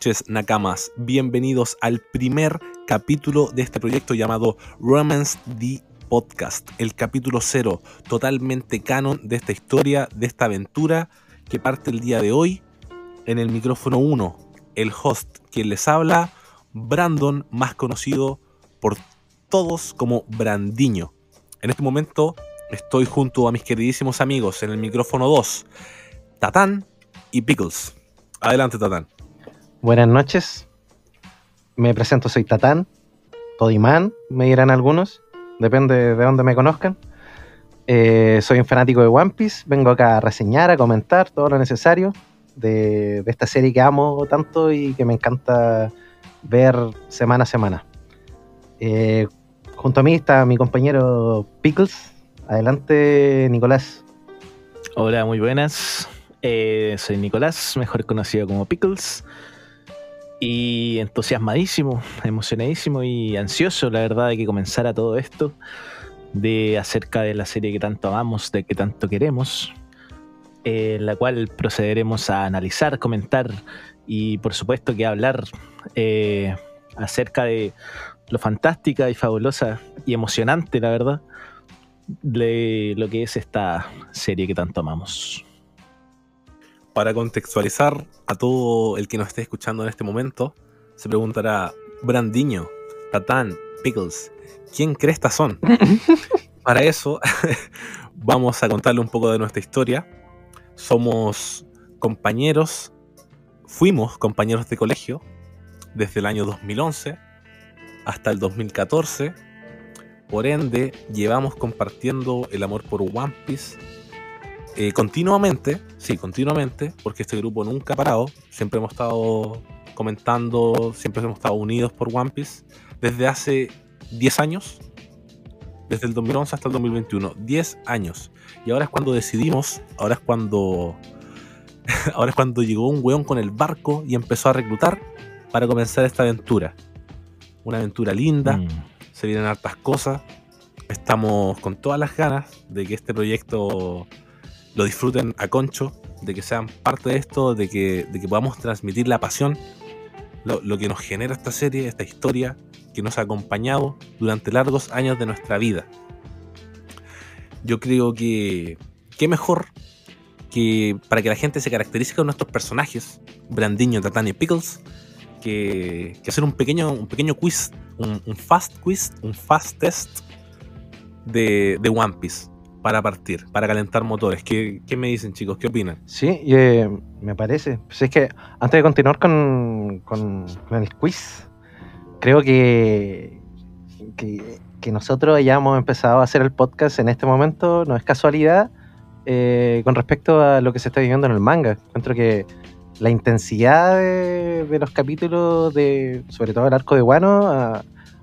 noches, Nakamas. Bienvenidos al primer capítulo de este proyecto llamado Romance the Podcast, el capítulo cero, totalmente canon de esta historia, de esta aventura que parte el día de hoy. En el micrófono 1, el host, quien les habla, Brandon, más conocido por todos como Brandiño. En este momento estoy junto a mis queridísimos amigos en el micrófono 2, Tatán y Pickles. Adelante, Tatán. Buenas noches. Me presento, soy Tatán. Todimán, me dirán algunos. Depende de dónde me conozcan. Eh, soy un fanático de One Piece. Vengo acá a reseñar, a comentar todo lo necesario de, esta serie que amo tanto y que me encanta ver semana a semana. Eh, junto a mí está mi compañero Pickles. Adelante, Nicolás. Hola, muy buenas. Eh, soy Nicolás, mejor conocido como Pickles. Y entusiasmadísimo, emocionadísimo y ansioso, la verdad, de que comenzara todo esto. De acerca de la serie que tanto amamos, de que tanto queremos. eh, la cual procederemos a analizar, comentar y por supuesto que hablar eh, acerca de lo fantástica y fabulosa y emocionante, la verdad, de lo que es esta serie que tanto amamos. Para contextualizar a todo el que nos esté escuchando en este momento, se preguntará, Brandiño, Tatán, Pickles, ¿quién crestas son? Para eso, vamos a contarle un poco de nuestra historia. Somos compañeros, fuimos compañeros de colegio desde el año 2011 hasta el 2014. Por ende, llevamos compartiendo el amor por One Piece eh, continuamente, sí, continuamente, porque este grupo nunca ha parado. Siempre hemos estado comentando, siempre hemos estado unidos por One Piece desde hace 10 años, desde el 2011 hasta el 2021. 10 años. Y ahora es cuando decidimos, ahora es cuando. ahora es cuando llegó un weón con el barco y empezó a reclutar para comenzar esta aventura. Una aventura linda, Mm. se vienen hartas cosas. Estamos con todas las ganas de que este proyecto lo disfruten a concho, de que sean parte de esto, de que, de que podamos transmitir la pasión, lo, lo que nos genera esta serie, esta historia que nos ha acompañado durante largos años de nuestra vida. Yo creo que qué mejor que para que la gente se caracterice con nuestros personajes, Brandiño, Tatán y Pickles, que, que hacer un pequeño, un pequeño quiz, un, un fast quiz, un fast test de, de One Piece para partir, para calentar motores. ¿Qué, me dicen, chicos? ¿Qué opinan? Sí, eh, me parece. Es que antes de continuar con, el quiz, creo que, que, nosotros hayamos empezado a hacer el podcast en este momento no es casualidad eh, con respecto a lo que se está viviendo en el manga. Encuentro que la intensidad de, los capítulos, de sobre todo el arco de Wano,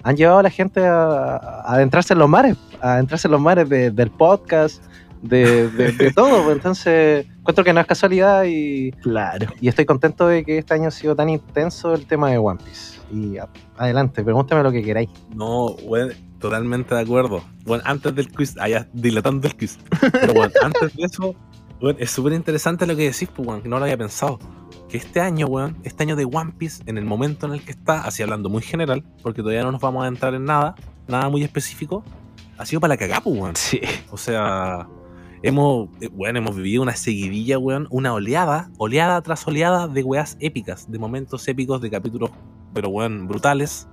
han llevado a la gente a, a adentrarse en los mares, a adentrarse en los mares de- del podcast, de, de- de todo. pues, Entonces, encuentro que no es casualidad y, Claro. y estoy contento de que este año ha sido tan intenso el tema de One Piece. Y a- adelante, pregúntame lo que queráis. No, bueno, totalmente de acuerdo. Bueno, antes del quiz, allá dilatando el quiz. Pero bueno, antes de eso, bueno, es súper interesante lo que decís, pues, bueno, que no lo había pensado. Que este año, weón, este año de One Piece, en el momento en el que está, así hablando muy general, porque todavía no nos vamos a entrar en nada, nada muy específico, ha sido para la cagá, pues, weón. Sí. O sea, hemos, eh, bueno, hemos vivido una seguidilla, weón, una oleada, oleada tras oleada de weas épicas, de momentos épicos, de capítulos pero weón, brutales.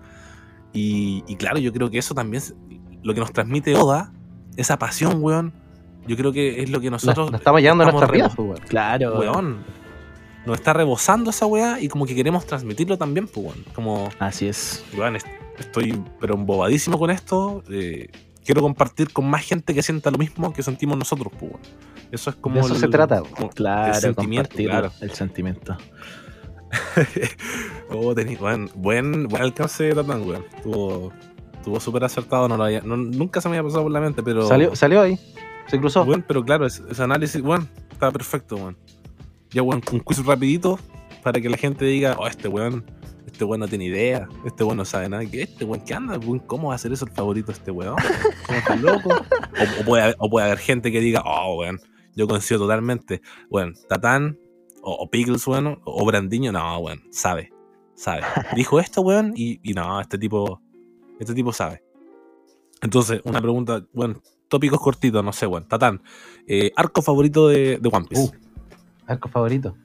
Y, y claro, yo creo que eso también, es lo que nos transmite Oda, esa pasión, weón, yo creo que es lo que nosotros... la estamos llevando a nuestras vidas, pues, weón. Claro. Weón, nos está rebosando esa weá y como que queremos transmitirlo también, pues. Como, Así es. weón, est- estoy pero embobadísimo con esto. eh, quiero compartir con más gente que sienta lo mismo que sentimos nosotros, pues. Eso es como. De eso el- se trata, como- Claro, el sentimiento, claro. el sentimiento. Oh, weón, buen, buen alcance de Tatán, weón. Estuvo, estuvo súper acertado, no lo había- no- nunca se me había pasado por la mente, pero. Salió, salió ahí. Se cruzó. Weón, pero claro, ese, ese análisis, weón, estaba perfecto, weón. Ya, weón, un quiz rapidito para que la gente diga, oh, este weón, este weón no tiene idea, este weón no sabe nada, que este weón, ¿qué anda? weón? ¿Cómo va a hacer eso el favorito de este weón? ¿Cómo está loco? O, puede haber, o puede haber gente que diga, oh, weón, yo coincido totalmente. Weón, Tatán, o, o Pickles, weón, o Brandiño, no, weón, sabe, sabe. Dijo esto, weón, y, y no, este tipo, este tipo sabe. Entonces, una pregunta, bueno, tópicos cortitos, no sé, weón. Tatán, eh, arco favorito de, de One Piece. Uh. Arco favorito.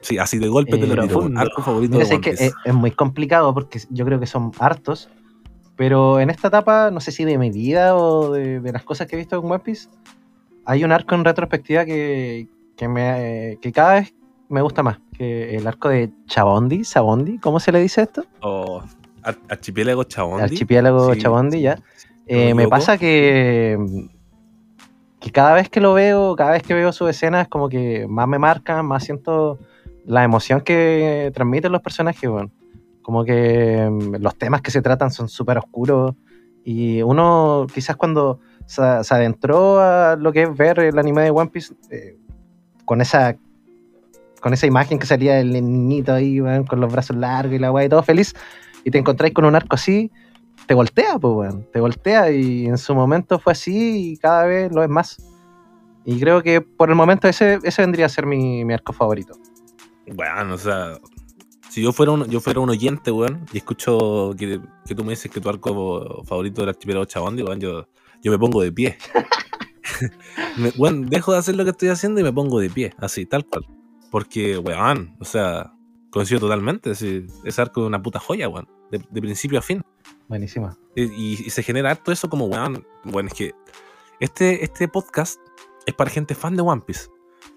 Sí, así de golpe te Eh, lo tiro. Arco favorito One que es, es muy complicado porque yo creo que son hartos. Pero en esta etapa, no sé si de mi vida o de, de las cosas que he visto en One Piece, hay un arco en retrospectiva que, que, me, que cada vez me gusta más. Que el arco de Chabondi, Sabondi, ¿cómo se le dice esto? O Ar- Archipiélago Chabondi. Archipiélago Sí, Chabondi, ya. Eh, me equivoco. pasa que, que cada vez que lo veo, cada vez que veo sus escenas, como que más me marcan, más siento la emoción que transmiten los personajes. Bueno. Como que mm, los temas que se tratan son súper oscuros y uno quizás cuando se, adentró a lo que es ver el anime de One Piece, eh, con esa con esa imagen que salía el niñito ahí, con los brazos largos y la weá y todo feliz, y te encontráis con un arco así, te voltea, pues, weón. Te voltea y en su momento fue así y cada vez lo es más. Y creo que por el momento ese, ese vendría a ser mi, mi arco favorito. Bueno, o sea, si yo fuera un, yo fuera un oyente, weón, y escucho que, que tú me dices que tu arco favorito del Archipiélago Chabondi, weón, yo, yo me pongo de pie. me, weón, dejo de hacer lo que estoy haciendo y me pongo de pie, así, tal cual. Porque, weón, o sea, coincido totalmente, sí, ese arco es una puta joya, weón, de, de principio a fin. Buenísima. Y, y- y se genera harto eso como, weón, bueno, es que este, este podcast es para gente fan de One Piece.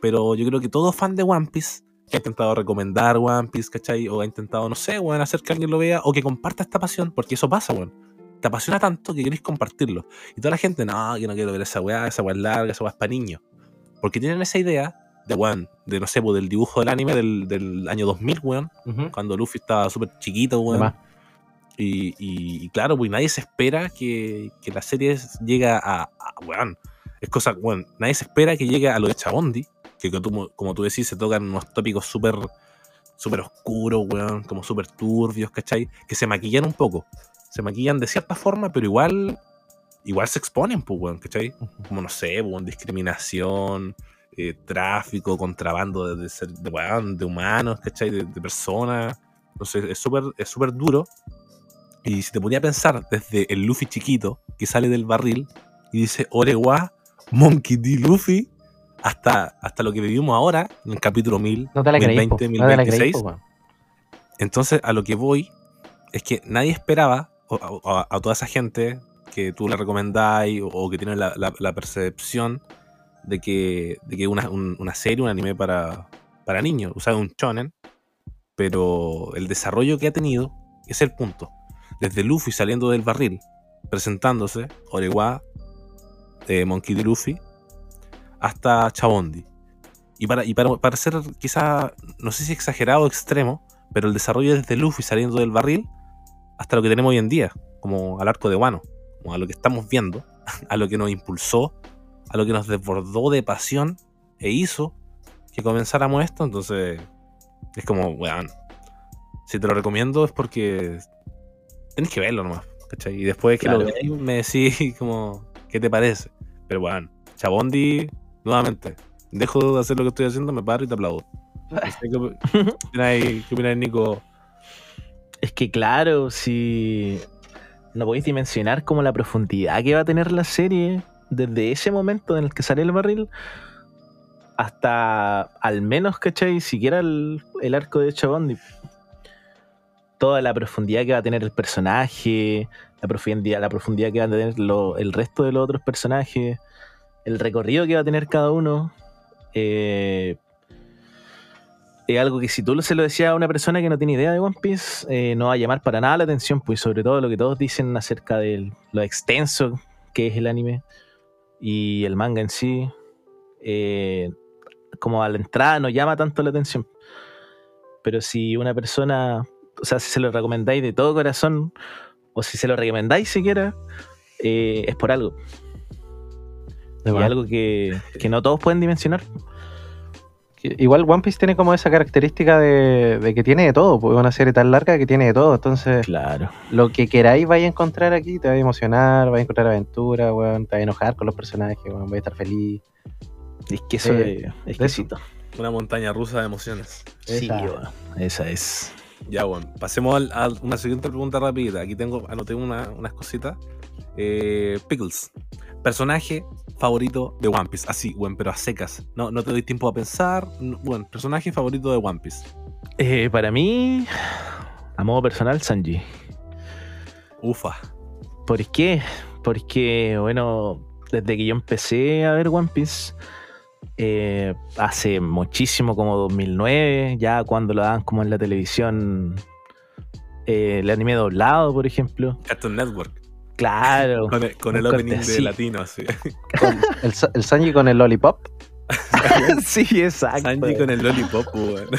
Pero yo creo que todo fan de One Piece que ha intentado recomendar One Piece, ¿cachai? O ha intentado, no sé, weón, hacer que alguien lo vea o que comparta esta pasión, porque eso pasa, weón. Te apasiona tanto que queréis compartirlo. Y toda la gente, no, yo no quiero ver esa weá, esa weá es larga, esa weá es para niños. Porque tienen esa idea de, weón, de no sé, pues, del dibujo del anime del, del año 2000, weón, cuando Luffy estaba súper chiquito, weón. Además, Y, y- y claro, pues nadie se espera que, que la serie llegue a, a- weón, es cosa, weón, nadie se espera que llegue a lo de Chabondi, que como tú, como tú decís, se tocan unos tópicos súper súper oscuros, weón, como súper turbios, ¿cachai? Que se maquillan un poco, se maquillan de cierta forma, pero igual, igual se exponen, pues, weón, ¿cachai? Como, no sé, weón, discriminación, eh, tráfico, contrabando de, de, ser- de, weón, de humanos, ¿cachai? De, de personas. Entonces es súper es súper duro. Y si te ponía a pensar desde el Luffy chiquito que sale del barril y dice Orewa, Monkey D. Luffy, hasta, hasta lo que vivimos ahora, en el capítulo 1000, no te la creí, 1020, po, no te la creí, 1026. po, weón. Entonces, a lo que voy es que nadie esperaba, a, a toda esa gente que tú le recomendáis o, o que tiene la, la- la percepción de que, de que una, un- una serie, un anime para, para niños, o sea, un shonen, pero el desarrollo que ha tenido es el punto. Desde Luffy saliendo del barril, presentándose, Orewa, eh, Monkey D. Luffy, hasta Chabondi. Y para, y para, para ser quizá, no sé si exagerado o extremo, pero el desarrollo desde Luffy saliendo del barril hasta lo que tenemos hoy en día, como al arco de Wano, a lo que estamos viendo, a lo que nos impulsó, a lo que nos desbordó de pasión e hizo que comenzáramos esto, entonces es como, weón, si te lo recomiendo es porque tenés que verlo nomás, ¿cachai? Y después que lo veáis me decís como, ¿qué te parece? Pero weón, Chabondi, nuevamente, dejo de hacer lo que estoy haciendo, me paro y te aplaudo. No sé ¿Qué op- qué opináis, qué opináis, Nico? Es que claro, si no podéis dimensionar como la profundidad que va a tener la serie desde ese momento en el que sale el barril hasta al menos, ¿cachai? Siquiera el, el arco de Chabondi. Toda la profundidad que va a tener el personaje, la profundidad, la profundidad que va a tener el resto de los otros personajes, el recorrido que va a tener cada uno. eh, es algo que si tú se lo decías a una persona que no tiene idea de One Piece, eh, no va a llamar para nada la atención, pues sobre todo lo que todos dicen acerca de lo extenso que es el anime y el manga en sí. eh, como a la entrada no llama tanto la atención. Pero si una persona, o sea, si se lo recomendáis de todo corazón, o si se lo recomendáis siquiera, eh, es por algo. De Y algo que, que no todos pueden dimensionar. Igual One Piece tiene como esa característica de, de que tiene de todo, porque es una serie tan larga que tiene de todo. Entonces, Claro. lo que queráis vais a encontrar aquí, te va a emocionar, vais a encontrar aventura, weón, te va a enojar con los personajes, weón, vais a estar feliz. Es que eso Eh, es exquisito. Una montaña rusa de emociones. Sí, esa es. Ya, bueno, pasemos al- a una siguiente pregunta rápida. Aquí tengo, anoté una- unas cositas. Eh, Pickles, personaje favorito de One Piece. Así, bueno, pero a secas. No, no te doy tiempo a pensar. No, Bueno, personaje favorito de One Piece. Eh, para mí, a modo personal, Sanji. Ufa. ¿Por qué? Porque, bueno, desde que yo empecé a ver One Piece, eh, hace muchísimo, como 2009, ya cuando lo daban como en la televisión, eh, el anime doblado, por ejemplo. Cartoon Network. Claro. Con el, con el Un opening corte de latino, así. El, el Sanji con el Lollipop. sí, exacto. Sanji con el lollipop, weón.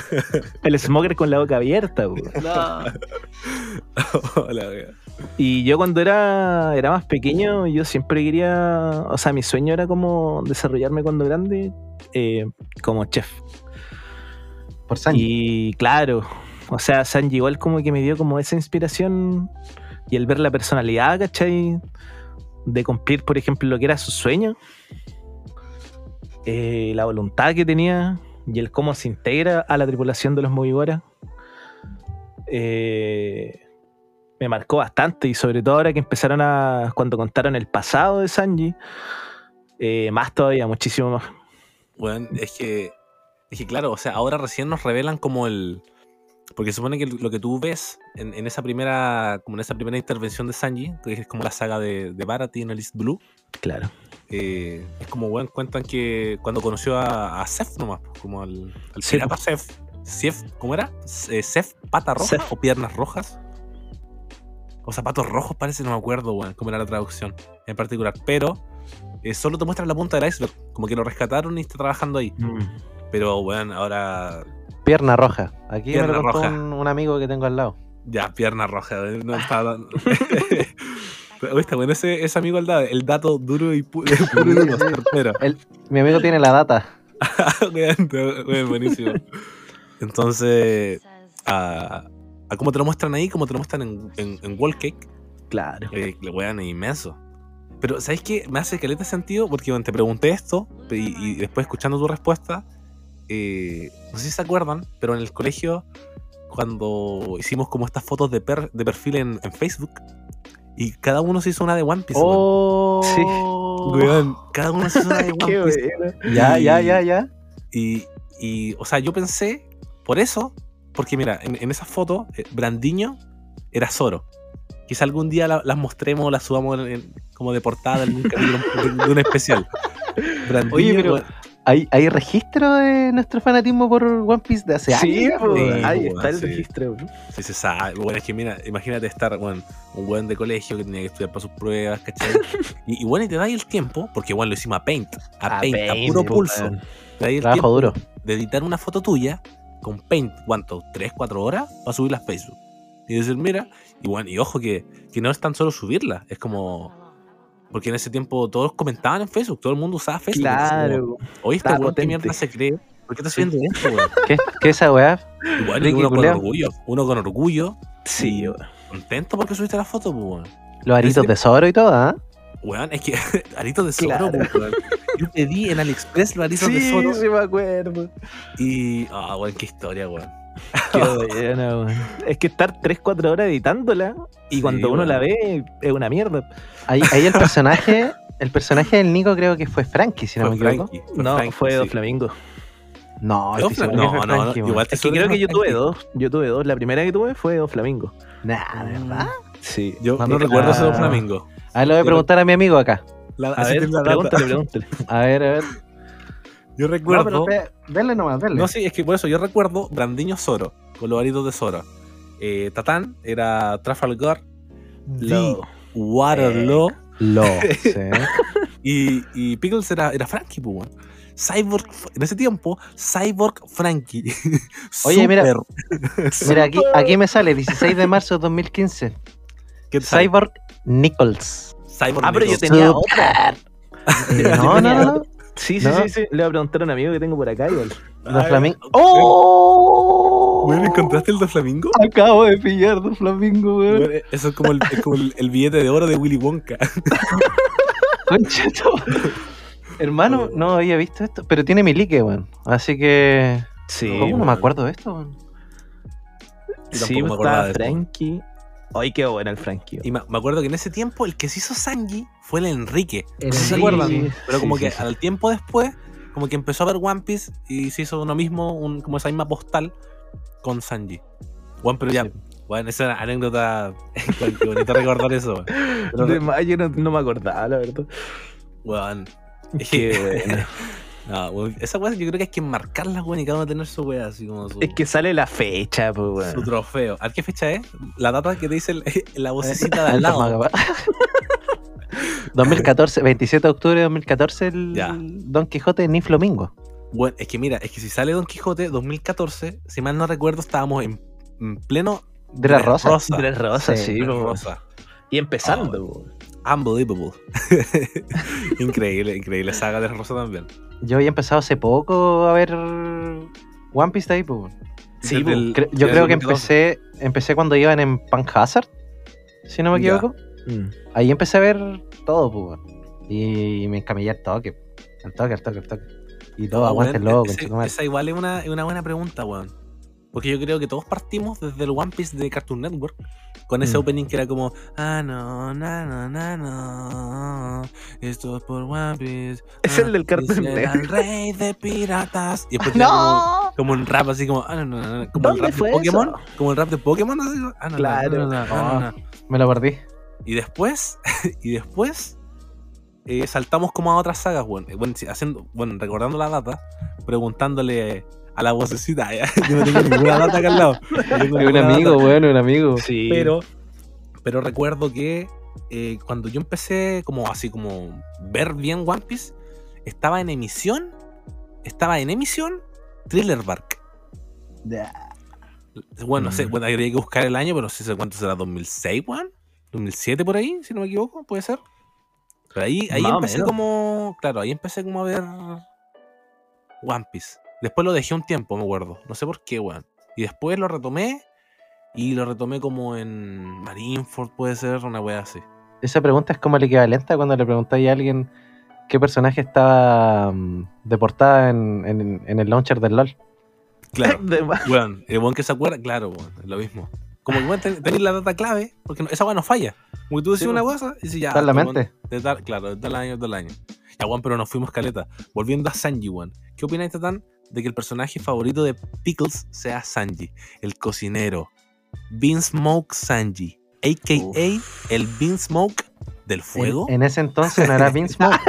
El Smoker con la boca abierta. po. Hola, weón. Y yo cuando era, era más pequeño, yo siempre quería, o sea, mi sueño era como desarrollarme cuando grande eh, como chef. Por Sanji. Y claro, o sea, Sanji igual como que me dio como esa inspiración y el ver la personalidad, ¿cachai? De cumplir, por ejemplo, lo que era su sueño, eh, la voluntad que tenía y el cómo se integra a la tripulación de los Mugiwara. eh, me marcó bastante y sobre todo ahora que empezaron a, cuando contaron el pasado de Sanji, eh, más todavía, muchísimo más. Weón, es que. Es que claro, o sea, ahora recién nos revelan como el. Porque se supone que lo que tú ves en, en esa primera. Como en esa primera intervención de Sanji, que es como la saga de, de Barati en el East Blue. Claro. eh, es como, weón, cuentan que cuando conoció a, a Seth nomás, como al, al Sí, pirata. Seth. Seth, ¿cómo era? Eh, Seth, pata roja Seth. o piernas rojas. O zapatos rojos parece, no me acuerdo, weón, cómo era la traducción en particular. Pero eh, solo te muestran la punta del iceberg, como que lo rescataron y está trabajando ahí. Pero, weón, ahora Pierna roja. Aquí Pierna me lo contó roja. un, un amigo que tengo al lado. Ya, pierna roja. No estaba. ¿Viste? Bueno, ese, ese amigo el, da- el dato duro y pu- puro y duro, certero. Él- mi amigo tiene la data. Weón, buenísimo. Entonces, a, a cómo te lo muestran ahí, como te lo muestran en, en, en Wall Cake, Claro. eh, le weón, es inmenso. Pero, ¿sabes qué? Me hace caleta sentido porque bueno, te pregunté esto y, y después escuchando tu respuesta, eh, no sé si se acuerdan, pero en el colegio, cuando hicimos como estas fotos de, per- de perfil en, en Facebook, y cada uno se hizo una de One Piece. Oh, Sí. Weón, cada uno se hizo una de One Piece. bueno. Ya, ya, ya, ya. Y, y, o sea, yo pensé, por eso, porque mira, en, en esa foto, eh, Brandiño era Zoro. Quizá algún día la- las mostremos o las subamos en- en- como de portada en un capítulo de, de un especial. Brandiño, Oye, pero- weón, ¿Hay, ¿Hay registro de nuestro fanatismo por One Piece de hace Sí, años? po, Sí, ahí está el sí. registro. sí se sabe. Bueno, es que mira, imagínate estar, bueno, un buen de colegio que tenía que estudiar para sus pruebas, ¿cachai? Y, y bueno, y te dais el tiempo, porque bueno, lo hicimos a Paint, a, Paint, a puro pulso. weón. Te dais el Trabajo tiempo duro. de editar una foto tuya con Paint, ¿cuánto? ¿3, 4 horas? Para subirla a Facebook. Y decir, mira, y bueno, y ojo que, que no es tan solo subirla, es como. Porque en ese tiempo todos comentaban en Facebook, todo el mundo usaba Facebook. Claro. Oye, este weón, ¿qué mierda se cree? ¿Por qué estás Sí. haciendo esto, weón? ¿Qué, qué esa weá? Igual, uno con orgullo, uno con orgullo, Sí, weón. contento porque subiste la foto, pues, weón. Los aritos de Zoro y todo, ¿ah? Weón, es que aritos de Zoro, Claro. pues, weón. Yo pedí en AliExpress los aritos de Sí, Zoro sí me acuerdo. y. Ah, weón, qué historia, weón. Qué buena, weón. Es que estar 3-4 horas editándola y Sí, cuando uno weón. la ve es una mierda. Ahí, ahí el personaje, el personaje del Nico creo que fue Frankie, si no Fue me equivoco. Frankie, fue no, Frankie, fue sí. Don Flamingo. No, ¿Yo estoy Fla- seguro que no, no, no, igual te Es que creo que yo tuve dos. Yo tuve dos. La primera que tuve fue Doflamingo. Nah, ¿de verdad? Sí. Yo no recuerdo ese ah. dos Flamingo. A ver, le voy a preguntar a mi amigo acá. La- A ver, pregúntale, pregúntale. A ver, a ver. Yo No, recuerdo. pero ve- denle nomás, denle. No, sí, es que por eso yo recuerdo Brandiño Zoro, con los aritos de Zoro. Eh, Tatán era Trafalgar, Lo- Waterloo, Lo. sí. y, y Pickles era, era Frankie, pues. Cyborg, en ese tiempo, Cyborg Frankie. Oye, mira. Mira, aquí, aquí me sale 16 de marzo de 2015. ¿Qué? Cyborg Nichols. Cyborg Ah, pero yo tenía otra. Eh, no, no, no, no. Sí, sí, No. sí, sí. Le voy a preguntar a un amigo que tengo por acá igual. Dos Ay, flamingos. ¡Oh! Weón, ¿encontraste el de Flamingo? Acabo de pillar dos flamingos, weón. Weón, eso es como, el, es como el, el billete de oro de Willy Wonka. Concheto. Hermano, no había visto esto, pero tiene mi like, weón. Así que. Sí. ¿Cómo no me acuerdo de esto, weón? Sí, me acordaba de. Frankie. Ay, qué bueno el Frankie. Y me, me acuerdo que en ese tiempo el que se hizo Sanji fue el Enrique. El se acuerdan. sí. Pero Sí, como sí, que sí. al tiempo después, como que empezó a ver One Piece y se hizo uno mismo, un- como esa misma postal con Sanji. Bueno, pero ya, Sí. bueno, esa anécdota, qué bonito recordar eso. Pero, De yo no, no me acordaba, la verdad. weón, es Qué que, bueno. no, weón, esa weá yo creo que hay que marcarla, weón, y cada uno tener su weá, así como su, Es que sale la fecha, pues, su weón. trofeo. ¿A qué fecha es? La data que te dice el- la vocecita de al lado. maga- 2014, 27 de octubre de 2014, el Ya. Don Quijote ni Flamingo. Bueno, es que mira, es que si sale Don Quijote 2014, si mal no recuerdo, estábamos en, en pleno De la Dres Rosa. Rosa. Tres rosas, Sí, weón. Rosa. Y empezando, Ah, weón. Unbelievable. increíble, increíble saga de Rosa también. Yo había empezado hace poco a ver One Piece de ahí, pues. Sí, pues, Cre- yo creo que el 2012. empecé, empecé cuando iban en Punk Hazard, si no me equivoco. Mm. Ahí empecé a ver todo, pues. Y me encamillé al toque. Al toque, al toque, al toque. Y todo, No, aguántenlo, weón, concha ese- tu madre. Esa igual es una, es una buena pregunta, weón. Porque yo creo que todos partimos desde el One Piece de Cartoon Network con ese Mm. opening que era como Ah, no, na, na, no. Esto es por One Piece. Es ah, el del Cartoon será el Network. rey de piratas. Y después tenía como, como un rap así como Ah, no, no, no, no, como el ¿Dónde rap de Pokémon. eso? Como el rap de Pokémon. Así, ah, no, no, Claro. no, no, no, no, no. Me lo perdí. Y después, y después eh, saltamos como a otras sagas, bueno, eh, bueno, sí, haciendo, bueno, recordando la data, preguntándole a la vocecita, ya, yo no tengo ninguna data acá al lado. no un amigo, data, bueno, un amigo. Sí. pero, pero recuerdo que eh, cuando yo empecé como así como ver bien One Piece, estaba en emisión, estaba en emisión Thriller Bark. Bueno, no sé, Mm. bueno, habría que buscar el año, pero no sé cuánto será, 2006, weón. 2007 por ahí, si no me equivoco, puede ser. Pero ahí, ahí Más empecé menos. como, claro, ahí empecé como a ver One Piece. Después lo dejé un tiempo, me acuerdo. No sé por qué, weón. Y después lo retomé y lo retomé como en Marineford, puede ser, una wea así. Esa pregunta es como el equivalente a cuando le preguntáis a alguien qué personaje estaba mm, de portada en, en- en el launcher del LOL. Claro. Weón, el weón que se acuerda, claro, weón, es lo mismo. Como que weón, ten- tenéis la data clave, porque no- esa weá no falla. Como que tú decís Sí, una cosa y si ya. Está en la mente. De tal, claro, de tal año, de tal año. Ya, weón, pero nos fuimos caleta. Volviendo a Sanji, weón. ¿Qué opináis, Tatán, de que el personaje favorito de Pickles sea Sanji? El cocinero. Beansmoke Sanji. A.K.A. el Beansmoke del fuego. En, en ese entonces no era Vince Smoke.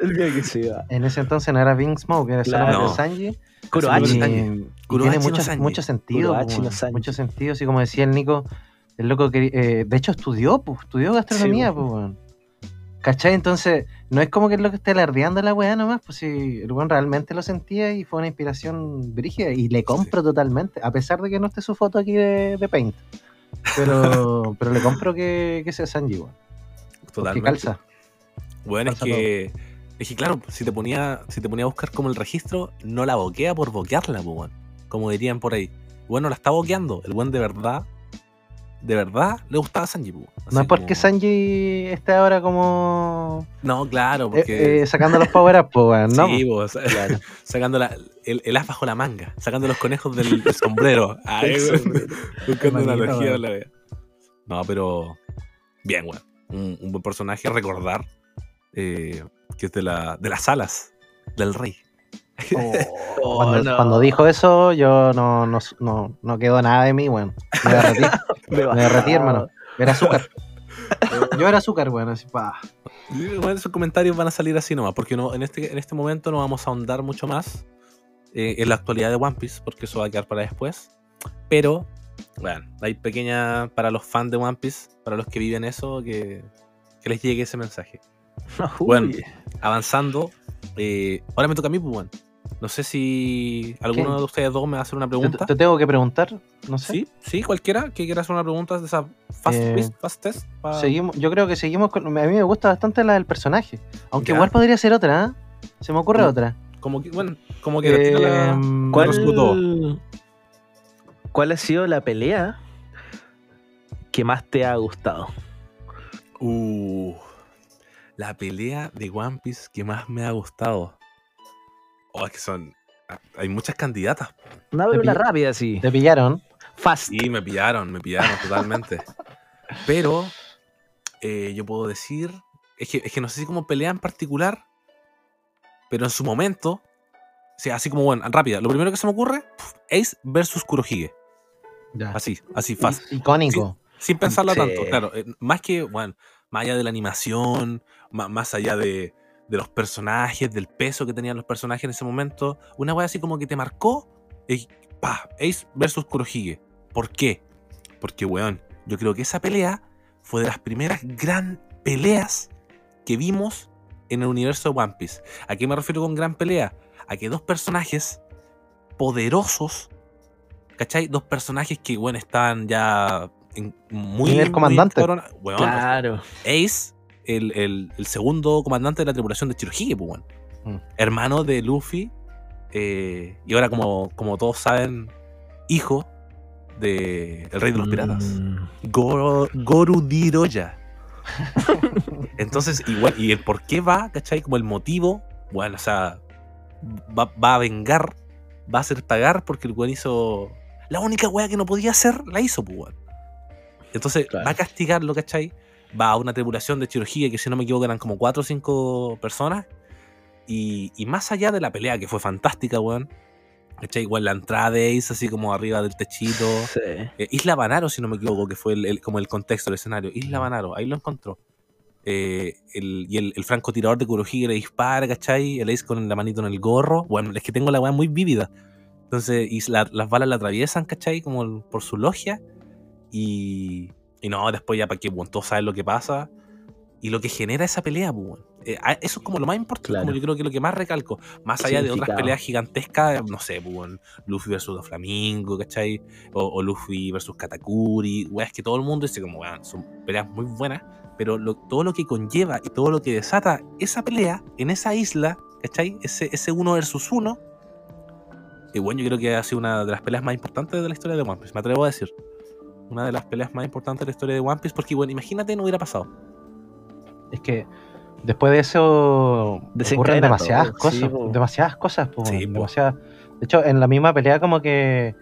El día que se iba. En ese entonces no era Vince Smoke, era Claro. solamente No. Sanji. Y- y Kurohachi tiene no mucho, Sanji. mucho sentido. Kurohachi po, no mucho sentido, así como decía el Nico, el loco que eh, de hecho estudió, pues, estudió gastronomía, Sí, pues. ¿Cachai? Entonces, no es como que el loco esté alardeando la weá nomás, pues si el weón realmente lo sentía y fue una inspiración brígida y le compro totalmente, a pesar de que no esté su foto aquí de, de Paint. Pero, pero le compro que, que sea Sanji, weón. Totalmente. calza. Bueno, es que. Es que claro, si te ponía, si te ponía a buscar como el registro, no la boquea por boquearla, pues, weón. Como dirían por ahí. Bueno, la está boqueando. El buen de verdad, de verdad, le gustaba Sanji, pues, No es porque como- Sanji esté ahora como No, claro, eh, porque. eh, sacando los power-ups, pues, weón, ¿no? sí, pues, sacando la- el, el as bajo la manga, sacando los conejos del, del sombrero. Ay, buscando una analogía de la wea. No, pero. Bien, weón. Un, un buen personaje a recordar. eh, que es de, la, de las alas del rey. Oh. Cuando, no. cuando dijo eso, yo no, no, no, no quedó nada de mí, weón. Me derretí, me derretí, hermano. Era azúcar. Yo era azúcar, weón, así, pa. Bueno, esos comentarios van a salir así nomás, porque no, en, este, en este momento no vamos a ahondar mucho más eh, en la actualidad de One Piece, porque eso va a quedar para después. Pero, bueno, hay pequeña para los fans de One Piece, para los que viven eso, que, que les llegue ese mensaje. Uy. Bueno, avanzando, eh, ahora me toca a mí, pues, bueno. No sé si alguno ¿Qué? de ustedes dos me va a hacer una pregunta. te tengo que preguntar, no sé. Sí, sí, cualquiera que quiera hacer una pregunta de esa fast, Eh, quiz, fast test. Seguimos, yo creo que seguimos con. A mí me gusta bastante la del personaje. Aunque Ya. igual podría ser otra, ¿eh? Se me ocurre Mm. otra. Como que, bueno, como que la- Em, ¿Cuál- ¿Cuál, ¿Cuál ha sido la pelea que más te ha gustado? Uh, la pelea de One Piece que más me ha gustado. Oh, es que son. ah, Hay muchas candidatas. Una pill- rápida, sí. Te pillaron. Fast. Sí, me pillaron, me pillaron totalmente. Pero eh, yo puedo decir. Es que, es que no sé si como pelea en particular. Pero en su momento. O sea, así como, bueno, rápida. Lo primero que se me ocurre: Ace versus Kurohige. Ya. Así, así, fácil. I- Icónico. Sin pensarla Sí. tanto, claro. eh, más que, bueno, más allá de la animación, ma- más, allá de, de los personajes, del peso que tenían los personajes en ese momento, una wea así como que te marcó, eh, pa, Ace versus Kurohige. ¿Por qué? Porque, weón, yo creo que esa pelea fue de las primeras gran peleas que vimos en el universo de One Piece. ¿A qué me refiero con gran pelea? A que dos personajes poderosos, ¿cachai? Dos personajes que, bueno, estaban ya en muy... Nivel muy comandante. weón, Claro. Ace, el, el- el segundo comandante de la tripulación de Chirohige, pues. Mm. hermano de Luffy, eh, y ahora, como, como todos saben, hijo de el rey de los piratas, Mm, Goro, Gorudiroya. Entonces, igual, y el por qué va, ¿cachai? Como el motivo, bueno, o sea, va, va a vengar, va a hacer pagar porque el weón hizo. La única weá que no podía hacer, la hizo, pues. Entonces, Claro. va a castigarlo, ¿cachai? Va a una tripulación de Chirohige que, si no me equivoco, eran como 4 o 5 personas. Y, y más allá de la pelea, que fue fantástica, weón. ¿Cachai? Igual la entrada de Ace, así como arriba del techito. sí. Eh, Isla Banaro, si no me equivoco, que fue el, el- como el contexto del escenario. Isla Banaro, ahí lo encontró. Eh, el- y el, el francotirador de Kurohige le dispara, ¿cachai? El Ace con la manito en el gorro. Bueno, es que tengo la weá muy vívida. Entonces, y la- las balas la atraviesan, ¿cachai? Como el- por su logia. Y, y no, después ya para que bueno, todos saben lo que pasa. Y lo que genera esa pelea, pues, weón. Eh, a- eso es como lo más importante, Claro. como yo creo que lo que más recalco. Más allá de otras peleas gigantescas, no sé, pues, weón, Luffy versus Doflamingo, ¿cachai? O, o Luffy versus Katakuri, weas que todo el mundo dice como, weón, son peleas muy buenas, pero lo- todo lo que conlleva y todo lo que desata esa pelea en esa isla, ¿cachai? Ese, ese uno versus uno, y bueno, yo creo que ha sido una de las peleas más importantes de la historia de One Piece, me atrevo a decir. Una de las peleas más importantes de la historia de One Piece, porque, bueno, imagínate, no hubiera pasado. Es que después de eso ocurren demasiadas todo, cosas. sí, demasiadas cosas, po, Sí, demasiadas. De hecho, en la misma pelea como que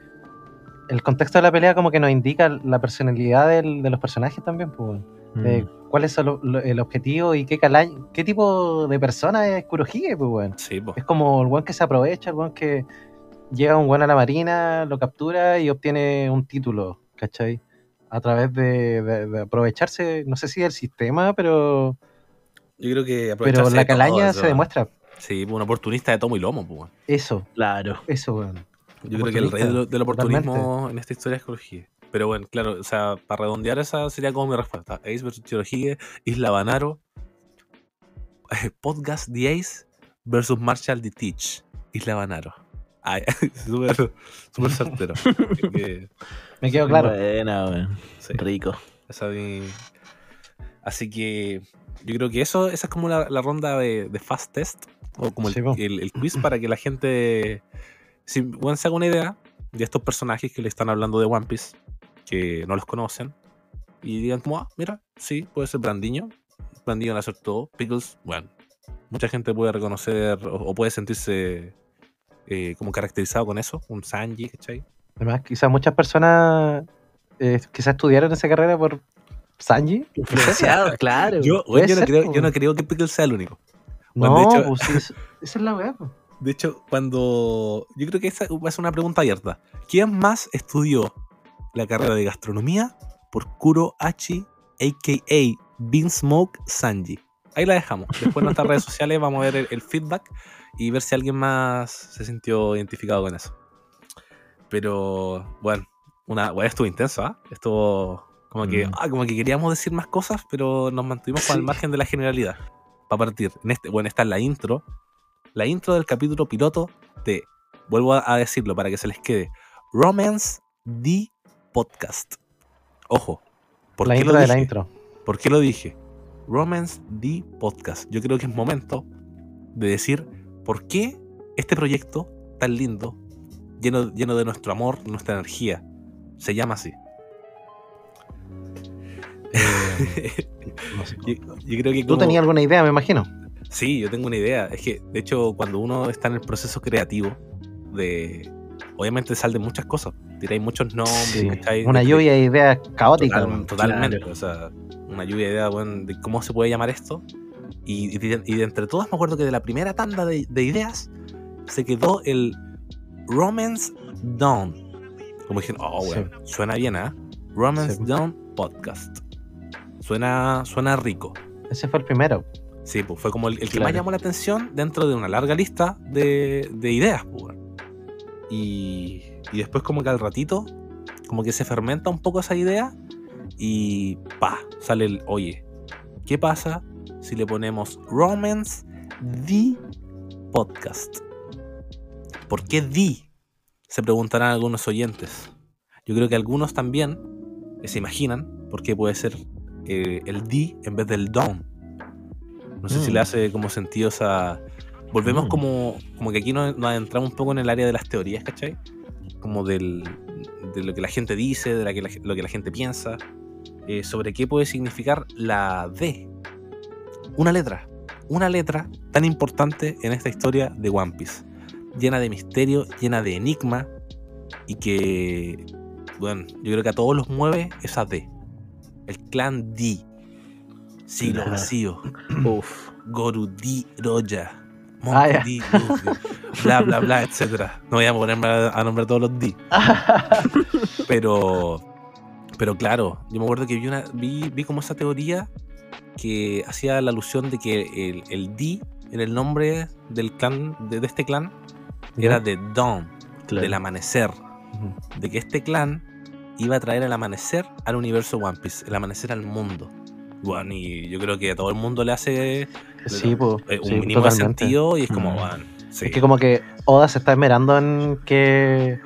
el contexto de la pelea como que nos indica la personalidad del- de los personajes también, pues. de cuál es el, el objetivo y qué cala- qué tipo de persona es Kurohige, pues, weón. Sí. Es como el weón que se aprovecha, el weón que llega un weón a la marina, lo captura y obtiene un título, ¿cachai? A través de, de- de aprovecharse, no sé si del sistema, pero, Yo creo que pero aprovecharse la de todo calaña eso. se demuestra. Sí, un oportunista de tomo y lomo, pues. Eso, Claro. eso, weón. Yo creo que el rey del, del oportunismo Totalmente. en esta historia es Kurohige. Pero bueno, claro, o sea, para redondear esa sería como mi respuesta. Ace versus Kurohige, Isla Banaro, Podcast The Ace versus Marshall The Teach, Isla Banaro. Ay, súper, súper certero. Que, Me quedó claro. Buena, sí, Rico. esa Así que yo creo que eso, esa es como la, la ronda de, de fast test, o como el, Sí, el- el quiz para que la gente si, bueno, se haga una idea de estos personajes que le están hablando de One Piece, que no los conocen, y digan como, ah, mira, sí, puede ser Brandiño, Brandiño le todo, Pickles, bueno, mucha gente puede reconocer o, o puede sentirse eh, como caracterizado con eso, un Sanji, ¿cachai? Además, quizás muchas personas eh, quizás estudiaron esa carrera por Sanji. Influenciado, claro. Yo, no ser, creo, po. yo no creo que Pickles sea el único. Bueno, No, de hecho- pues sí, es- esa es la weá. De hecho, cuando. Yo creo que esa va a ser una pregunta abierta. ¿Quién más estudió la carrera de gastronomía por Kuro Hachi, a.k.a. Bean Smoke Sanji? Ahí la dejamos. Después en nuestras redes sociales vamos a ver el, el feedback y ver si alguien más se sintió identificado con eso. Pero, bueno, una, bueno, estuvo intenso, ¿ah? Estuvo como que, Mm. ah, como que queríamos decir más cosas, pero nos mantuvimos con el margen de la generalidad. Para partir. En este, bueno, esta es la intro. La intro del capítulo piloto de, vuelvo a, decirlo para que se les quede, Romance The Podcast. Ojo. ¿Por La qué intro lo de la dije? intro. ¿Por qué lo dije? Romance The Podcast. Yo creo que es momento de decir por qué este proyecto tan lindo, lleno, lleno de nuestro amor, nuestra energía, se llama así. Eh, no sé. Yo, yo creo que Tú tenías alguna idea, me imagino. Sí, yo tengo una idea. Es que, de hecho, cuando uno está en el proceso creativo, de obviamente salen muchas cosas. Tiráis muchos nombres, Sí, ¿cachai? Una lluvia de ideas caóticas. Total- totalmente. Claro. O sea, una lluvia de ideas, weón, de cómo se puede llamar esto. Y, y de, y de entre todas, me acuerdo que de la primera tanda de, de ideas se quedó el Romance Dawn. Como dijeron, oh, weón, suena bien, ¿ah? Romance Sí. Dawn Podcast. Suena, suena rico. Ese fue el primero. Sí, pues fue como el, el que más llamó la atención dentro de una larga lista de, de ideas, pues. Y, y después como que al ratito, como que se fermenta un poco esa idea y pa, sale el, oye, ¿qué pasa si le ponemos Romance The Podcast? ¿Por qué The? Se preguntarán algunos oyentes. Yo creo que algunos también se imaginan por qué puede ser eh, el D en vez del Down. No sé si Mm. le hace como sentido esa. Volvemos Mm. como, como que aquí nos, nos adentramos un poco en el área de las teorías, ¿cachai? Como del, de lo que la gente dice, de la que la- lo que la gente piensa, eh, sobre qué puede significar la D. Una letra. Una letra tan importante en esta historia de One Piece. Llena de misterio, llena de enigma y que, bueno, yo creo que a todos los mueve esa D. El clan D. Siglo vacío. Uf. Goru D. Roya. Ah. Monty D. Luffy, bla, bla, bla, etcétera. No voy a ponerme a, a nombrar todos los D. Pero, pero claro, yo me acuerdo que vi, una, vi, vi como esa teoría que hacía la alusión de que el, el D en el nombre del clan, de, de este clan, era de Dawn, Claro. del amanecer. De que este clan iba a traer el amanecer al universo One Piece, el amanecer al mundo. Bueno, y yo creo que a todo el mundo le hace Sí, pues. eh, un sí, mínimo de sentido y es como, Mm. bueno, sí. Es que como que Oda se está esmerando en que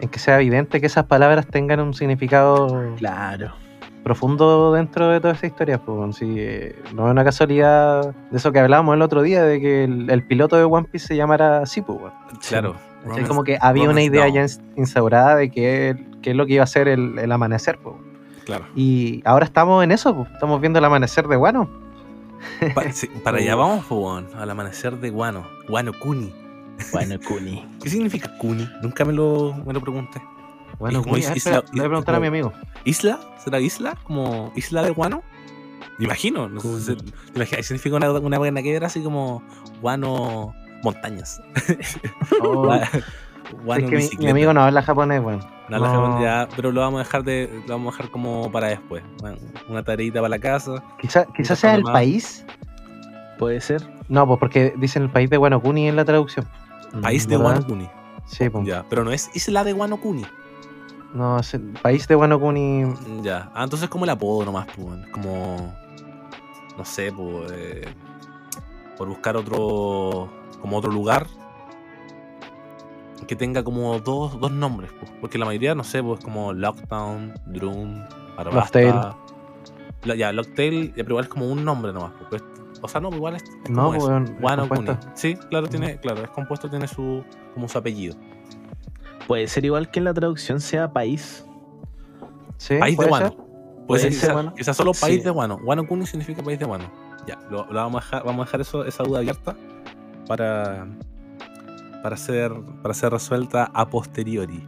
en que sea evidente que esas palabras tengan un significado Claro. profundo dentro de toda esa historia. Pues, sí, eh, no es una casualidad de eso que hablábamos el otro día, de que el, el piloto de One Piece se llamara así, pues. claro. Es Romance- como que había una idea ya ins- instaurada de qué qué es lo que iba a ser el, el amanecer, pues. Claro. Y ahora estamos en eso, estamos viendo el amanecer de Guano. Pa- sí, para allá vamos, al amanecer de Guano. Guano Kuni. Bueno, Kuni. ¿Qué significa Kuni? Nunca me lo, me lo pregunté. Bueno, como Kuni, ah, isla- le voy a preguntar a mi amigo. ¿Isla? ¿Será isla? ¿Como isla de Guano? Me imagino. No sé, si- ¿te imaginas? Significa una, una buena que era así como Guano montañas. Oh, es Guano que mi, mi amigo no habla japonés, weón. La no. ya, pero lo vamos a dejar de, lo vamos a dejar como para después. Una, una tareita para la casa. Quizá- Quizás sea el más. país. Puede ser. No, pues porque dicen el país de Guano Kuni en la traducción. País de ¿verdad? Guano Kuni. Sí, pues. Ya, pero no es isla de Guano Kuni. No, es el país de Guano Kuni. Ya. Ah, entonces es como el apodo nomás, pues. Como. No sé, pues. eh, por buscar otro. Como otro lugar. Que tenga como dos, dos nombres, pues. Porque la mayoría, no sé, pues como Lockdown, Drum, Arabasta. Locktail. La- Ya, Locktail, ya, pero igual es como un nombre nomás. pues, pues, o sea, no, igual es. es No, como eso. weón. es compuesto. Sí, claro, tiene, claro, es compuesto, tiene su, como su apellido. Puede ser igual que en la traducción sea país. Sí, País de puede Guano. ser. Puede ser ser, quizás solo país Sí. de Guano. Guano Kuni significa país de Guano. Ya, lo, lo vamos a dejar, vamos a dejar eso, esa duda abierta para, para, ser, para ser resuelta a posteriori.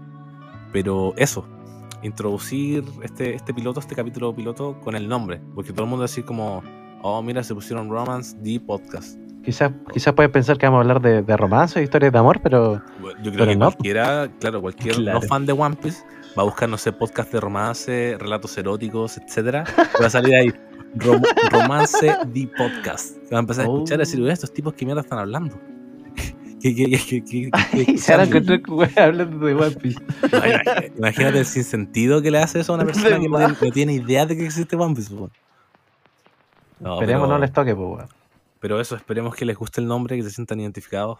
Pero eso, introducir este, este piloto, este capítulo piloto con el nombre. Porque todo el mundo va a decir como, oh, mira, se pusieron Romance The Podcast. Quizás quizás puedes pensar que vamos a hablar de, de romance, historias de amor, pero Bueno, Yo creo Pero que no. cualquiera, claro, cualquier Claro. no fan de One Piece va a buscar, no sé, podcast de romance, relatos eróticos, etcétera. Va a salir ahí rom- romance the podcast. Va a empezar a escuchar y decir, "Oye, estos tipos que mierda están hablando. ¿Qué, qué, qué, qué- se van a encontrar con hablando de One Piece. Imagínate- Imagínate el sinsentido que le hace eso a una persona que no, tiene- no tiene idea de que existe One Piece. po. No, Esperemos pero, no les toque, pues weón. pero eso, esperemos que les guste el nombre, que se sientan identificados,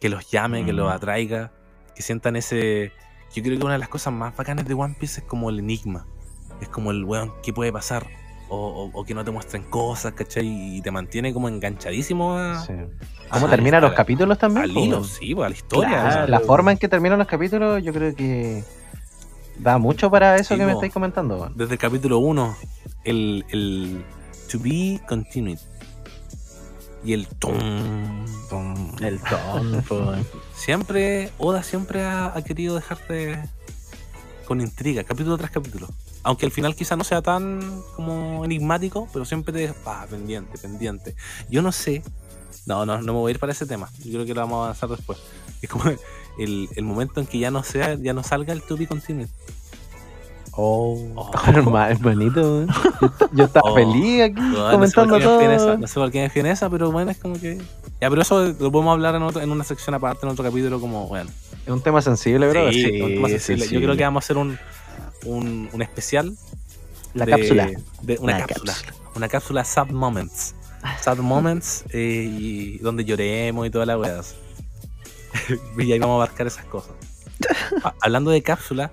que los llame, que Mm. los atraiga, que sientan ese... Yo creo que una de las cosas más bacanas de One Piece es como el enigma. Es como el weón, ¿qué puede pasar? O, que no te muestren cosas, ¿cachai? Y te mantiene como enganchadísimo a, Sí. ¿Cómo a- terminan los capítulos también? Al hilo, sí, a la historia. Claro. o sea, La forma en que terminan los capítulos, yo creo que da mucho para eso Sí, que me estáis comentando. desde el capítulo 1, el, el To Be Continued. Y el tum. El weón. Siempre, Oda siempre ha, ha querido dejarte con intriga, capítulo tras capítulo. Aunque al final quizá no sea tan como enigmático, pero siempre te deja ah, pendiente, pendiente. Yo no sé. No, no, no me voy a ir para ese tema. Yo creo que lo vamos a avanzar después. Es como el, el momento en que ya no sea, ya no salga el to be continued. Oh, Oh. es weón. Yo, yo estaba Oh. feliz aquí No, comentando no sé por qué me fui en todo. esa, no sé por qué me fui en esa, pero bueno, es como que. Ya, pero eso lo podemos hablar en, otro- en una sección aparte, en otro capítulo, como, bueno. Es un tema sensible, bro. Sí, sí, un tema sensible. Yo sensible. creo que vamos a hacer un, un, un especial. La de- cápsula. de una, Una cápsula. cápsula. Una cápsula Sad Moments. Sad Moments eh, y donde lloremos y toda la weá. y ahí vamos a abarcar esas cosas. Ha- Hablando de cápsula,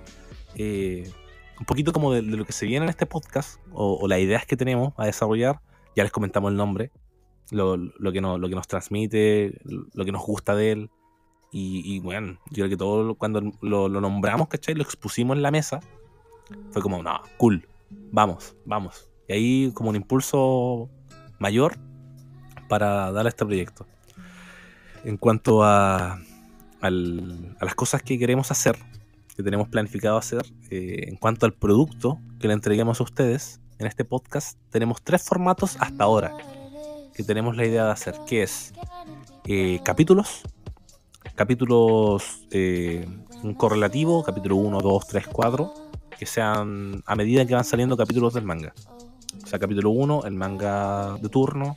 eh, un poquito como de, de lo que se viene en este podcast o, o las ideas que tenemos a desarrollar. Ya les comentamos el nombre, lo, lo que, nos, lo que nos transmite, lo que nos gusta de él. Y, y, bueno, yo creo que todo cuando lo, lo nombramos, ¿cachai? Lo expusimos en la mesa. Fue como, no, cool, vamos, vamos. Y ahí como un impulso mayor para dar a este proyecto. En cuanto a, las cosas que queremos hacer, que tenemos planificado hacer, eh, en cuanto al producto que le entreguemos a ustedes en este podcast, tenemos tres formatos hasta ahora que tenemos la idea de hacer, que es eh, capítulos, capítulos eh, correlativo, capítulo 1, 2, 3, 4, que sean a medida que van saliendo capítulos del manga. O sea, capítulo 1, el manga de turno,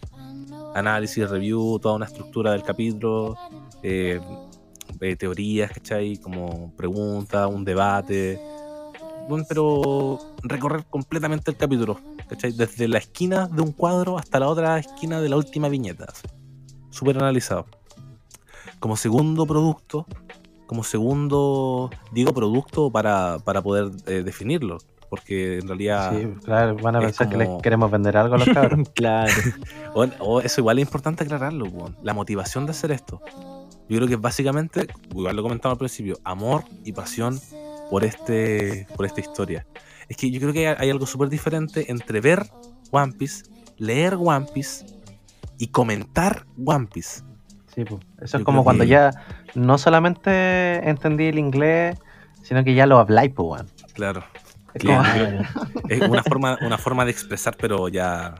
análisis, review, toda una estructura del capítulo, eh, eh, teorías, ¿cachai? Como preguntas, un debate. Bueno, pero recorrer completamente el capítulo, ¿cachai? Desde la esquina de un cuadro hasta la otra esquina de la última viñeta. Súper analizado. Como segundo producto, como segundo, digo producto para, para poder eh, definirlo, porque en realidad... Sí, claro, van a pensar que les queremos vender algo a los cabros. Claro. O, o eso igual es importante aclararlo, la motivación de hacer esto. Yo creo que básicamente, igual lo comentaba al principio, amor y pasión por este por esta historia. Es que yo creo que hay, hay algo súper diferente entre ver One Piece, leer One Piece y comentar One Piece. Sí, pues. Eso es como cuando que- ya no solamente entendí el inglés, sino que ya lo habláis, pues. Claro. Es como- Claro. Es una forma, una forma de expresar, pero ya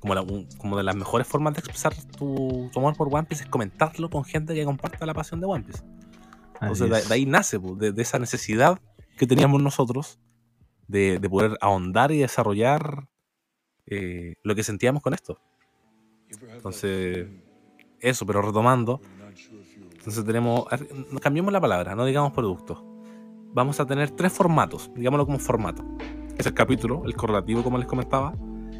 como, la- un- como de las mejores formas de expresar tu, tu amor por One Piece es comentarlo con gente que comparta la pasión de One Piece. Entonces de, ahí nace, pues, de, de esa necesidad que teníamos nosotros de, de poder ahondar y desarrollar eh, lo que sentíamos con esto. Entonces, eso, pero retomando, entonces tenemos, cambiemos la palabra, no digamos producto. Vamos a tener tres formatos, digámoslo como formato. Es el capítulo, el correlativo como les comentaba.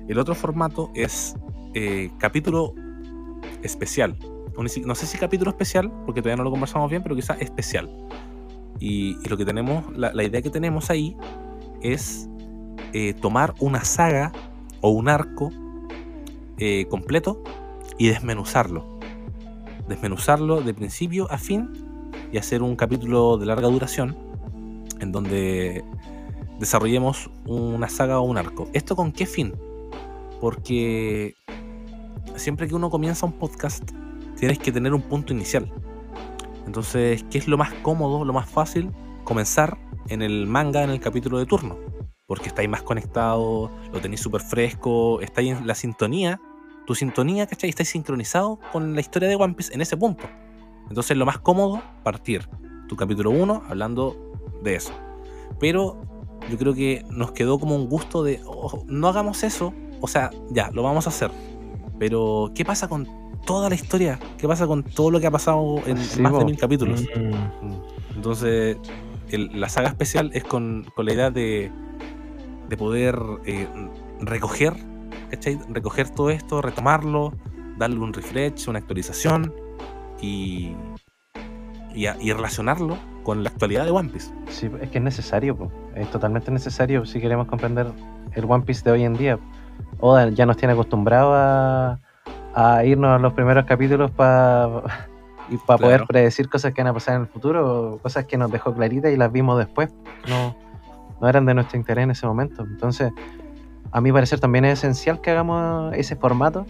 El otro formato es eh, capítulo especial. No sé si capítulo especial, porque todavía no lo conversamos bien, pero quizá especial. Y, lo que tenemos, la, la idea que tenemos ahí es eh, tomar una saga o un arco eh, completo y desmenuzarlo. Desmenuzarlo de principio a fin y hacer un capítulo de larga duración en donde desarrollemos una saga o un arco. ¿Esto con qué fin? Porque siempre que uno comienza un podcast, tienes que tener un punto inicial. Entonces, ¿qué es lo más cómodo, lo más fácil? Comenzar en el manga, en el capítulo de turno. Porque estáis más conectados, lo tenéis súper fresco, estáis en la sintonía tu sintonía, ¿cachai? Estás sincronizado con la historia de One Piece en ese punto. Entonces, lo más cómodo, partir tu capítulo 1 hablando de eso. Pero yo creo que nos quedó como un gusto de, "Oh, no hagamos eso. O sea, ya, lo vamos a hacer. Pero, ¿qué pasa con toda la historia? ¿Qué pasa con todo lo que ha pasado en Sí, más de mil capítulos? Mm, Entonces, el- la saga especial es con, con la idea de, de poder eh, recoger, ¿cachai? Recoger todo esto, retomarlo, darle un refresh, una actualización y, y, a- y relacionarlo con la actualidad de One Piece. Sí, es que es necesario, po. es totalmente necesario si queremos comprender el One Piece de hoy en día. Oda ya nos tiene acostumbrados a, a irnos a los primeros capítulos para y para poder predecir cosas que van a pasar en el futuro, cosas que nos dejó claritas y las vimos después. No, no eran de nuestro interés en ese momento. Entonces, a mi parecer también es esencial que hagamos ese formato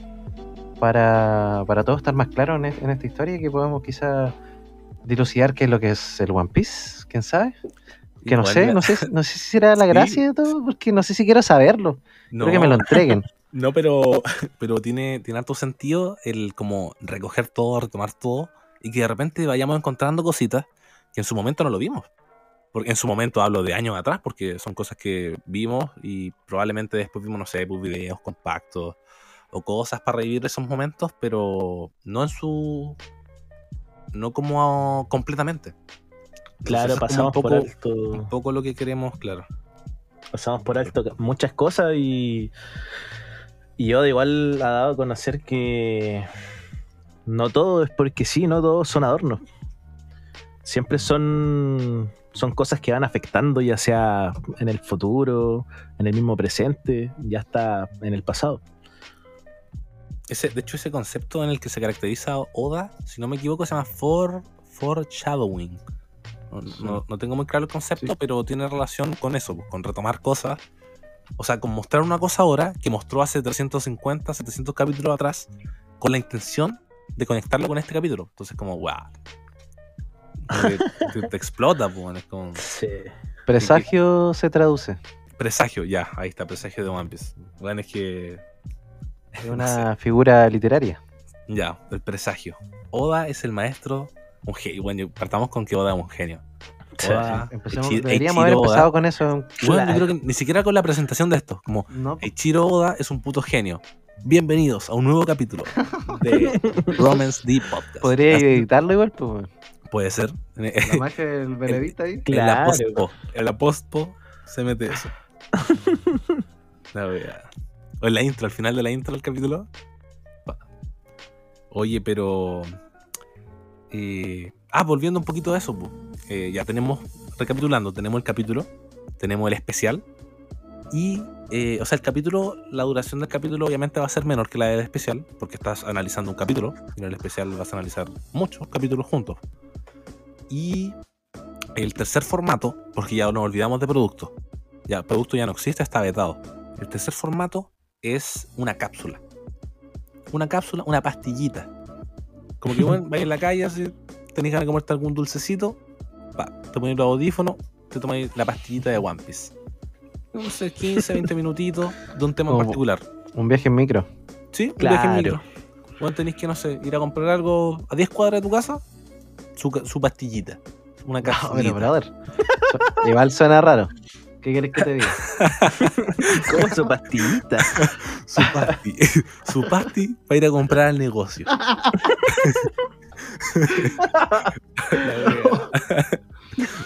para, para todos estar más claros en, en esta historia y que podamos quizá dilucidar qué es lo que es el One Piece, quién sabe. Que no sé, no sé, no sé si será la Sí. gracia de todo, porque no sé si quiero saberlo. Quiero que me lo entreguen. No, pero, pero tiene, tiene harto sentido el como recoger todo, retomar todo y que de repente vayamos encontrando cositas que en su momento no lo vimos. Porque en su momento hablo de años atrás, porque son cosas que vimos y probablemente después vimos, no sé, pues, videos compactos o cosas para revivir esos momentos, pero no en su. no como completamente. Claro, pasamos un por alto. un poco lo que queremos, claro. pasamos por alto muchas cosas y, y Oda igual ha dado a conocer que no todo es porque sí, no todos son adornos. Siempre son, son cosas que van afectando, ya sea en el futuro, en el mismo presente, ya está en el pasado. Ese, de hecho, ese concepto en el que se caracteriza Oda, si no me equivoco, se llama for, foreshadowing. No, no- no tengo muy claro el concepto, Sí. pero tiene relación con eso, pues, con retomar cosas. O sea, con mostrar una cosa ahora que mostró hace 350, 700 capítulos atrás, con la intención de conectarlo con este capítulo. Entonces, como, wow. Te, te- explota, pues, es como Sí. Presagio se traduce. presagio, ya, ahí está, presagio de One Piece. Bueno, es que Es una figura literaria. Ya, el presagio. Oda es el maestro. Un genio. Bueno, partamos con que Oda es un genio. Oda, Eiichi- deberíamos haber Eiichiro Oda- empezado con eso. Bueno, Claro. yo creo que ni siquiera con la presentación de esto. Como No, Oda es un puto genio. Bienvenidos a un nuevo capítulo de Romance D Podcast. podría editarlo igual, pues. Puede ser. En La magia del Benedicta ahí. la Claro. postpo. En la postpo se mete eso. La wea. O en la intro, al final de la intro del capítulo. Oye, pero. eh, ah, volviendo un poquito a eso. Eh, ya tenemos, recapitulando, tenemos el capítulo, tenemos el especial. Y, eh, o sea, el capítulo, la duración del capítulo obviamente va a ser menor que la del especial, porque estás analizando un capítulo, y en el especial vas a analizar muchos capítulos juntos. Y el tercer formato, porque ya nos olvidamos de producto, ya el producto ya no existe, está vetado. El tercer formato es una cápsula. Una cápsula, una pastillita. Como que bueno, vais en la calle, así, tenés ganas de comerte algún dulcecito, pa, te pones los audífonos, te tomáis la pastillita de One Piece. No sé, 15, 20 minutitos de un tema en particular. Un viaje en micro. ¿Sí? Un viaje en micro. Bueno, tenéis que, no sé, ir a comprar algo a 10 cuadras de tu casa, su, su pastillita. Una No, cápsula. pero brother. Igual suena raro. ¿Qué quieres que te diga? ¿Cómo su pastillita? su pasti, su pasti para ir a comprar al negocio.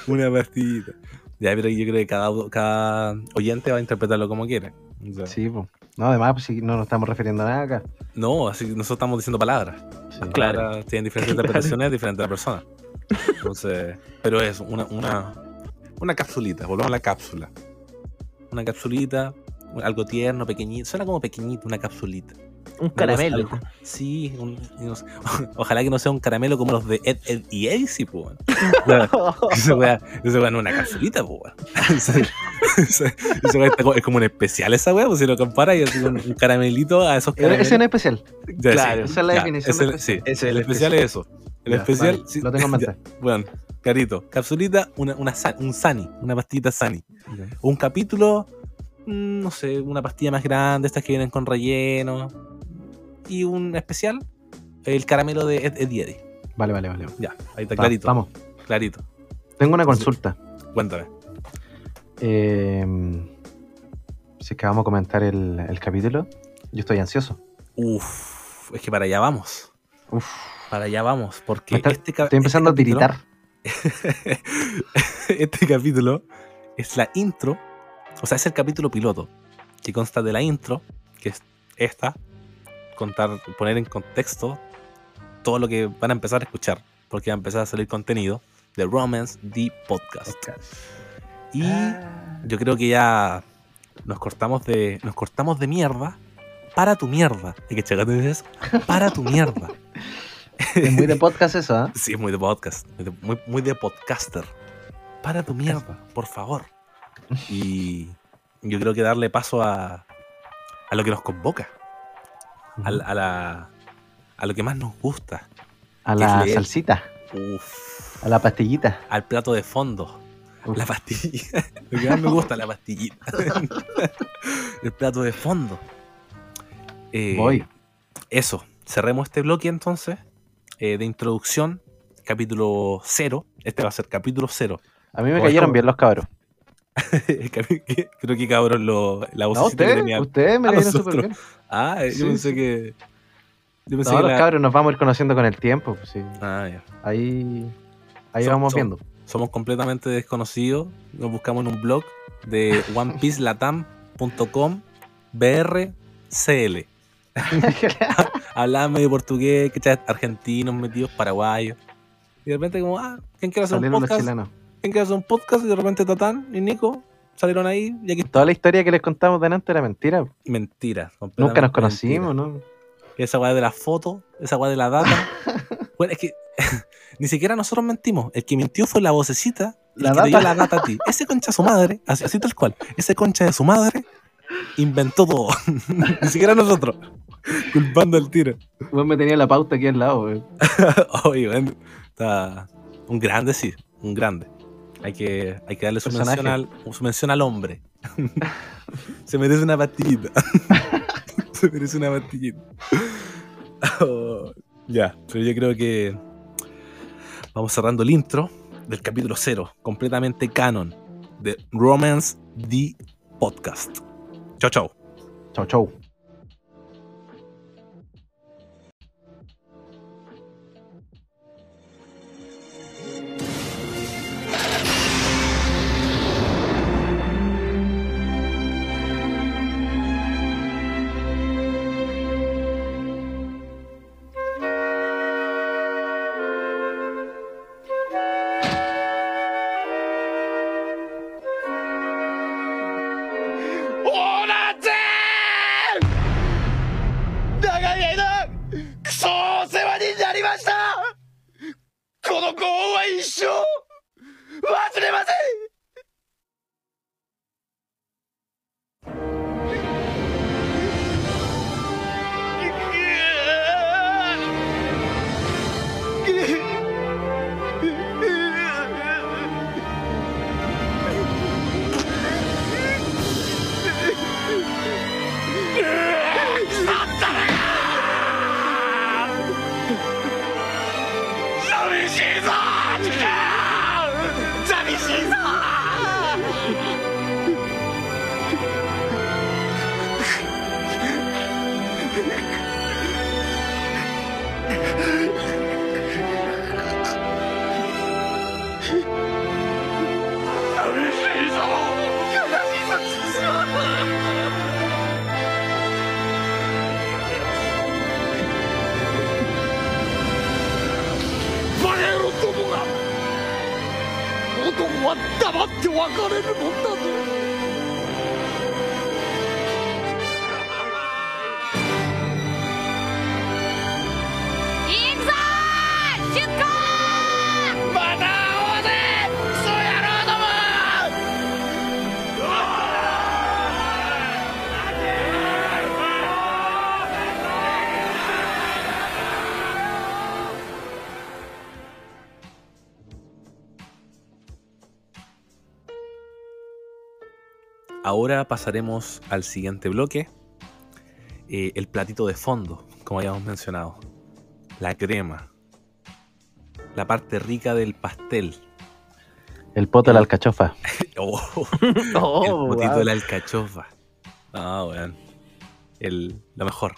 Una pastillita. Ya, pero yo creo que cada, cada oyente va a interpretarlo como quiere. O sea, Sí, pues. No, además, pues, si no nos estamos refiriendo a nada acá. No, así que nosotros estamos diciendo palabras. Sí. Las Claro. palabras tienen diferentes interpretaciones diferentes a la persona. Entonces, pero es una, una, una capsulita, volvamos a la cápsula. Una capsulita, algo tierno, pequeñito. Suena como pequeñito, una capsulita. Un caramelo. Sí, un- y no sé, ojalá que no sea un caramelo como los de Ed, Ed y pues. weón. Esa weá, esa weá no es una capsulita, pues. esa weá está como- es como un especial esa weá, pues si lo comparas y así un, un caramelito a esos Ese caramelos. no es especial. Ya, Claro, esa es la definición es el- especial. sí, Ese es el, el especial es eso. El Ya, especial, vale, sí, Lo tengo en mente. ya, bueno, carito, capsulita, una, una un Sani, una pastillita Sani. Un capítulo, mm, no sé, una pastilla más grande, estas que vienen con relleno. Y un especial, el caramelo de Ed, Ed y Eddie. Vale, vale, vale. Ya, ahí está Va- clarito. Vamos. Clarito. Tengo una consulta. Cuéntame. Eh, si es que vamos a comentar el, el capítulo, yo estoy ansioso. Uf, es que para allá vamos. Uf, Para allá vamos. Porque está- este, estoy empezando este a tiritar. capítulo- este capítulo es la intro. O sea, es el capítulo piloto. Que consta de la intro, que es esta. Contar, poner en contexto todo lo que van a empezar a escuchar. Porque va a empezar a salir contenido de Romance The Podcast. Y Ah. yo creo que ya nos cortamos de nos cortamos de mierda para tu mierda. Y que checate dices, para tu mierda. Es muy de podcast eso, ¿ah? Sí, es muy de podcast, muy de, muy, muy de podcaster. Para tu mierda, por favor. Y yo creo que darle paso a, a lo que nos convoca, a, la- a la- a lo que más nos gusta. A la salsita, Uf, a la pastillita. al plato de fondo. Uf. La pastilla. Lo que más me gusta, la pastillita. El plato de fondo. Eh, Voy. Eso, cerremos este bloque entonces eh, de introducción, capítulo 0. Este va a ser capítulo 0. A mí me cayeron como- bien los cabros. Creo que cabrón lo, la No, que ustedes, me cayeron súper bien. Ah, yo Sí, pensé sí. que. Yo pensé No, que los la- cabros nos vamos a ir conociendo con el tiempo. pues sí. Ah, ya. Ahí, ahí vamos viendo. Somos completamente desconocidos. Nos buscamos en un blog de onepiecelatam.com BRCL. Hablaban medio portugués, ¿cachai? argentinos metidos, paraguayos. Y de repente, como, ah, ¿quién quiere hacer un Salieron los podcast? ¿Quién quiere hacer un podcast? Y de repente Tatán y Nico salieron ahí y aquí Toda la historia que les contamos delante era mentira. Mentira. Nunca nos conocimos, mentira. ¿no? Esa weá de la foto, esa weá de la data. bueno, es que ni siquiera nosotros mentimos. El que mintió fue la vocecita, el La que te dio data. la data a ti. Ese concha de su madre, así, así tal cual, ese concha de su madre inventó todo. ni siquiera nosotros. Culpando al tiro. Vos me tenía la pauta aquí al lado. Oye, weón, está un grande, sí, un grande. Hay que, hay que darle su mención, al, su mención al hombre. Se merece una pastillita. Se merece una pastillita. Oh, ya, pero yo creo que vamos cerrando el intro del capítulo 0, completamente canon de Romance The Podcast. Chao, chao. Chau, chau. Ahora pasaremos al siguiente bloque. eh, el platito de fondo, como habíamos mencionado. La crema. La parte rica del pastel. El poto de la alcachofa. Oh, Oh, el potito wow. de la alcachofa. Ah, weón. El, lo mejor.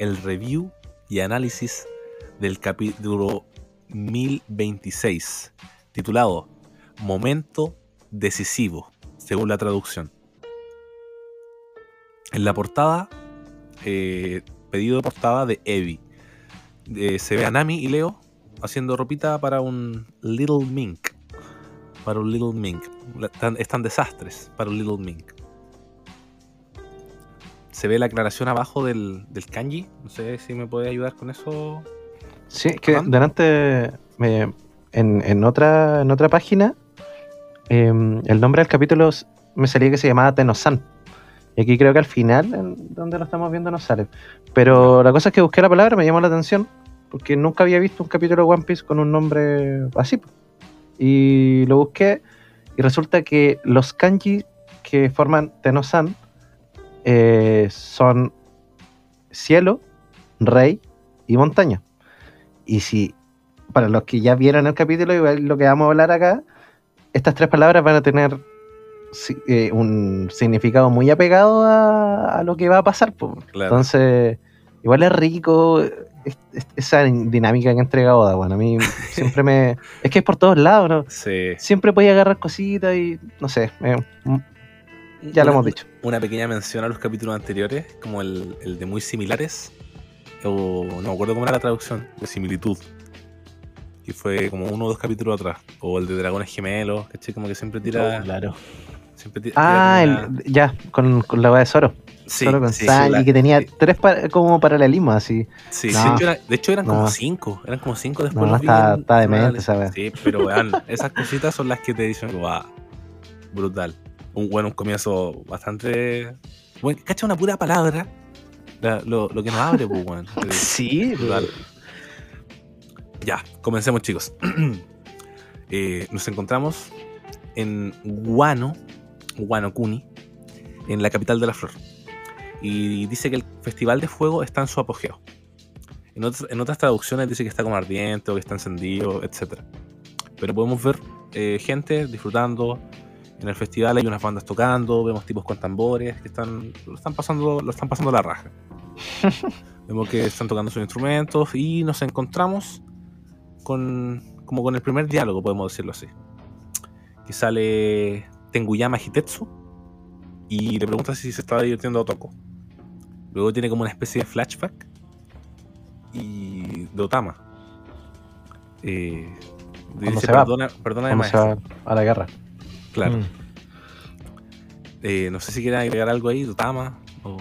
El review y análisis del capítulo 1026, titulado Momento decisivo, según la traducción. En la portada, eh, pedido de portada de Evi. Eh, se ve a Nami y Leo haciendo ropita para un Little Mink. Para un Little Mink. Están, están desastres para un Little Mink. Se ve la aclaración abajo del, del kanji. No sé si me puede ayudar con eso. Sí, es que delante, me- en, en otra, en otra página, em, el nombre del capítulo me salía que se llamaba Tenosan. Y aquí creo que al final, en donde lo estamos viendo, no sale. Pero la cosa es que busqué la palabra, me llamó la atención, porque nunca había visto un capítulo de One Piece con un nombre así. Y lo busqué, y resulta que los kanji que forman Tenosan eh, son cielo, rey y montaña. Y si, para los que ya vieron el capítulo, igual lo que vamos a hablar acá, estas tres palabras van a tener eh, un significado muy apegado a, a lo que va a pasar. Claro. Entonces, igual es rico es- es- esa dinámica que entrega Oda. Bueno, a mí siempre me. Es que es por todos lados, ¿no? Sí. Siempre podía agarrar cositas y no sé. eh, mm, ya lo Una- hemos dicho. Una pequeña mención a los capítulos anteriores, como el, el de muy similares. O no me acuerdo cómo era la traducción, de similitud. Que fue como uno o dos capítulos atrás. O el de Dragones Gemelos, ¿cachai? Como que siempre tira. Oh, claro. Siempre ti- Ah, tira una- el, ya, con, con la weá de Zoro. Sí, Zoro con sí, la- que tenía sí, tres pa- como paralelismos así. sí, No. de, hecho era- de hecho eran como cinco. Eran como cinco después. No, está- en- está en demente wea. Sí, pero vean, esas cositas son las que te dicen, wow, brutal. Un bueno, un comienzo bastante. Bueno, cacha una pura palabra. la- lo, lo que nos abre, pues, weón. Sí, Brutal. Ya, comencemos, chicos. Eh, nos encontramos en Guano, Guano Kuni, en la capital de la flor. Y dice que el Festival de Fuego está en su apogeo. En otras, en otras traducciones dice que está como ardiente o que está encendido, etc. Pero podemos ver eh, gente disfrutando. En el festival hay unas bandas tocando, vemos tipos con tambores que están, lo están pasando, lo están pasando la raja. vemos que están tocando sus instrumentos y nos encontramos con como con el primer diálogo, podemos decirlo así. Que sale Tenguyama Hitetsu y le pregunta si se estaba divirtiendo a Otoko. Luego tiene como una especie de flashback y de Otama. Eh, dice, se va. perdona, perdona Cuando se maestro". va a la guerra. Claro. Mm. Eh, no sé si quieren agregar algo ahí, Otama. O,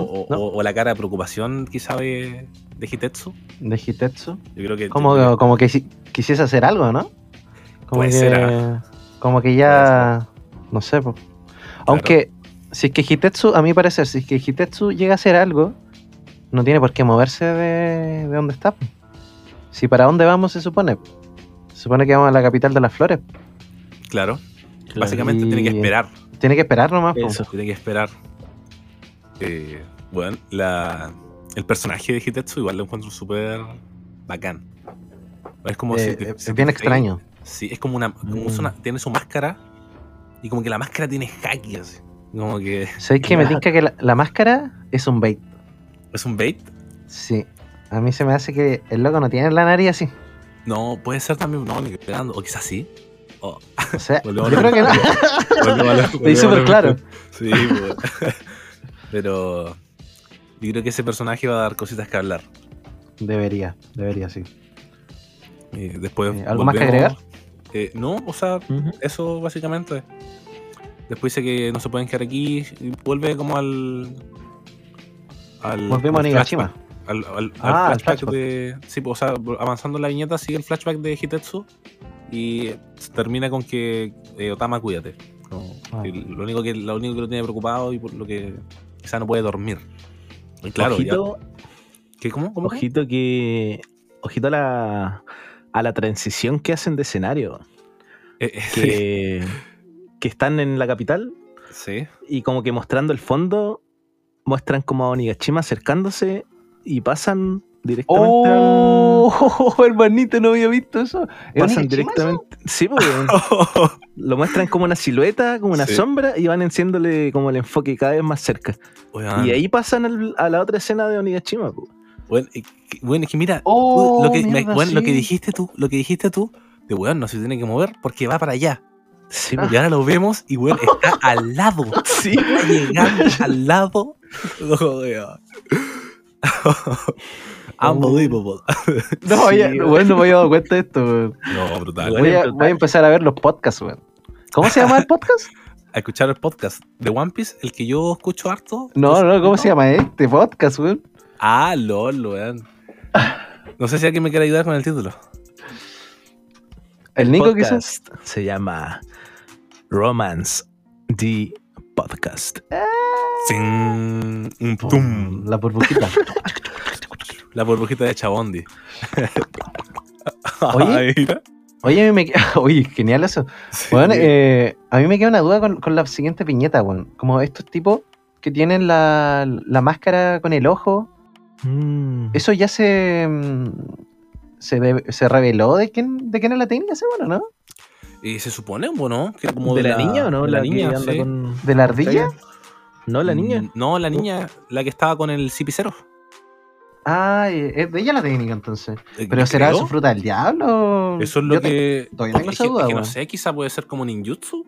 o, o- ¿No? o- o la cara de preocupación quizá de, de Hitetsu. De Hitetsu. Yo creo que... Como, como que si- quisiese hacer algo, ¿no? Como Puede que, ser, ah. Como que ya. No sé, po. Aunque, si es que Hitetsu, a mi parecer, si es que Hitetsu llega a hacer algo, no tiene por qué moverse de, de donde está. po. Si para dónde vamos, se supone. Se supone que vamos a la capital de las flores. Claro. Claro. Básicamente tiene que esperar. Tiene que esperar nomás. Eso. Tiene que esperar. Eh, bueno, la, el personaje de Hitetsu igual lo encuentro súper bacán. Es como Eh, si te- es si bien extraño. Sí, es como una, como Mm. una- Tiene su máscara y como que la máscara tiene haki así. Como que ¿Sabes que me tinca que la, la máscara es un bait? es un bait. Sí. A mí se me hace que el loco no tiene la nariz así. No, puede ser también. No, ni cagando, O quizás sí. O- O sea, yo creo que no. lo- súper claro. Sí, pues. pero yo creo que ese personaje va a dar cositas que hablar. Debería, debería, sí. Eh, después Eh, ¿algo más que volvemos- Eh, no, o sea, eso básicamente. Después dice que no se pueden quedar aquí y vuelve como al. al Volvemos a Nigashima. Al, al- Ah, al flashback flashback. de. Sí, pues, o sea, avanzando en la viñeta sigue el flashback de Hitetsu y termina con que eh, Otama, cuídate. Ah. lo, único que, lo único que lo tiene preocupado y por lo que quizá no puede dormir. Y claro, ya- ojito, ¿qué, ¿cómo? ¿Cómo? ojito que. Ojito a la, a la transición que hacen de escenario. Eh, eh, Que, que están en la capital sí, y como que mostrando el fondo muestran como a Onigashima acercándose y pasan directamente al- Oh, hermanito, no había visto eso. ¿Es Pasan directamente. Sí, pues, weón. lo muestran como una silueta, como una Sí. sombra, y van enciéndole como el enfoque cada vez más cerca. Y ahí pasan al- a la otra escena de Onigashima. pues. weón, es que- weón, es que mira, Oh, lo, que, mierda, me- weón, lo que dijiste tú, lo que dijiste tú, de weón, no se tiene que mover porque va para allá. Sí, Ah. Y ahora lo vemos y weón, está al lado. Sí, Está llegando al lado. Oh, weón. Unbelievable. No, Sí, ya, weón, no me había dado cuenta de esto. weón. No, brutal. Bueno, Voy a, voy a empezar a ver los podcasts, weón. ¿Cómo se llama el podcast? A escuchar el podcast de One Piece, el que yo escucho harto. No, no, ¿cómo se llama este podcast, weón? Ah, LOL, weón. No sé si alguien me quiere ayudar con el título. El Nico podcast se llama Romance The Podcast. Sin un tum. La burbujita. La burbujita de Chabondi. Oye. Oye, a mí me Oye, genial eso. Sí. Weón, eh, a mí me queda una duda con, con la siguiente piñeta, weón. Como estos tipos que tienen la, la máscara con el ojo. Mm. Eso ya se. mm, Se, se reveló de quién, de quién es la técnica, ese, bueno, ¿no? Y se supone, bueno, que como ¿De la, niña o no? de la, niña, sí. con- ¿De la ardilla? No, la niña. Mm, No, la niña, la que estaba con el cipicero. Ah, eh, es de ella la técnica entonces. Eh, ¿Pero será creo. su fruta del diablo? Eso es lo Yo te- que. todavía tengo es esa duda, es que no sé, quizá puede ser como ninjutsu.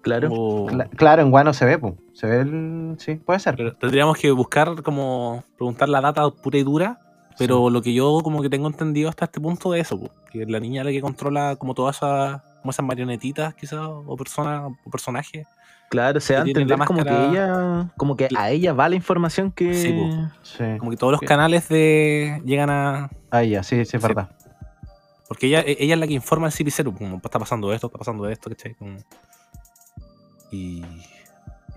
Claro. o- Cla- claro, en Guano se ve, pues. Se ve el. Sí, puede ser. Pero tendríamos que buscar como preguntar la data pura y dura. Pero lo que yo como que tengo entendido hasta este punto es eso, po, que la niña la que controla como todas esas, como esas marionetitas quizás, o personas, o personajes. Claro, se da a entender como que ella, como que a ella va la información que. Sí. Sí. Como que todos los canales de llegan a. Ah, ya, sí, sí, es Sí. verdad. Porque ella, e, ella es la que informa al Cipicero, como está pasando esto, está pasando esto, ¿cachai? Como- Y.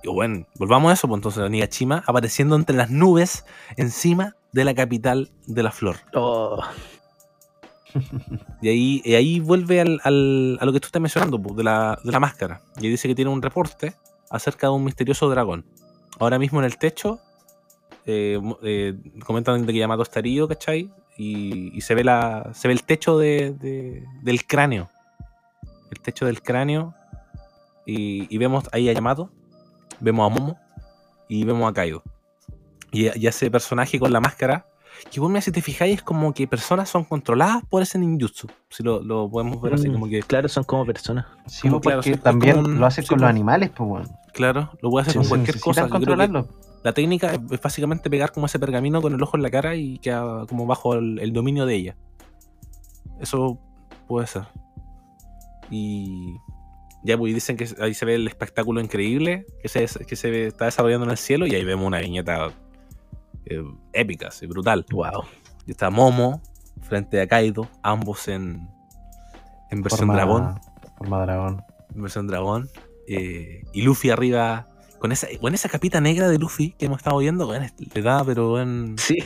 Y bueno, volvamos a eso, pues entonces Nigashima apareciendo entre las nubes encima de la capital de la flor. Oh, Y ahí, y ahí vuelve al, al- a lo que tú estás mencionando, pues, de, la, de la máscara. Y dice que tiene un reporte acerca de un misterioso dragón. Ahora mismo en el techo, eh, eh, comentan de que está ¿cachai? Y, se, ve la, se ve el techo de, de- del cráneo. El techo del cráneo. Y, vemos ahí a Yamato, vemos a Momo y vemos a Kaido. Y, ese personaje con la máscara que bueno, mira, si te fijáis, es como que personas son controladas por ese ninjutsu. Si lo, lo podemos ver así, Mm, como que, Claro, son como personas. Sí, Como, claro, porque también como lo hacen sí, con los animales, pues, bueno. claro, lo puede hacer Sí, con cualquier cosa. controlarlo. la técnica es, básicamente pegar como ese pergamino con el ojo en la cara y queda como bajo el, el dominio de ella. Eso puede ser. Y ya pues y dicen que ahí se ve el espectáculo increíble que se, que se ve- está desarrollando en el cielo y ahí vemos una viñeta eh, épica, así, brutal. Wow. Y está Momo frente a Kaido, ambos en, en versión Forma- dragón. Forma dragón. En versión dragón. eh, y Luffy arriba. Con esa, con esa capita negra de Luffy que hemos estado viendo, le da, pero en. Sí,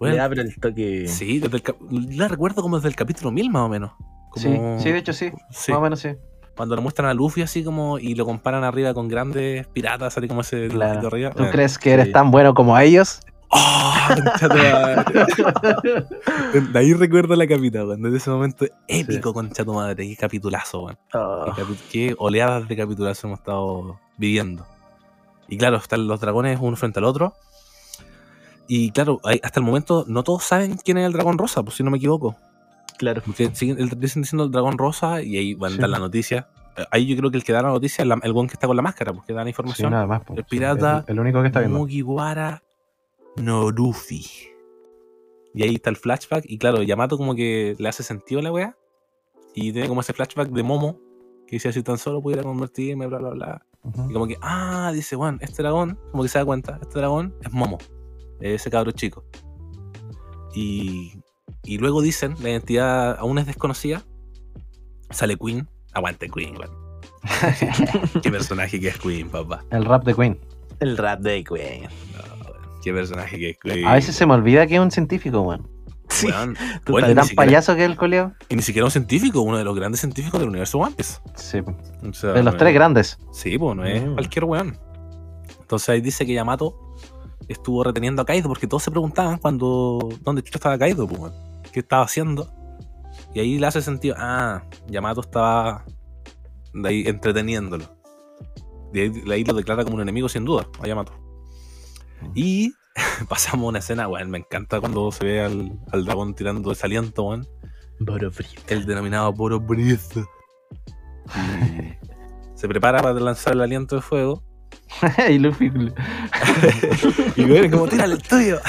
le abre el toque. Sí, desde el la recuerdo como desde el capítulo 1000 más o menos. Como- Sí, sí, de hecho sí. sí, Más o menos sí. Cuando le muestran a Luffy así como y lo comparan arriba con grandes piratas, así como ese Claro. arriba. ¿Tú Bueno. crees que eres sí. tan bueno como ellos? ¡Oh, concha tu madre! De ahí recuerdo la capita, weón. Desde ese momento épico, concha tu madre. Qué capitulazo, weón. Oh, Qué, capi- qué oleadas de capitulación hemos estado viviendo. Y claro, están los dragones uno frente al otro. Y claro, hasta el momento no todos saben quién es el dragón rosa, por si no me equivoco. claro. Porque siguen, dicen diciendo el dragón rosa y ahí van a Sí. dar la noticia. Ahí yo creo que el que da la noticia es la- el buen que está con la máscara, porque da la Sí, información. nada más. pues. el pirata, El, el único que está viendo. Mugiwara no Luffy. Y ahí está el flashback. Y claro, Yamato como que le hace sentido a la wea. Y tiene como ese flashback de Momo. Que dice, si tan solo pudiera convertirme, bla, bla, bla. Y como que, ah, dice, bueno, este dragón, como que se da cuenta, este dragón es Momo. Ese cabro chico. Y, y luego dicen, la identidad aún es desconocida. Sale Queen. Aguante Queen, weón. Qué personaje que es Queen, papá. El rap de Queen. El rap de Queen. No. Qué personaje que es Queen. A veces se me olvida que es un científico, weón. Sí, Weón, bueno, ni tan siquiera- payaso que es el coleo. Y ni siquiera un científico, uno de los grandes científicos del universo One Piece. Sí. O sea, De los no tres es- grandes. Sí, pues no es Mm. cualquier weón. Entonces ahí dice que Yamato estuvo reteniendo a Kaido porque todos se preguntaban cuando dónde estaba Kaido, pues, weón. qué estaba haciendo. Y ahí le hace sentido, ah, Yamato estaba de ahí entreteniéndolo. De ahí, de ahí lo declara como un enemigo sin duda, a Yamato. Y pasamos una escena, weón, me encanta cuando se ve al, al dragón tirando ese aliento, weón. El denominado Boro Breath. Y se prepara para lanzar el aliento de fuego. y Luffy. Y viene como, tírale el tuyo.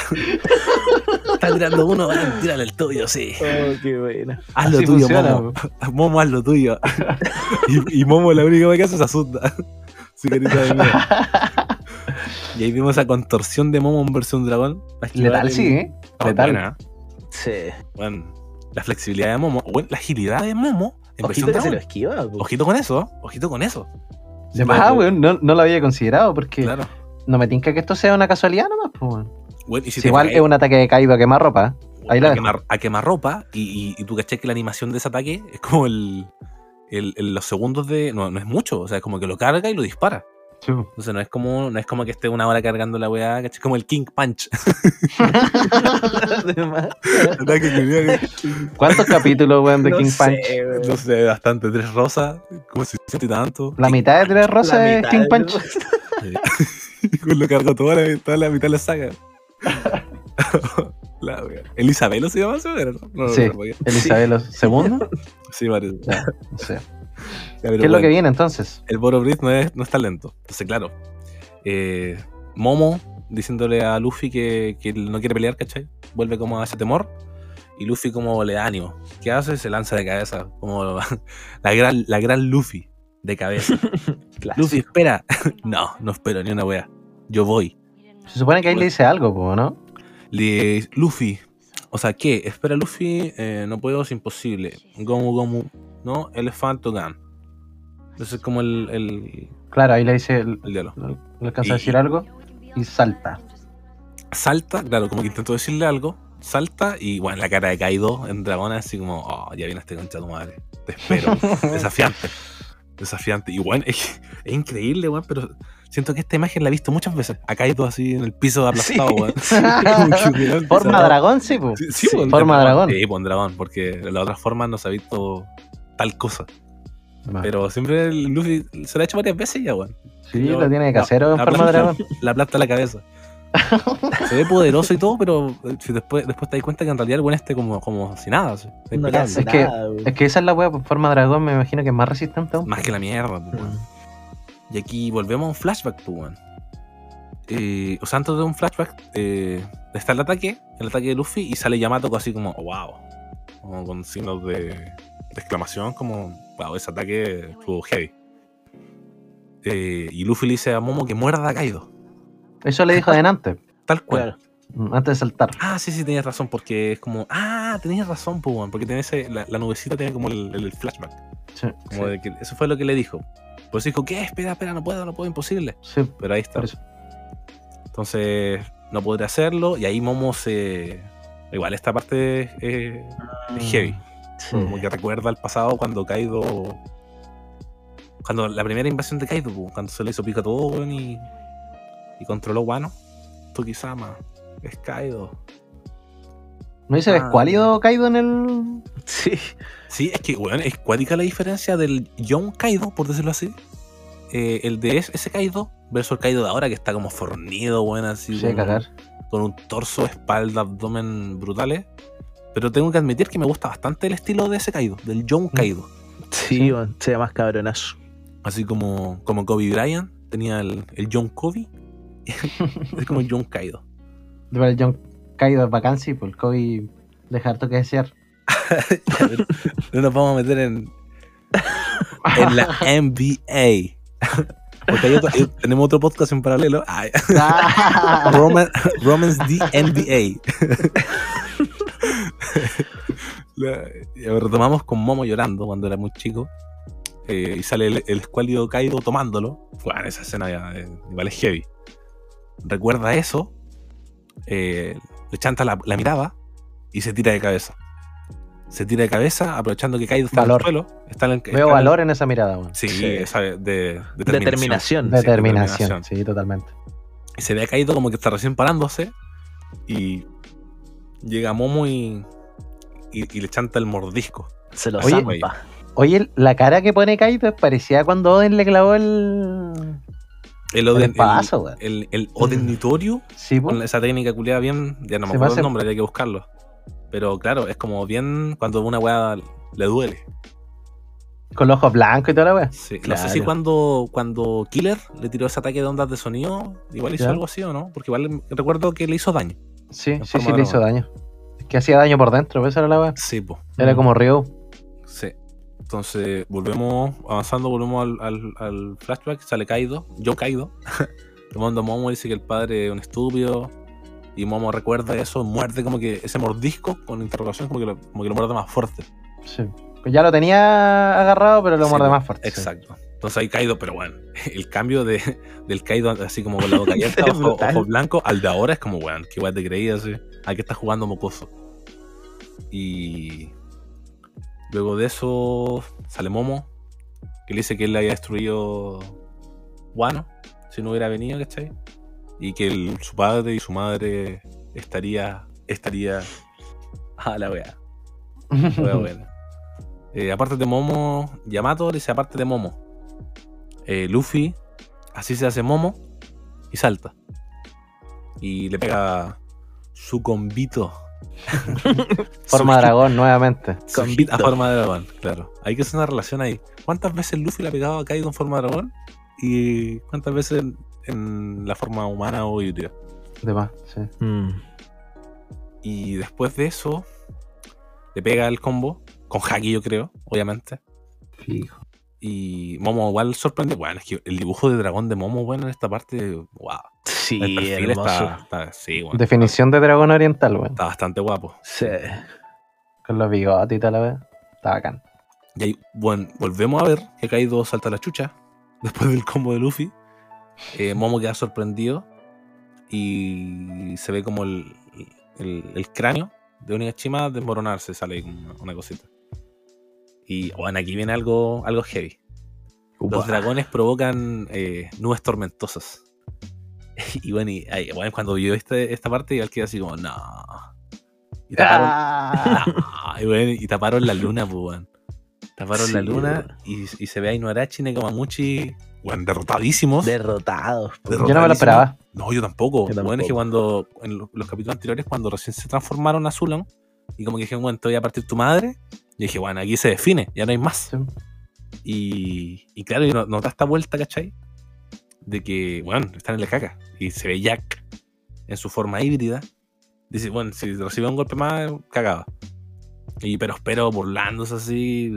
Está tirando uno, weón, tírale el tuyo, sí. Oh, qué buena. Haz lo Así tuyo, funciona, Momo. Momo, haz lo tuyo. y, y Momo la única que hace es asusta. Su carita de miedo. Y ahí vimos esa contorsión de Momo en versión dragón. Letal, sí, ¿eh? Ah, Letal. buena. Sí. Bueno, la flexibilidad de Momo, bueno, la agilidad de Momo en Ojito versión que se lo dragón. esquiva. Ojito con eso, ojito con eso. De más, weón, no, no lo había considerado porque Claro. no me tinca que esto sea una casualidad nomás, pues, weón. Bueno, y si Si te igual es un ataque de Kaido a quemarropa. Ahí la a, quemar, a quemarropa y, y, y tú caché que la animación de ese ataque es como el, el- el- los segundos de. No, no es mucho, o sea, es como que lo carga y lo dispara. Sí. Entonces no es como, no es como que esté una hora cargando la weá, ¿cachai? Como el King Punch. ¿Cuántos capítulos, weón, de No King sé, Punch? No sé, bastante. Tres rosas, como si y tanto. La mitad de Tres Rosas La es King de- Punch. Lo cargó toda la, toda la mitad de la saga. la wea. ¿El Isabelo se llama no? No, no, Sí. no, no, no. Elizabeth II. Sí, parece. No sé. ¿Qué es lo que viene entonces? el Boro Breath no es, no es tan lento. Entonces, claro. eh, Momo diciéndole a Luffy que, que no quiere pelear, ¿cachai? Vuelve como a ese temor. Y Luffy como le da ánimo. ¿Qué hace? Se lanza de cabeza. Como la gran, la gran Luffy de cabeza. Luffy, espera. no, no espero ni una wea. Yo voy. Se supone que ahí le dice algo, ¿no? Le, Luffy. O sea, ¿qué? Espera, Luffy. eh, no puedo, es imposible. Gomu Gomu. No, Elephant Gun. Ese es como el, el, Claro, ahí le dice, le el diálogo. le alcanza a decir algo y salta. salta, claro, como que intentó decirle algo, salta y bueno, la cara de Kaido en dragón es así como, oh, ya viene este concha de tu madre, te espero, desafiante, desafiante. Y bueno, es, es increíble, weón, pero siento que esta imagen la he visto muchas veces, a Kaido así en el piso aplastado, Sí. weón. Forma dragón, sí, po. Sí, sí, Sí, pues, forma dragón. Sí, pues, dragón, porque de la otra forma no se ha visto tal cosa. Pero siempre el Luffy se lo ha hecho varias veces ya, weón. Sí, Yo- lo tiene de la- casero en la forma de dragón. La plata a la cabeza. Se ve poderoso y todo, pero eh, si después, después te das cuenta que en realidad el buen este como, como si nada. así, No Es que- nada. Es que esa es la wea, por forma de dragón, me imagino que es más resistente aún. Más que la mierda, pues, weón. Y aquí volvemos a un flashback, pues, weón. Eh, o sea, antes de un flashback, eh, está el ataque, el ataque de Luffy, y sale Yamato así como, wow. Como con signos de, de exclamación, como, wow, ese ataque estuvo heavy. Eh, y Luffy le dice a Momo que muerda a Kaido. Eso le dijo adelante, Tal cual. Claro. antes de saltar. Ah, sí, sí, tenías razón, porque es como, ah, tenías razón, pues, weón, porque tiene ese, la, la nubecita tiene como el, el flashback. Sí, Como de que eso fue lo que le dijo. Pues dijo, ¿qué? Espera, espera, no puedo, no puedo, imposible. sí, Pero ahí está. Entonces, no podré hacerlo. Y ahí Momo se. Igual, esta parte es, es- es heavy. Sí. Como que recuerda el pasado cuando Kaido. Cuando la primera invasión de Kaido, cuando se le hizo pico a todo, weón, y. Y controló Wano. Tokisama. Es Kaido. ¿No dice Ah. escuálido caído en el...? Sí. Sí, es que, weón, es cuática la diferencia del Young Kaido, por decirlo así. Eh, el de es- ese Kaido versus el Kaido de ahora, que está como fornido, weón, así. Sí, cagar. con un torso, espalda, abdomen brutales. Pero tengo que admitir que me gusta bastante el estilo de ese Kaido, del Young Kaido. Sí, weón, se ve más cabronazo. Así como, como Kobe Bryant tenía el, el Young Kobe. es como el Young Kaido. Pero el John caído de vacancia y por el Kobe deja harto que desear. No nos vamos a meter en, en la NBA. Porque hay otro- hay- tenemos otro podcast en paralelo. Ay, Roman, Romans the NBA. La- retomamos con Momo llorando cuando era muy chico. eh, y sale el, el escuálido caído tomándolo. Bueno, esa escena ya, eh, igual es heavy. Recuerda eso. eh, le chanta la, la mirada y se tira de cabeza. se tira de cabeza, aprovechando que Kaido está Valor. en el suelo. Está en el, está Veo en el- valor en esa mirada, weón. Sí, Sí. esa de, de Determinación. Sí, Determinación, determinación. sí, totalmente. Y se ve a Kaido como que está recién parándose. Y llega Momo y, y, y le chanta el mordisco. Se lo Oye, zampa. Oye, la cara que pone Kaido es parecida a cuando Oden le clavó el. El El Oden, el, espadazo, el, el Nitorio, Sí, con esa técnica culiada bien. Ya no me acuerdo el nombre, habría que buscarlo. Pero claro, es como bien cuando una weá le duele. Con los ojos blancos y toda la wea. Sí, No sé si cuando, cuando Killer le tiró ese ataque de ondas de sonido, igual hizo Ya. algo así o no, porque igual recuerdo que le hizo daño. Sí, sí, sí, le hizo daño. Que hacía daño por dentro, ¿ves? Era la wea. Sí, pues. Era como Ryu. Sí. Entonces, volvemos, avanzando, volvemos al, al- al flashback, sale Kaido, yo Kaido. Tomando Momo dice que el padre es un estúpido. Y Momo recuerda eso, muerde como que ese mordisco con interrogación, como que lo, como que lo muerde más fuerte. Sí. Pues ya lo tenía agarrado, pero lo Sí, muerde pues, más fuerte. sí. Exacto. Entonces ahí Kaido, pero bueno, el cambio de, del Kaido así como con la boca abierta, ojo, ojo blanco, al de ahora es como, weón, qué weón te creías, así. Aquí está jugando mocoso. Y luego de eso sale Momo, que le dice que él le había destruido Wano, si no hubiera venido, ¿cachai? Y que el- su padre y su madre estaría, estaría a la wea. Wea buena. Eh, aparte de Momo, Yamato le dice aparte de Momo. Eh, Luffy, así se hace Momo y salta. Y le pega su combito. Forma dragón nuevamente. a forma de dragón, claro. Hay que hacer una relación ahí. ¿Cuántas veces Luffy le ha pegado a Kaido en forma de dragón? ¿Y cuántas veces en, en la forma humana o híbrida? De más, sí. Mm. Y después de eso, le pega el combo, con Haki yo creo, obviamente. Fijo. Y Momo igual sorprende. Bueno, es que el dibujo de dragón de Momo, bueno, en esta parte, wow. Sí, el está, está- sí, bueno, Definición de dragón oriental, weón. está bastante guapo. Sí. Con los bigotes y tal. Está bacán. Y ahí, bueno, volvemos a ver que Kaido salta la chucha después del combo de Luffy. Eh, Momo queda sorprendido y se ve como el, el- el cráneo de Onigashima desmoronarse, sale una, una cosita. Y bueno, aquí viene algo, algo heavy. Los dragones provocan eh, nubes tormentosas. y bueno, y, ay, bueno, cuando vio este, esta parte, igual quedó así como, no. Y taparon, Ah, no, y, bueno, y taparon la luna, pues. Taparon la luna y, y se ve a Inuarashi y Nekamamuchi, weón, derrotadísimos. Derrotados. Yo no me lo esperaba. No, yo tampoco. Yo Bueno, es que cuando, en lo- los, capítulos anteriores, cuando recién se transformaron a Zulon, y como que dijeron, bueno, te voy a partir tu madre, yo dije, bueno, aquí se define, ya no hay más. Sí. Y, y claro, y no- nota esta vuelta, ¿cachai? De que, bueno, están en la caca. Y se ve Jack en su forma híbrida. Dice, bueno, si recibe un golpe más, cagaba. Y pero espero burlándose así.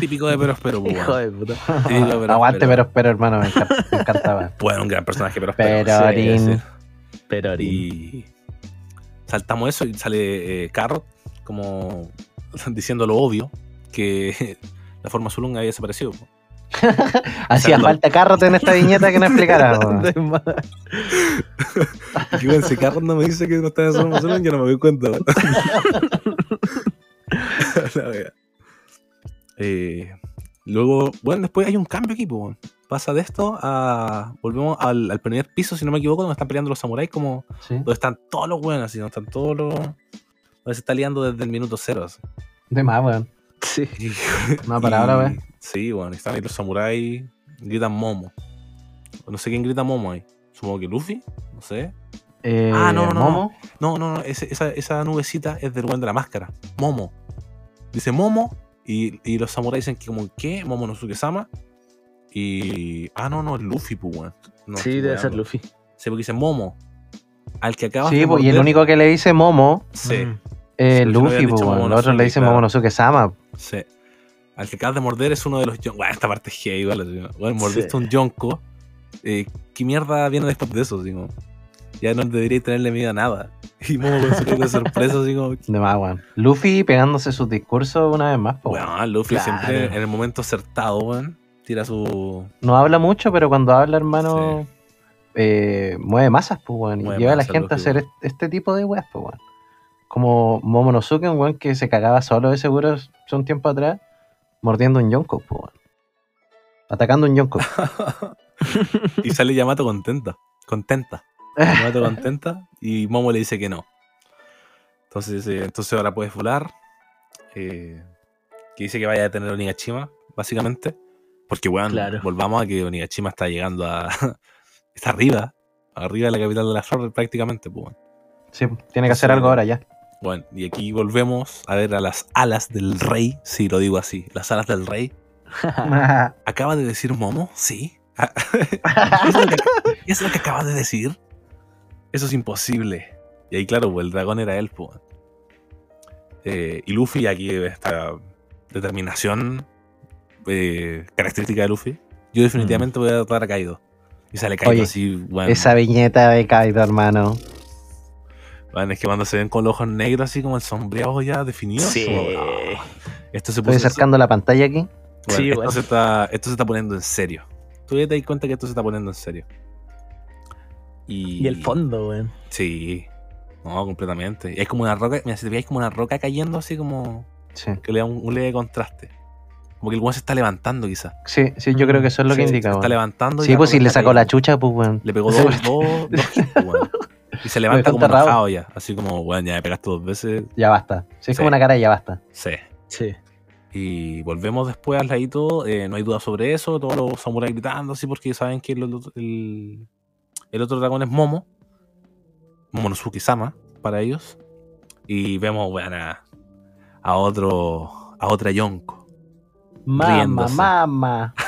Típico de pero espero, pues, Hijo bueno. de puta. Aguante, Espero. pero espero, hermano. Me, encanta- me encantaba. Bueno, un gran personaje, pero espero. Perorín. Sí, sí. Pero Y saltamos eso y sale eh, Carrot como diciendo lo obvio, que la forma Zulung había desaparecido. Hacía falta carrot en esta viñeta que no explicara. weón. Y bueno, si Carrot no me dice que no está en la forma Zulung, yo no me doy cuenta. La. Eh, luego, bueno, después hay un cambio aquí, po, weón. Pasa de esto a. Volvemos al, al primer piso, si no me equivoco, donde están peleando los samuráis, como Sí. donde están todos los buenos, así, donde están todos los. Donde se está liando desde el minuto cero. así. De más, weón. Sí. Una palabra, weón. Sí, bueno, y están ahí los samuráis, gritan Momo. No sé quién grita Momo ahí. Supongo que Luffy, no sé. Eh, Ah, no, no, no. Momo. No, no, no, ese- esa, esa nubecita es del weón de la máscara. Momo. Dice Momo, y, y los samuráis dicen que como, ¿qué? Momo no Sama. Y. Ah, no, no, es Luffy, pues, weón. No, Sí, debe ser. Luffy. Sí, porque dice Momo. Al que acabas Sí, de pues, y el único que le dice Momo Sí, Mm. Sí, no Luffy, pues, dicho weón. Momonosuke, Los otros le dicen claro. Momonosuke Sama. sí. Al que acabas de morder es uno de los Bueno, esta parte es gay, igual. Bueno, mordiste Sí. un Yonko. Eh, ¿Qué mierda viene después de eso? Así como, ya no debería tenerle miedo a nada. Y Momo con su cara de sorpresa, así como. De más, weón. Luffy pegándose sus discursos una vez más, pues. Bueno, Luffy Claro. siempre en el momento acertado, weón. Tira su. No habla mucho, pero cuando habla, hermano, eh, mueve masas, pues, weón. Y lleva a la gente a hacer este, este tipo de weas, pues, weón. Como Momonosuke, un weón que se cagaba solo de seguro hace un tiempo atrás, mordiendo un Yonko, po, weón. Atacando un Yonko. y sale Yamato contenta. Contenta. Yamato contenta y Momo le dice que no. Entonces, eh, entonces ahora puedes volar. eh, que dice que vaya a detener a Onigashima, básicamente. Porque, weón, Claro. volvamos a que Onigashima está llegando a. está arriba. Arriba de la capital de la flor, prácticamente, pues, weón. Sí, tiene que hacer algo ahora ya. Bueno, y aquí volvemos a ver a las alas del rey. Sí, lo digo así. Las alas del rey. ¿Acaba de decir Momo? Sí. ¿Es lo, que, es lo que acaba de decir? Eso es imposible. Y ahí, claro, pues, el dragón era él. Eh, y Luffy, aquí esta determinación eh, característica de Luffy. Yo definitivamente voy a tratar a Kaido. Y sale Kaido Oye, así, bueno, Esa viñeta de Kaido, hermano. Bueno, es que cuando se ven con los ojos negros, así como el sombreado ya definido. Sí. como, ah, esto se Estoy acercando la pantalla aquí. Bueno, Sí, esto, bueno. se está, esto se está poniendo en serio. Tú ya te das cuenta que esto se está poniendo en serio. Y, Y el fondo, weón. Sí. No, completamente. Y es como una roca, mira, si te veis como una roca cayendo así como Sí. que le da un, un leve contraste. Como que el weón se está levantando quizás. Sí, sí, yo creo que eso es lo que indica, Se está levantando Sí, pues si le sacó la chucha, pues, weón. Le pegó dos, dos, dos hits, pues, weón. Y se levanta como enojado ya. Así como, weón, ya me pegaste dos veces. Ya basta. Sí, es Sí. como una cara de ya basta. Sí. Sí. Y volvemos después al ladito, eh, no hay duda sobre eso, todos los samuráis gritando así porque saben que el, otro- el, el otro dragón es Momo, Momonosuke-sama para ellos. Y vemos bueno, a, a otro, a otra Yonko. Mamá, mamá.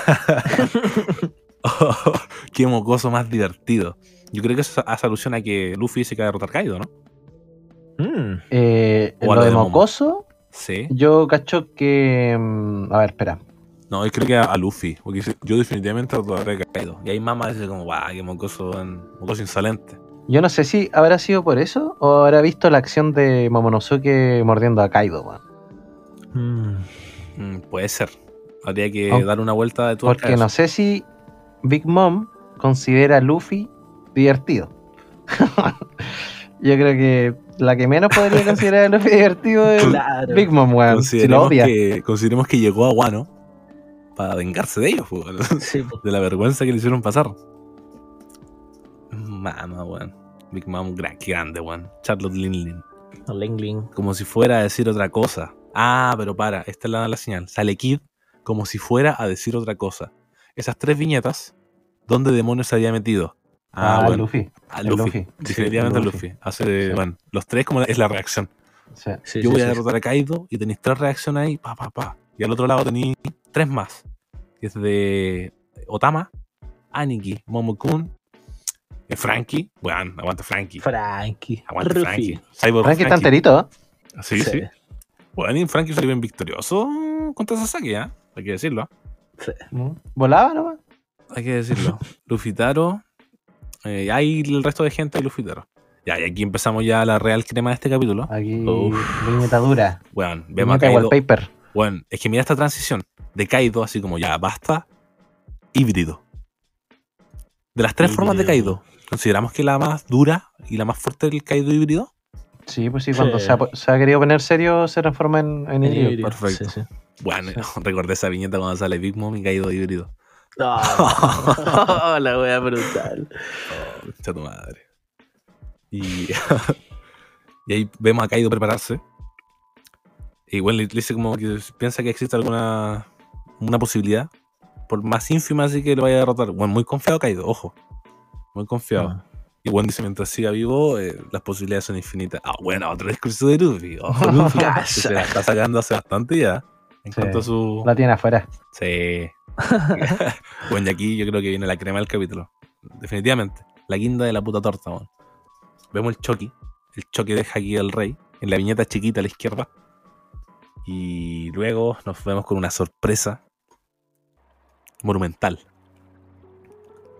Qué mocoso más divertido. Yo creo que eso hace alusión a que Luffy se cae a derrotar Kaido, ¿no? Mm. Eh, O lo lo de mocoso, Sí. yo cacho que... mm, A ver, espera. No, yo creo que a, a Luffy, porque yo definitivamente derrotaré a Kaido. Y ahí mamá dice como, guau, qué mocoso, mocoso insolente. Yo no sé si habrá sido por eso o habrá visto la acción de Momonosuke mordiendo a Kaido, weón. Mm. Mm, puede ser. Habría que dar una vuelta de tuerca. Porque no sé si Big Mom considera a Luffy divertido. Yo creo que la que menos podría considerar divertido es Claro. Big Mom, weón. Si lo Consideremos, que, consideremos que llegó a Wano para vengarse de ellos, weón. Sí, de la vergüenza que le hicieron pasar. Mama, weón. Big Mom, gra- qué grande, weón. Charlotte Linlin. Ling Ling. Como si fuera a decir otra cosa. Ah, pero para, esta es la, la señal. Sale Kid como si fuera a decir otra cosa. Esas tres viñetas, ¿dónde demonios se había metido? Ah, bueno, Luffy. a Luffy. Luffy. Definitivamente Sí, Luffy. Luffy. Hace, Sí. bueno, los tres como es la reacción. Sí. Sí, Yo sí, voy a sí. derrotar a Kaido y tenéis tres reacciones ahí, pa, pa, pa. Y al otro lado tenéis tres más. Que es de Otama, Aniki, Momokun, eh, Frankie. Bueno, aguanta Frankie. Frankie. Aguanta Ruffy. Frankie. Cyborg Frankie está enterito, ¿eh? Sí, sí. Bueno, y Frankie salió bien victorioso contra Sasaki, ¿eh? Hay que decirlo. ¿Mm? Volaba nomás. Hay que decirlo. Lufitaro. Eh, hay el resto de gente de Lufitaro. Ya, y aquí empezamos ya la real crema de este capítulo. Aquí, Uf. viñeta dura. Bueno, vemos a Kaido. wallpaper. Bueno, es que mira esta transición de Kaido, así como ya basta, híbrido. De las tres formas de. Kaido, ¿consideramos que la más dura y la más fuerte es el Kaido híbrido? Sí, pues sí, cuando Sí. Se, ha, se ha querido poner serio se transforma en, en En híbrido. híbrido, perfecto. sí, sí. Bueno, recordé esa viñeta cuando sale Big Mom y Kaido híbrido. Ah, la wea brutal. Oh, tu madre. Y, y ahí vemos a Kaido prepararse. Y bueno, le le dice como que piensa que existe alguna una posibilidad, por más ínfima así que lo vaya a derrotar. Bueno, muy confiado Kaido, ojo. Muy confiado. Ah. Y bueno, dice, mientras siga vivo, eh, las posibilidades son infinitas. Ah, bueno, otro discurso de Luffy. Ojo, Luffy, se la está sacando hace bastante ya. En Sí. cuanto a su... La tiene afuera. Sí. bueno, y aquí yo creo que viene la crema del capítulo. Definitivamente. La guinda de la puta torta. Vemos el choque. El choque de Haki del Rey. En la viñeta chiquita a la izquierda. Y luego nos vemos con una sorpresa monumental.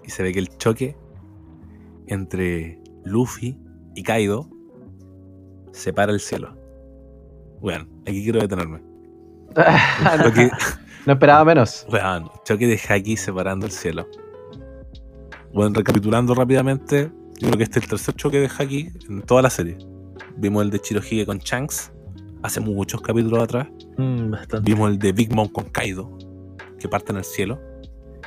Y se ve que el choque entre Luffy y Kaido separa el cielo. Bueno, aquí quiero detenerme. no esperaba menos. Weón, choque de Haki separando el cielo. Bueno, recapitulando rápidamente, yo creo que este es el tercer choque de Haki en toda la serie. Vimos el de Chirohige con Shanks hace muchos capítulos atrás. Mm, bastante. Vimos el de Big Mom con Kaido, que parte en el cielo.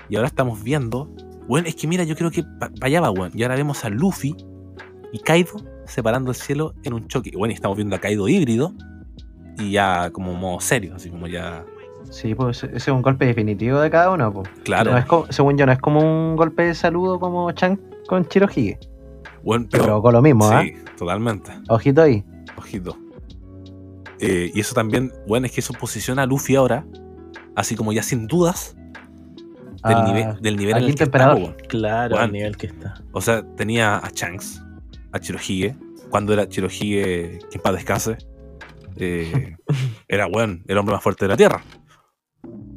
Y ahora estamos viendo. Bueno, es que mira, yo creo que para allá va, weón. Y ahora vemos a Luffy y Kaido separando el cielo en un choque. Bueno, y estamos viendo a Kaido híbrido. Y ya como modo serio, así como ya. Sí, pues ese es un golpe definitivo de cada uno, pues. Claro. No es co- según yo, no es como un golpe de saludo como Chan con Chirohige. Bueno, Pero, pero. con lo mismo, ¿ah? sí, totalmente. Ojito ahí. Ojito. Eh, y eso también, bueno, es que eso posiciona a Luffy ahora, así como ya sin dudas, del Ah, nivel, del nivel en el que emperador. estamos, weón. Claro, al nivel que está. O sea, tenía a Shanks, a Chirohige, cuando era Chirohige, que en paz descanse, eh, era, weón, el hombre más fuerte de la Tierra.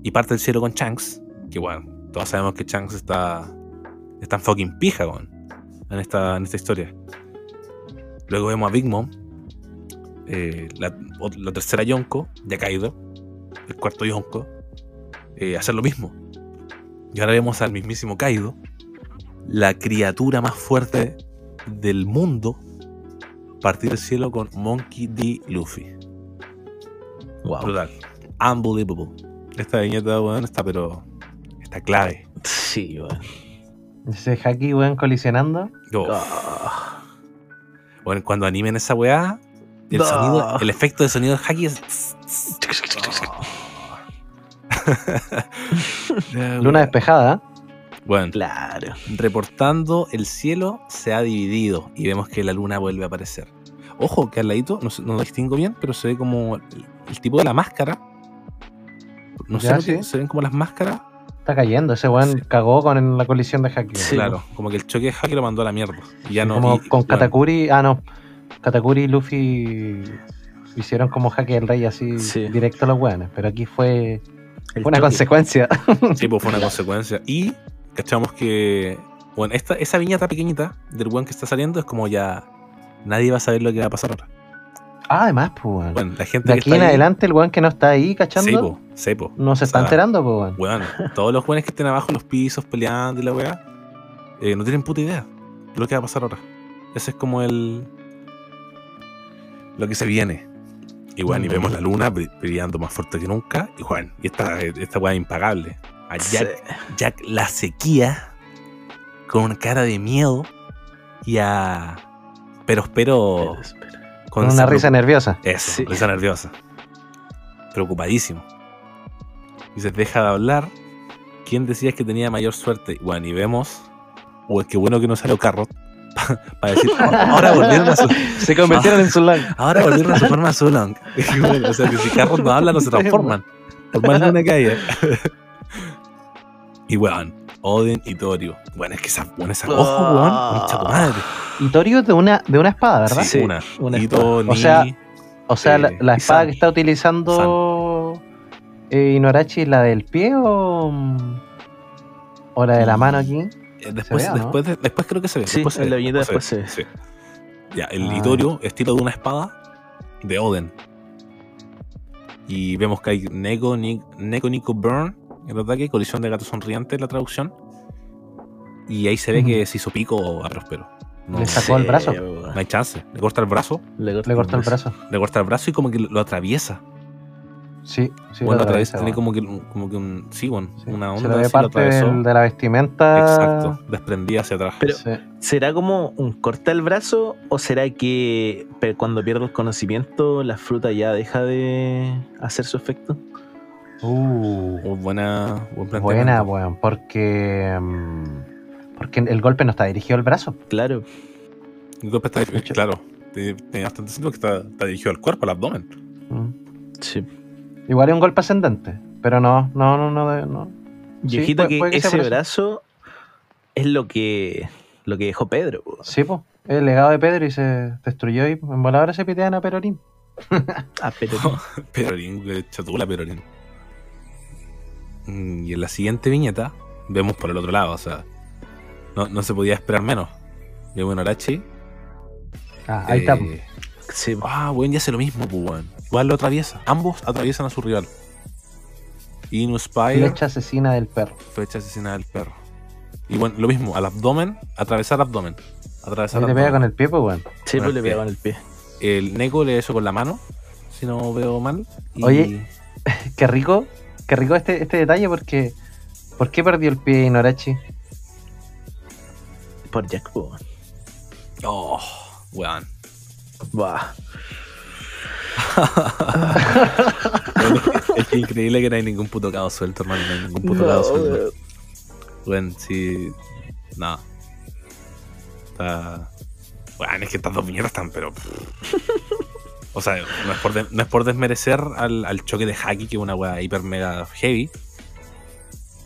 Y parte del cielo con Shanks, que, bueno, todos sabemos que Shanks está, está en fucking pija, en esta, en esta historia. Luego vemos a Big Mom, eh, la, tercera Yonko, ya caído, el cuarto Yonko, eh, hacer lo mismo. Y ahora vemos al mismísimo Kaido, la criatura más fuerte del mundo, partir del cielo con Monkey D. Luffy. Wow. Brutal. Unbelievable. Esta viñeta, weón, está pero. Está clave. Sí, weón. Ese haki, weón, colisionando. Ah, Bueno, cuando animen esa weá, el sonido, el efecto de sonido del hacky es. Luna despejada. Bueno, Claro. reportando el cielo se ha dividido y vemos que la luna vuelve a aparecer. Ojo, que al ladito, no, no lo distingo bien, pero se ve como el, el tipo de la máscara. No sé, sí. se ven como las máscaras. Está cayendo. Ese weón Sí. cagó con la colisión de haki. Sí. claro, como que el choque de Haki lo mandó a la mierda. Y ya no. como y- con bueno, Katakuri. Ah, no. Katakuri y Luffy hicieron como jaque del rey así Sí. directo a los weones. Pero aquí fue, El fue una choque. consecuencia. Sí, pues fue una consecuencia. Y cachamos que. Bueno, esta, esa viñeta pequeñita del weón que está saliendo es como ya. Nadie va a saber lo que va a pasar ahora. Ah, además, pues, weón. Bueno, la gente de que aquí está en ahí- adelante, el weón que no está ahí cachando, Sí, po, sí, po. no se O está enterando, pues, weón. Bueno, todos los jóvenes que estén abajo en los pisos peleando y la weá, eh, no tienen puta idea de lo que va a pasar ahora. Ese es como el. lo que se viene. Y bueno, y vemos la luna bri- brillando más fuerte que nunca. Y bueno, y esta, esta weá es impagable. A Jack, Jack la sequía con una cara de miedo y a. Pero espero. Con una risa nerviosa. eso, Sí. risa nerviosa. Preocupadísimo. Y se deja de hablar. ¿Quién decía que tenía mayor suerte? Bueno, y vemos. O es que bueno que no salió Carrot. Para decir, ahora volvieron a su, Se convirtieron en su lang. ahora volvieron a su forma Zulong. O sea, que si Carrot no habla, no se transforman. Por más que haya. Y weón, Odin y Torio. Bueno, es que esa, bueno, esa ojo, weón, tu madre. Y Torio de una, de una espada, ¿verdad? Sí, Sí, una. O sea, O sea, la, Eh, la espada San. que está utilizando eh, Inuarashi es la del pie o, o la de la mano aquí. Eh, Después, ve, después, de- después creo que se ve. Sí, después se en ve, la viñeta se después ve, se sí. Ya, el Ah. Itorio, estilo de una espada de Oden. Y vemos que hay Neko, Ni- Neko Nico Burn en el ataque, colisión de gato sonriente en la traducción. Y ahí se ve que se hizo pico a Próspero. No, Le sacó el brazo. no hay chance. Le corta el brazo, Le corta, Le el brazo. le corta el brazo y como que lo atraviesa. Sí, sí. bueno, lo atraviesa, tiene como que, como que un. Sí, bueno, Sí. una Se onda le ve así parte del- de la vestimenta. Exacto, desprendida hacia atrás. Pero- Sí. ¿Será como un corta el brazo o será que cuando pierde el conocimiento la fruta ya deja de hacer su efecto? Uh, Oh, buena, buen buena, weón. Porque. mm, porque el golpe no está dirigido al brazo. Claro. El golpe está, hecho- claro, tiene bastante sentido que está, está dirigido al cuerpo, al abdomen. Mm. Sí. Igual es un golpe ascendente. Pero no, no, no, no. no. Y Sí, puede- que puede que sea ese brazo es lo que lo que dejó Pedro. po. Sí, pues. El legado de Pedro y se destruyó y en voladora se pitean a Perorín. Pero Perorín, de chatula Perorín. Mm, Y en la siguiente viñeta vemos por el otro lado, o sea, no, no se podía esperar menos. Un Arachi. Ah, ahí está. eh, sí, po. Ah, weón, ya hace lo mismo, pues, weón. Igual lo atraviesa. Ambos atraviesan a su rival. Inu Spire, Flecha asesina del perro. flecha asesina del perro. Y bueno, lo mismo, al abdomen, atravesar abdomen. Atravesar le pega abdomen. con el pie, pues, weón. Sí, pues le pega con el pie. el Neko le hizo con la mano, si no veo mal. y- Oye. Qué rico, qué rico este, este detalle porque. ¿Por qué perdió el pie Inorachi? Por Jack. Oh, weón. Buah. Bueno, es que increíble que no hay ningún puto cabo suelto, hermano. No hay ningún puto cabo suelto. Bueno, sí. No. Está. Bueno, es que estas dos viñetas están, pero. O sea, no es por, de- no es por desmerecer al, al choque de Haki, que es una weá hiper mega heavy.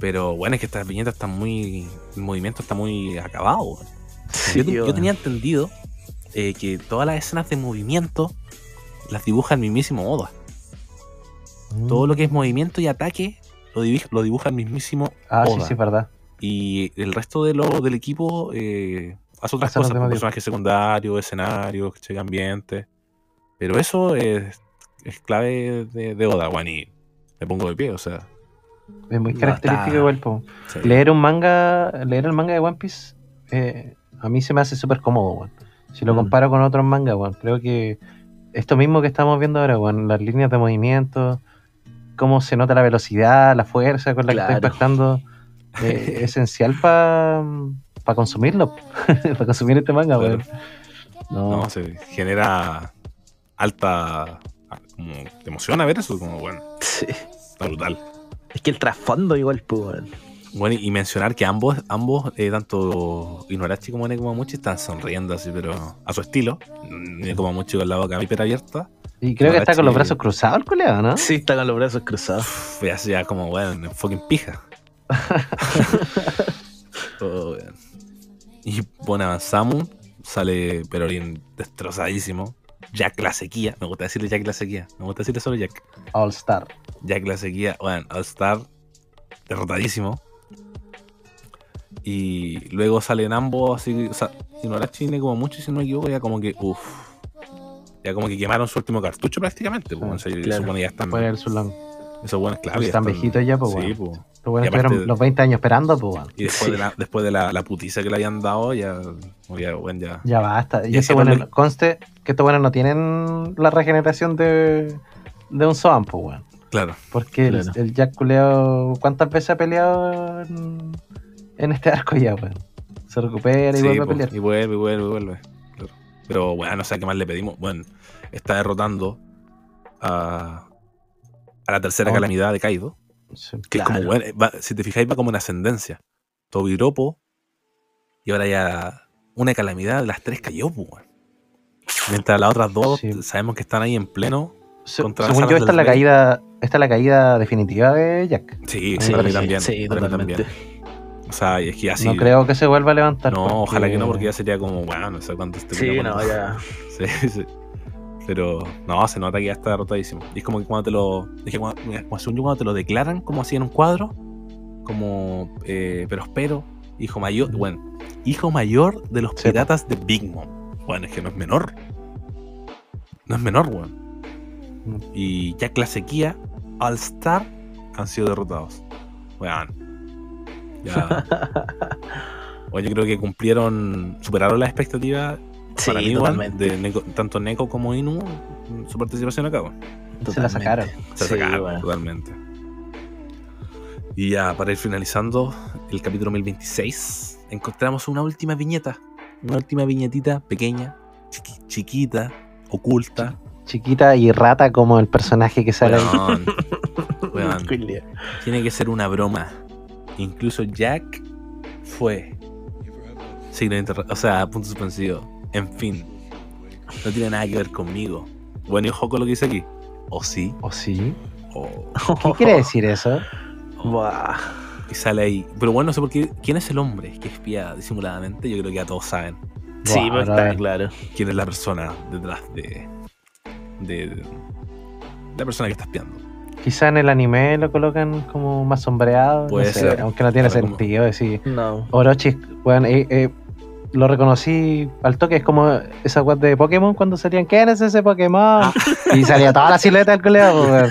Pero bueno, es que estas viñetas están muy. El movimiento está muy acabado. Sí, yo, tenía entendido eh, que todas las escenas de movimiento las dibuja el mismísimo Oda. Todo lo que es movimiento y ataque lo dibuja, lo dibuja el mismísimo Ah, sí, Oda. sí, verdad. Y el resto de lo, del equipo eh, hace otras Hace los cosas, personajes secundarios, escenarios, ambiente. Pero eso es, es clave de, de Oda, Juan, y me pongo de pie, o sea. Es muy No, característico está- igual, po. sí. Leer un manga, leer el manga de One Piece, eh, a mí se me hace súper cómodo, weón. Si lo Mm. comparo con otros mangas, weón, creo que esto mismo que estamos viendo ahora, weón, las líneas de movimiento, cómo se nota la velocidad, la fuerza con la que está impactando, eh, es esencial para consumirlo, para consumir este manga, Claro. weón. No, No, se genera alta. Como, te emociona ver eso, como, bueno, Sí. está brutal. Es que el trasfondo igual, pues, weón. Bueno, y mencionar que ambos, ambos eh, tanto Inuarashi como Nekomamuchi están sonriendo así, pero a su estilo. Nekomamuchi con la boca hiper abierta. y creo que está con los brazos cruzados el culeado, ¿no? Sí, está con los brazos cruzados. Uf, y así ya como, bueno, fucking pija. Todo bien. Y bueno, avanzamos. Sale Perorín destrozadísimo. Jack la sequía. Me gusta decirle Jack la sequía. Me gusta decirle solo Jack. All Star. Jack la sequía. Bueno, All Star derrotadísimo. Y luego salen ambos así. O sea, Inuarashi y como mucho, si no me equivoco, ya como que, uff. Ya como que quemaron su último cartucho prácticamente. pues, Ah, claro. supone ya están. El Sulán. Esos buenos, claro. Pues ya están viejitos ya, pues, Sí, bueno. pues. Los buenos Y aparte- estuvieron los 20 años esperando, pues, weón. Y después, Sí. de, la, después de la, la putiza que le habían dado, ya, ya, bueno, ya. Ya basta. Y eso, hicieron bueno, conste que estos buenos no tienen la regeneración de, de un Zoan, pues, weón. Claro, Porque el- Claro. el, Jack Culeo, ¿cuántas veces ha peleado en, en este arco ya, weón? Se recupera y sí, vuelve a po, pelear. y vuelve, y vuelve, y vuelve. Claro. Pero bueno, no sé qué más le pedimos. Bueno, está derrotando a, a la tercera Oh. calamidad de Kaido. Sí. Que es como, bueno, va- si te fijáis, va como en ascendencia. Tobiropo, y ahora ya una calamidad, las tres cayó, pues, weón. Mientras las otras dos Sí. sabemos que están ahí en pleno. Se- según yo, esta es la caída, esta es la caída definitiva de Jack. Sí, Sí, para mí sí, también. Sí, para mí también. O sea, y es que así. no creo que se vuelva a levantar. No, ojalá que no, porque ya sería como, bueno, no sé cuánto este Sí, no, ya. Sí, sí. Pero no, se nota que ya está derrotadísimo. Y es como que cuando te lo. Es que cuando, yo, cuando te lo declaran, como así en un cuadro, como. Eh, pero espero, hijo mayor. Bueno, hijo mayor de los Sí, piratas de Big Mom. Bueno, es que no es menor. No es menor, weón. Mm. Y Jack la sequía, All Star han sido derrotados. Weón. Ya. Bueno, yo creo que cumplieron, superaron las expectativas Sí, para mí, igual, totalmente. de Neko- tanto Neko como Inu, su participación acá, weón. Se la sacaron. Se Sí, sacaron bueno. totalmente. Y ya, para ir finalizando el capítulo 1026, encontramos una última viñeta. Una última viñetita pequeña, chiqui- chiquita, oculta. Chiquita y rata como el personaje que sale ahí. Weón, weón, Culia. tiene que ser una broma. Incluso Jack fue. Signo O sea, punto suspensivo. En fin. No tiene nada que ver conmigo. Bueno, y ojo con lo que dice aquí. O sí, ¿O sí? o. ¿Qué quiere decir eso? Buah. Y sale ahí. Pero bueno, no sé por qué. ¿Quién es el hombre que espía disimuladamente? Yo creo que ya todos saben Sí, pero está claro. quién es la persona detrás de. de. la persona que está espiando. Quizá en el anime lo colocan como más sombreado. no Puede sé, ser. Aunque no tiene Claro, como- sentido decir. No. Orochi, weón, eh, eh, lo reconocí al toque, es como esa web de Pokémon cuando salían, ¿quién es ese Pokémon? Ah. Y salía toda la silueta del colega, weón.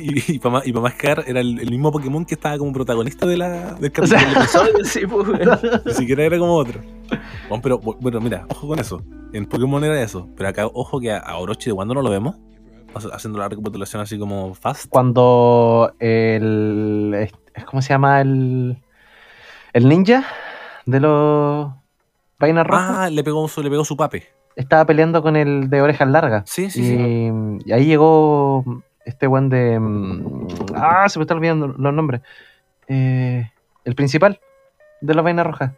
Y, y, para más, y pa' más cagar, era el, el mismo Pokémon que estaba como protagonista de la, del O sea, capítulo. Sí, pues. Ni siquiera era como otro. Bueno, pero bueno, mira, ojo con eso. En Pokémon era eso. Pero acá, ojo que a, a Orochi de cuando no lo vemos. O sea, haciendo la recapitulación así como fast. Cuando el. es- ¿Cómo se llama el. El ninja de los. Vaina Roja. Ah, le pegó su, le pegó su pape. Estaba peleando con el de orejas largas. Sí, sí, y, sí. Y ahí llegó este weón de. Mm, ah, se me están olvidando los nombres. Eh, el principal de la vaina roja.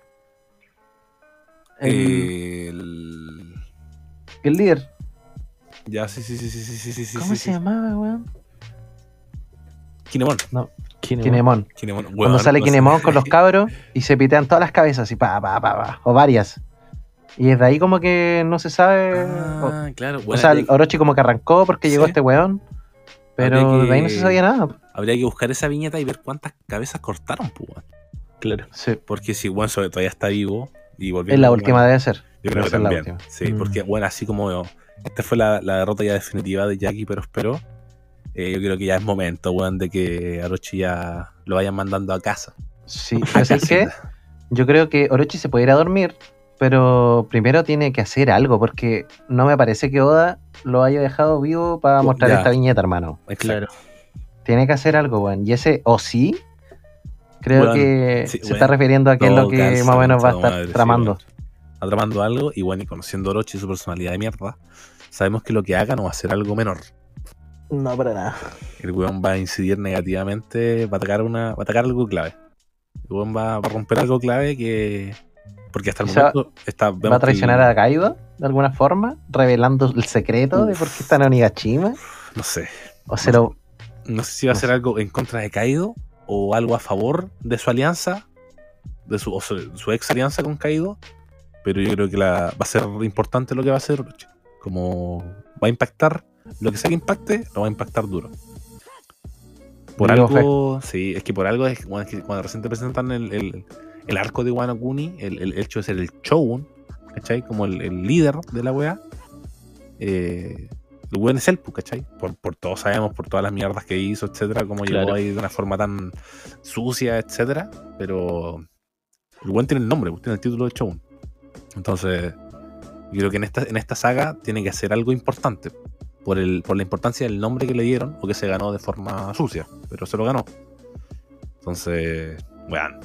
El... el. El, líder. Ya, sí, sí, sí, sí, sí, sí, ¿Cómo sí, se llamaba, weón? Kinemon. No, Kinemon. Kinemon. Cuando sale no sé. Kinemon con los cabros y se pitean todas las cabezas y pa, pa, pa, pa, o varias. Y desde ahí como que no se sabe. o- Ah, claro. o, bueno, sea, habría, Orochi como que arrancó porque llegó este weón. Pero que- de ahí no se sabía nada. habría que buscar esa viñeta y ver cuántas cabezas cortaron, pues. Claro. Sí. Porque si Juan todavía está vivo y volviendo Es la última debe ser. Yo creo Debe que también. última. Sí, Mm. porque, bueno, así como esta fue la, la derrota ya definitiva de Jackie, pero espero. Eh, yo creo que ya es momento, weón, de que Orochi ya lo vayan mandando a casa. Sí, pero ¿sabes qué? Yo creo que Orochi se puede ir a dormir, pero primero tiene que hacer algo, porque no me parece que Oda lo haya dejado vivo para mostrar ya. esta viñeta, hermano. Exacto. Claro. Tiene que hacer algo, weón. Y ese o sí, creo que sí, se está refiriendo a qué es lo que más o menos va a estar madre, sí, tramando. Está tramando algo y bueno, y conociendo a Orochi y su personalidad de mierda, sabemos que lo que haga no va a ser algo menor. No, para nada. El weón va a incidir negativamente, va a atacar una, va a atacar algo clave. El weón va, va a romper algo clave que. Porque hasta el momento está, ¿Va a traicionar que- a Kaido de alguna forma? ¿Revelando el secreto de por qué está en Onigashima? No sé. ¿O se lo, No sé si va a No ser sé. algo en contra de Kaido o algo a favor de su alianza, de su, o su, su ex alianza con Kaido. Pero yo creo que la, va a ser importante lo que va a hacer. Como va a impactar, lo que sea que impacte, lo va a impactar duro. Por Digo, algo, sí, es que por algo es bueno, es que cuando recién te presentan el, el, el arco de Wano Kuni, el, el hecho de ser el Shogun, ¿cachai? Como el, líder de la wea, eh, el weón es el, pues, ¿cachai? Por, por todos sabemos, por todas las mierdas que hizo, etcétera, cómo llegó Claro. ahí de una forma tan sucia, etcétera, pero el weón tiene el nombre, tiene el título de Shogun. Entonces, yo creo que en esta, en esta saga tiene que hacer algo importante. Por, el, por la importancia del nombre que le dieron, o que se ganó de forma sucia, pero se lo ganó. Entonces, bueno,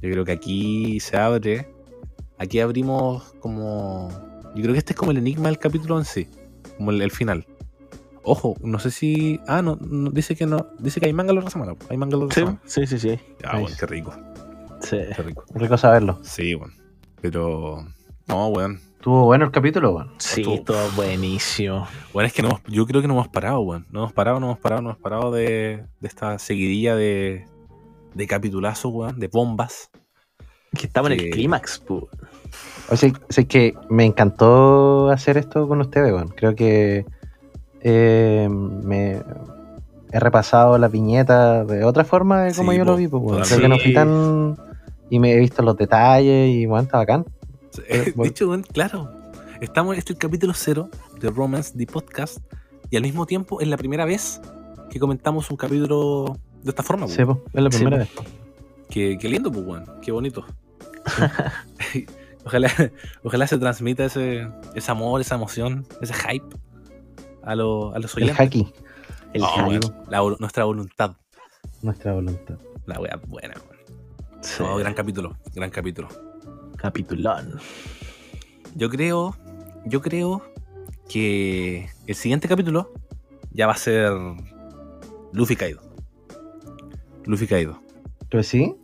yo creo que aquí se abre. Aquí abrimos como. Yo creo que este es como el enigma del capítulo en sí, como el, el final. Ojo, no sé si. Ah, no, no, dice que no. Dice que hay manga la otra semana. Hay manga la otra Sí, semana. sí, sí, Nice. bueno, qué rico, Sí. qué rico. rico saberlo? Sí, bueno. Pero. No, weón. Estuvo bueno el capítulo, weón. Sí, Estuvo- todo buenísimo. Bueno, es que no hemos- yo creo que no hemos parado, weón. No hemos parado, no hemos parado, no hemos parado de, de esta seguidilla de, de capitulazos, weón, de bombas. Que estamos en el clímax, pu. O sea, sé que me encantó hacer esto con ustedes, weón. Creo que eh, me he repasado la viñeta de otra forma de como Sí, yo po, lo vi, pues, weón. Creo que no fui tan. Y me he visto los detalles y bueno, está bacán. De bueno. hecho, weón, claro. Estamos, este es el capítulo cero de Romance, the podcast, y al mismo tiempo es la primera vez que comentamos un capítulo de esta forma, Sí, po, es la primera vez. Qué, qué lindo, pues, weón. Qué bonito. ojalá, ojalá se transmita ese, ese amor, esa emoción, ese hype a, lo- a los El oyentes. El No, Javi. weón, la vol- nuestra voluntad. nuestra voluntad. La wea buena, weón. Sí. No, gran capítulo, gran capítulo. Capitulón. Yo creo, yo creo que el siguiente capítulo ya va a ser Luffy caído. Luffy caído. ¿Pero sí?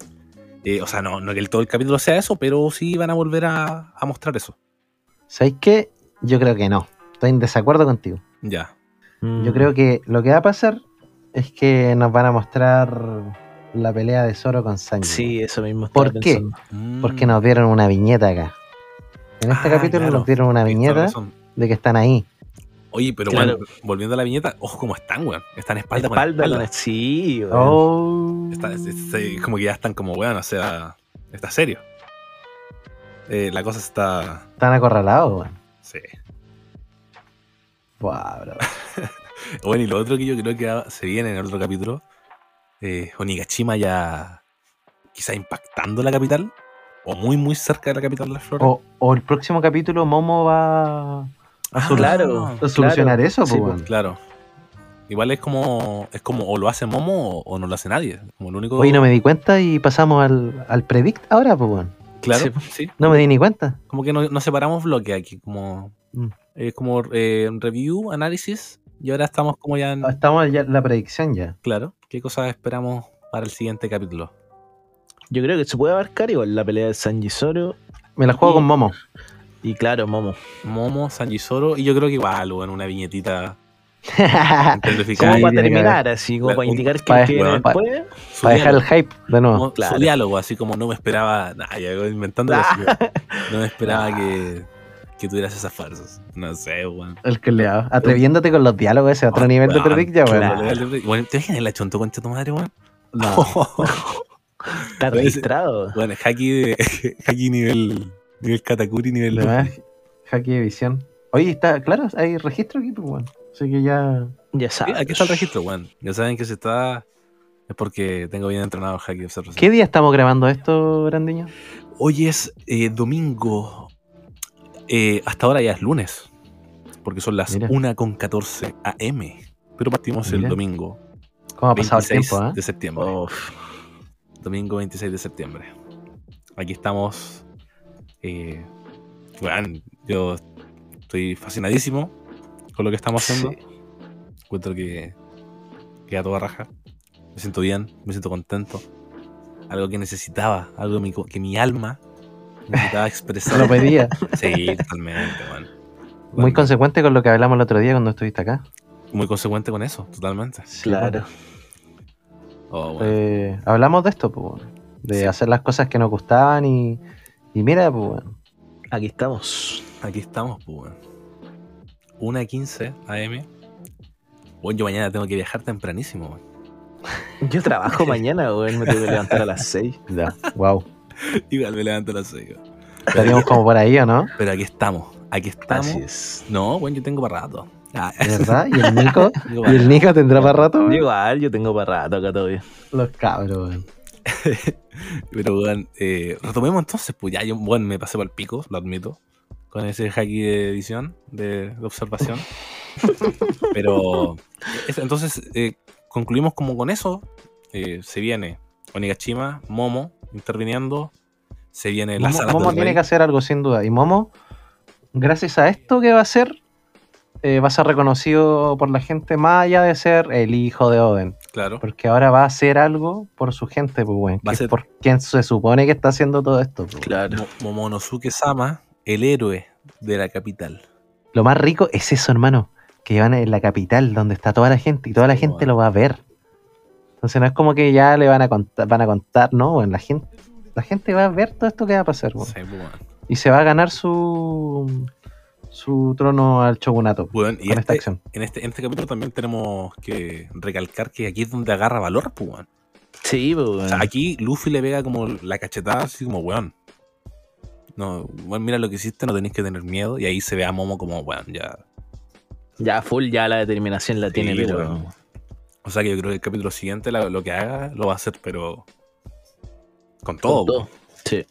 Eh, o sea, no, no que el, todo el capítulo sea eso, pero sí van a volver a, a mostrar eso. ¿Sabes qué? Yo creo que no. Estoy en desacuerdo contigo. Ya. Mm. Yo creo que lo que va a pasar es que nos van a mostrar la pelea de Zoro con Sanji. Sí, eso mismo. ¿Por qué? Porque nos dieron una viñeta acá. En este Mm. Ah, capítulo claro. nos dieron una viñeta de que están ahí. Oye, pero Claro. bueno, volviendo a la viñeta, ojo cómo están, weón. Están espalda, Espalda, espalda. Sí, weón. Oh. Está- es- es- es como que ya están como, weón, o sea, está serio. Eh, la cosa está. Están acorralados, weón. Sí. Buah, bro. Bueno, y lo otro que yo creo que se viene en el otro capítulo, eh, Onigashima ya quizá impactando la capital. o muy, muy cerca de la capital de las flores. O, o el próximo capítulo Momo va Ah, claro. a solucionar eso, Sí, pues, weón. Claro. Igual es como, es como o lo hace Momo o, o no lo hace nadie. Como el único. Oye, no me di cuenta y pasamos al, al predict ahora, pues, weón. Claro, Sí. sí. No me di ni cuenta. Como que no, no separamos bloques aquí, como Mm. es como eh, review, análisis, y ahora estamos como ya en, Estamos ya en la predicción ya. claro, qué cosas esperamos para el siguiente capítulo. Yo creo que se puede abarcar igual la pelea de Sanji Zoro Me la juego Y- con Momo. y claro, Momo. Momo, Sanji Zoro, y yo creo que igual, en una viñetita Como para terminar, así como Claro, para un- indicar que pa- el que viene bueno, después. Para dejar el hype de nuevo. como claro. su diálogo, así como no me esperaba, nada, ya inventando no me esperaba que, que tuvieras esas farsas. No sé, weón. El que le ha- Atreviéndote con los diálogos, ese otro Ah, nivel de predict ya, weón. claro. Bueno, ¿te imaginas la chonto concha tu madre, weón? No. Está registrado. Bueno, haki de haki nivel nivel Katakuri, nivel Haki de visión. Oye, está, claro, hay registro aquí, pues, weón. Así que ya. Ya Sí, sabes. aquí está el registro, weón. Ya saben que si está es porque tengo bien entrenado el haki de observación. ¿Qué día estamos grabando esto, Grandiño? Hoy es eh, domingo. Eh, hasta ahora ya es lunes. Porque son las Mira. 1 con 14 AM. Pero partimos el Mira. domingo ¿Cómo ha pasado 26 el tiempo, ah? de septiembre. Domingo 26 de septiembre. Aquí estamos. Eh, weón, yo estoy fascinadísimo con lo que estamos haciendo. Sí. Encuentro que queda toda raja. Me siento bien, me siento contento. Algo que necesitaba, algo que mi alma necesitaba Lo expresar. pedía. sí, totalmente, weón. Muy consecuente con lo que hablamos el otro día cuando estuviste acá. muy consecuente con eso, totalmente. Claro. Oh, weón. Eh, hablamos de esto, pues, weón. De Sí. hacer las cosas que nos gustaban y. Y mira, pues, weón. Aquí estamos. Aquí estamos, pues, weón. 1.15 AM. Bueno, yo mañana tengo que viajar tempranísimo, weón. Yo trabajo mañana, weón. Me tengo que levantar a las 6. Ya, wow. Igual me levanto a las 6. weón. Estaríamos como por ahí, ¿o no? Pero aquí estamos, aquí estamos. Así es. No, bueno, yo tengo para rato. Ah, ¿De verdad? ¿Y el Nico? ¿Y el Nico tendrá para rato, weón? Igual, yo tengo para rato acá todavía. Los cabros, weón. Pero, weón, eh, retomemos entonces, pues ya, yo, bueno, me pasé por el pico, lo admito, con ese haki de edición, de, de observación. Pero, entonces, eh, concluimos como con eso. Eh, se viene Onigashima, Momo interviniendo. Se viene la Momo, sala Momo tiene rey. que hacer algo, sin duda. Y Momo, gracias a esto que va a hacer, eh, va a ser reconocido por la gente más allá de ser el hijo de Oden. Claro. Porque ahora va a hacer algo por su gente, pues, weón. Va a que ser- es por quien se supone que está haciendo todo esto. pues. Claro. Mo- Momonosuke Sama, el héroe de la capital. Lo más rico es eso, hermano. Que van en la capital, donde está toda la gente, y toda la gente lo va a ver. Entonces no es como que ya le van a contar, van a contar, no, weón, la gente, la gente va a ver todo esto que va a pasar, weón. Sí, pues, weón. Y se va a ganar su su trono al shogunato Weón, y con esta este- acción. en, este, en este capítulo también tenemos que recalcar que aquí es donde agarra valor, pues, weón. Sí, pues, O weón. sea, aquí Luffy le pega como la cachetada, así como, weón. No, weón, mira lo que hiciste, no tenéis que tener miedo. Y ahí se ve a Momo como, weón, ya. Ya full, ya la determinación la tiene, pero. weón. O sea que yo creo que el capítulo siguiente la- lo que haga lo va a hacer, pero. Con todo. Con todo. Sí.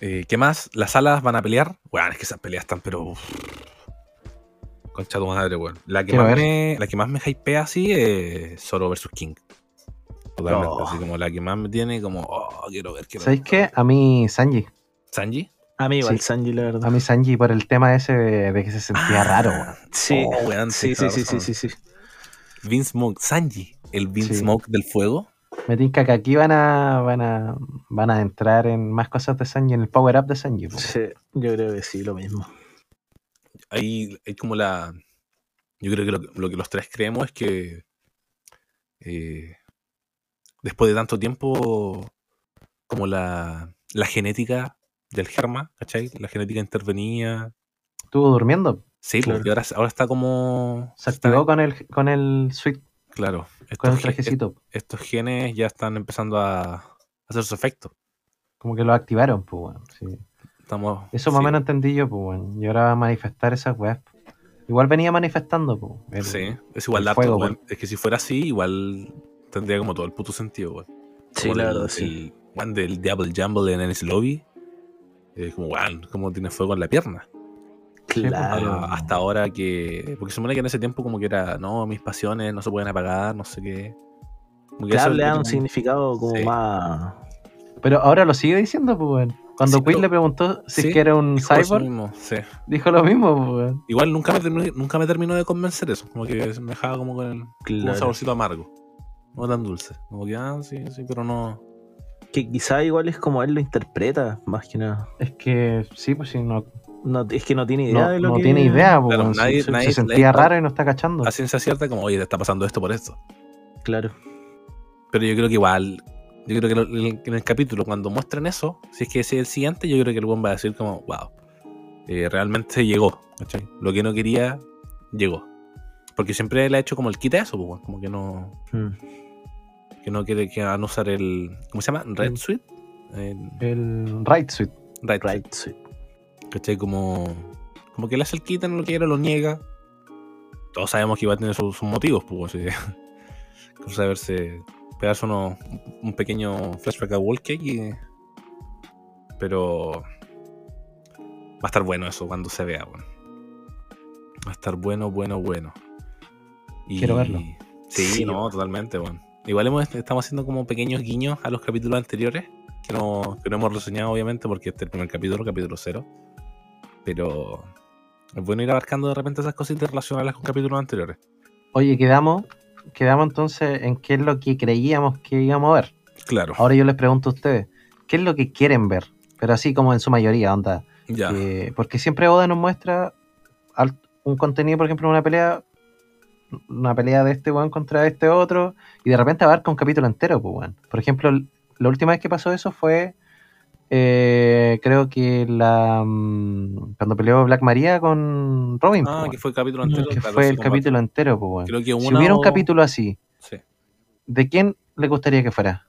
Eh, ¿Qué más? Las alas van a pelear. Weón, es que esas peleas están, pero. uf. Concha tu madre, weón. La que, más me, la que más me hypea así es Zoro vs King. Totalmente. Oh. Así como la que más me tiene como. Oh, quiero ver, quiero ¿Sabéis ver. qué? A mí Sanji. ¿Sanji? A mí igual, Sí. Sanji, la verdad. A mí Sanji por el tema ese de, de que se sentía Ah, raro, weón. Sí. Oh, weón, sí, sí, sí, sí, sí, sí. Vince Smoke, Sanji, el Vince Sí. Smoke del fuego. Me tinca que aquí van a, van a van a entrar en más cosas de Sanji, en el power up de Sanji. Sí, yo creo que sí, lo mismo. Ahí hay como la. Yo creo que lo, lo que los tres creemos es que. eh, después de tanto tiempo, como la, la genética del germa, ¿cachai? La genética intervenía. Estuvo durmiendo. Sí, Claro. porque ahora, ahora está como. Se está- activó con el con el suite, Claro. con el trajecito. estos genes ya están empezando a hacer su efecto. Como que lo activaron, pues, weón. Sí. Estamos, Eso más o sí, menos entendí yo, pues, weón. Y ahora va a manifestar esas weas. Igual venía manifestando, pues. el- Sí, es igual fuego, weón. Es que si fuera así, igual tendría como todo el puto sentido, weón. Sí, Como la el- verdad, sí. el- weón, del Double Jumble en Ennis Lobby. Es como, weón, como tiene fuego en la pierna. Claro. Ah, hasta ahora que. Porque se supone que en ese tiempo, como que era, no, mis pasiones no se pueden apagar, no sé qué. Como que Claro, eso le da como- un significado como Sí. más. Pero ahora lo sigue diciendo, pues, weón. Cuando Sí, pero- le preguntó si Sí, es que era un cyborg, mismo, sí. dijo lo mismo, pues, weón. Igual nunca me, terminó, nunca me terminó de convencer eso. Como que me dejaba como con el, con un Claro. saborcito amargo. No tan dulce. Como que, ah, sí, sí, pero no. Que quizá igual es como él lo interpreta, más que nada. Es que sí, pues sí, no, No, es que no tiene idea no, de lo no que. tiene idea, Claro, weón. nadie- se, nadie- se sentía nadie- raro y no está cachando. A ciencia cierta, como, oye, te está pasando esto por esto. Claro. Pero yo creo que igual. Yo creo que lo- en el capítulo, cuando muestren eso, si es que ese es el siguiente, yo creo que el buen va a decir como, wow, eh, realmente llegó. ¿cachai? Lo que no quería, llegó. Porque siempre le ha hecho como el quita eso, pues, como que no, Mm. Que no quiere que van a usar el. ¿Cómo se llama? Red. Suite. El El right suite. Suite. Right, sí. ¿Cachai? Como, como que le hace el quita, no lo quiere, lo niega. Todos sabemos que iba a tener sus, sus motivos, pues. así. De verse. Pegarse uno, un pequeño flashback a Wallcake y. Pero. Va a estar bueno eso cuando se vea, bueno. Va a estar bueno, bueno, bueno. Y- Quiero verlo. Sí, Sí, no, bueno. totalmente, bueno. Igual hemos, estamos haciendo como pequeños guiños a los capítulos anteriores, que no, que no hemos reseñado, obviamente, porque este es el primer capítulo, capítulo cero. Pero es bueno ir abarcando de repente esas cositas relacionadas con capítulos anteriores. Oye, quedamos, quedamos entonces en qué es lo que creíamos que íbamos a ver. Claro. Ahora yo les pregunto a ustedes, ¿qué es lo que quieren ver? Pero así como en su mayoría, onda. Ya. que- porque siempre Oda nos muestra un contenido, por ejemplo, una pelea, una pelea de este weón contra este otro, y de repente abarca un capítulo entero, pues weón. Por ejemplo, la última vez que pasó eso fue, eh, creo que la mm, cuando peleó Black Maria con Robin, Ah, pues, que fue el capítulo entero. Que claro, fue el capítulo entero, pues weón. Creo que Si hubiera un capítulo así, Sí. ¿de quién le gustaría que fuera?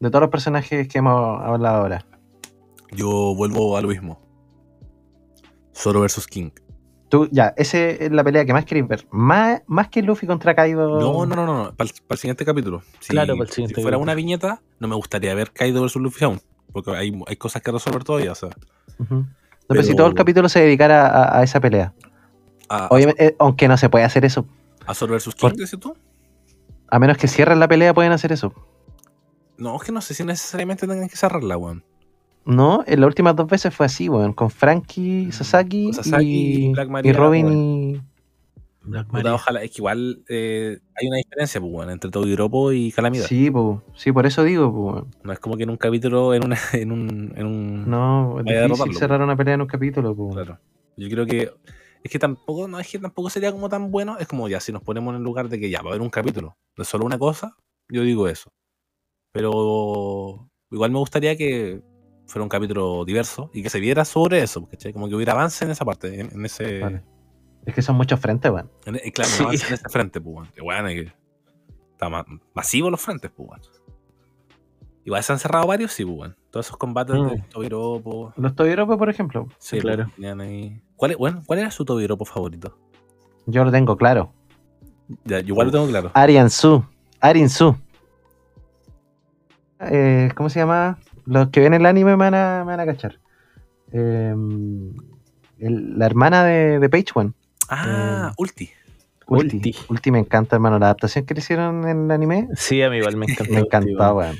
De todos los personajes que hemos hablado ahora. Yo vuelvo a lo mismo. Zoro versus King. Tú, ya, esa es la pelea que más queréis ver. Más, más que Luffy contra Kaido. No, no, no, no, no. Para el, siguiente capítulo. Si, Claro, para el siguiente si fuera capítulo. una viñeta, no me gustaría ver Kaido versus Luffy aún. Porque hay, hay cosas que resolver todavía. O sea. No, pero si todo el capítulo se dedicara a, a esa pelea. a, Obviamente, eh, aunque no se puede hacer eso. a Zoro versus King, dices tú. A menos que cierren la pelea, pueden hacer eso. No, es que no sé si necesariamente tengan que cerrarla, weón. No, en las últimas dos veces fue así, weón. Con Frankie, Sasaki, Con Sasaki y, Black Maria, y Robin weón. y. Black Maria. ojalá, es que igual eh, hay una diferencia, pues, weón, entre todo Europo y Calamidad. Sí, po, sí, por eso digo, po, weón. No es como que en un capítulo, en, una, en un. En un No, es difícil derrotarlo, cerrar una pelea en un capítulo, po. Claro. Yo creo que. Es que tampoco, no, es que tampoco sería como tan bueno. Es como ya, si nos ponemos en el lugar de que ya va a haber un capítulo de solo una cosa, yo digo eso. Pero igual me gustaría que fuera un capítulo diverso y que se viera sobre eso, ¿cachai? Como que hubiera avance en esa parte, en, en ese. Vale. Es que son muchos frentes, weón. en- eh, claro, Sí. avance en ese frente, pues, weón. Que bueno, que está ma- masivo los frentes, pues, weón. Igual se han cerrado varios, sí, pues, weón. Todos esos combates Mm. de Tobiropo. Los Tobiropo, por ejemplo. Sí, claro. pues, ahí- ¿Cuál, bueno, ¿Cuál era su Tobiropo favorito? Yo lo tengo claro. Ya, yo igual lo tengo claro. Arian Su. Arin Su. Eh, ¿Cómo se llama? Los que ven el anime me van a, me van a cachar. Eh, el- la hermana de, de Page One. Ah, Ulti. Ulti. Ulti. Ulti me encanta, hermano. La adaptación que le hicieron en el anime Sí, a mí igual me encantó. me encantó, weón.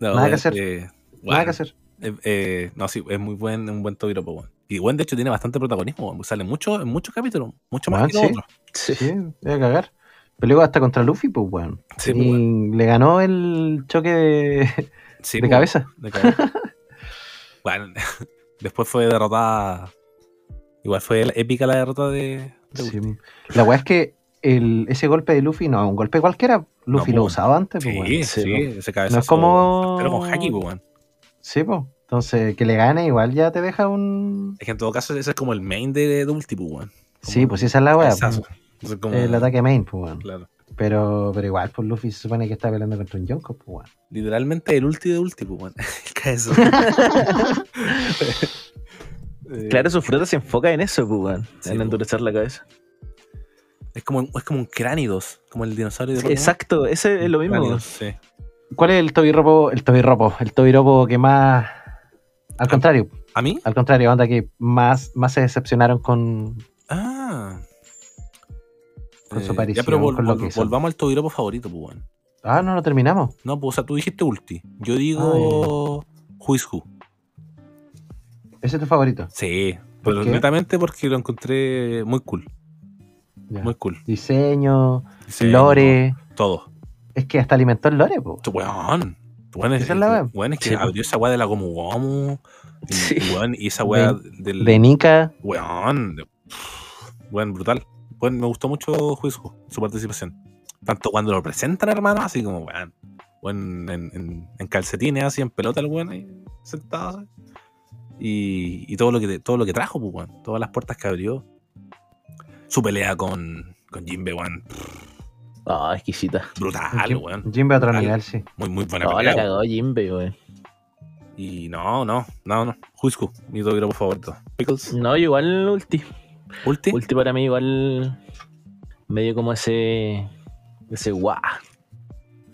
No, Nada que eh, hacer. eh, Nada que hacer. eh, eh, no, sí, es muy buen, un buen Tobiropo, weón. Y bueno, de hecho tiene bastante protagonismo, weón. Sale mucho, en muchos capítulos, mucho más que los sí. otros. Sí. Sí, voy a cagar. Peleó hasta contra Luffy, pues, weón. Sí, y pues, weón. le ganó el choque de, Sí, de cabeza. de cabeza. bueno, después fue derrotada. Igual fue épica la derrota de, de Sí. La weá es que el, ese golpe de Luffy no es un golpe cualquiera. Luffy No, lo usaba antes, pues, Sí, sí, Sí, ese cabezazo. No es como- Pero con Haki, pues. Sí, pues. Entonces, que le gane igual ya te deja un. Es que en todo caso ese es como el main de, de Ulti, pues. Sí, pues esa es la weá. Pues. El ataque main, pues, weón. Claro. Pero, pero igual, pues Luffy se supone que está peleando contra un Yonko, pues. Literalmente el ulti de ulti, pues, cabezo. Eh, Claro, su fruta se enfoca en eso, pues. Sí, en pues. endurecer la cabeza. Es como, es como un cránidos, como el dinosaurio de. Exacto, ese es lo mismo. Cránidos, sí. ¿Cuál es el tobiropo? El tobiropo, el tobiropo que más. Al contrario, ¿A mí? al contrario, onda que más, más se decepcionaron con. Con su Eh, aparición, ya, pero vol- con lo vol- que volvamos al Tobiropo favorito, pues, weón. Ah, no lo terminamos. No, pues, o sea, tú dijiste Ulti. Yo digo. Who. Ese es tu favorito. Sí, ¿Por pero qué? netamente porque lo encontré muy cool. Ya. Muy cool. Diseño, Diseño, lore. Todo. Es que hasta alimentó el lore, po. Weón. Weón es, weón, que Sí, abrió esa weá de la Gomu Gomu. Sí. y weón, y esa weá del. De Nika. Weón. de- Weón, brutal. Weón, me gustó mucho Juicio, su participación. Tanto cuando lo presentan, hermano, así como, weón. Weón, en, en- en calcetines, así en pelota, el weón ahí sentado. así. Y, y todo lo que todo lo que trajo, pues, weón. Todas las puertas que abrió. Su pelea con, con Jimbe, weón. Ah, exquisita. Brutal, weón. Jimbe a otro nivel, sí. Muy, muy buena No, pelea. la cagó Jimbe, weón. Y no, no, no, no. Juisco, mi dos favorito. Pickles. No, igual ulti. Ulti. Ulti para mí igual medio como ese ese guau.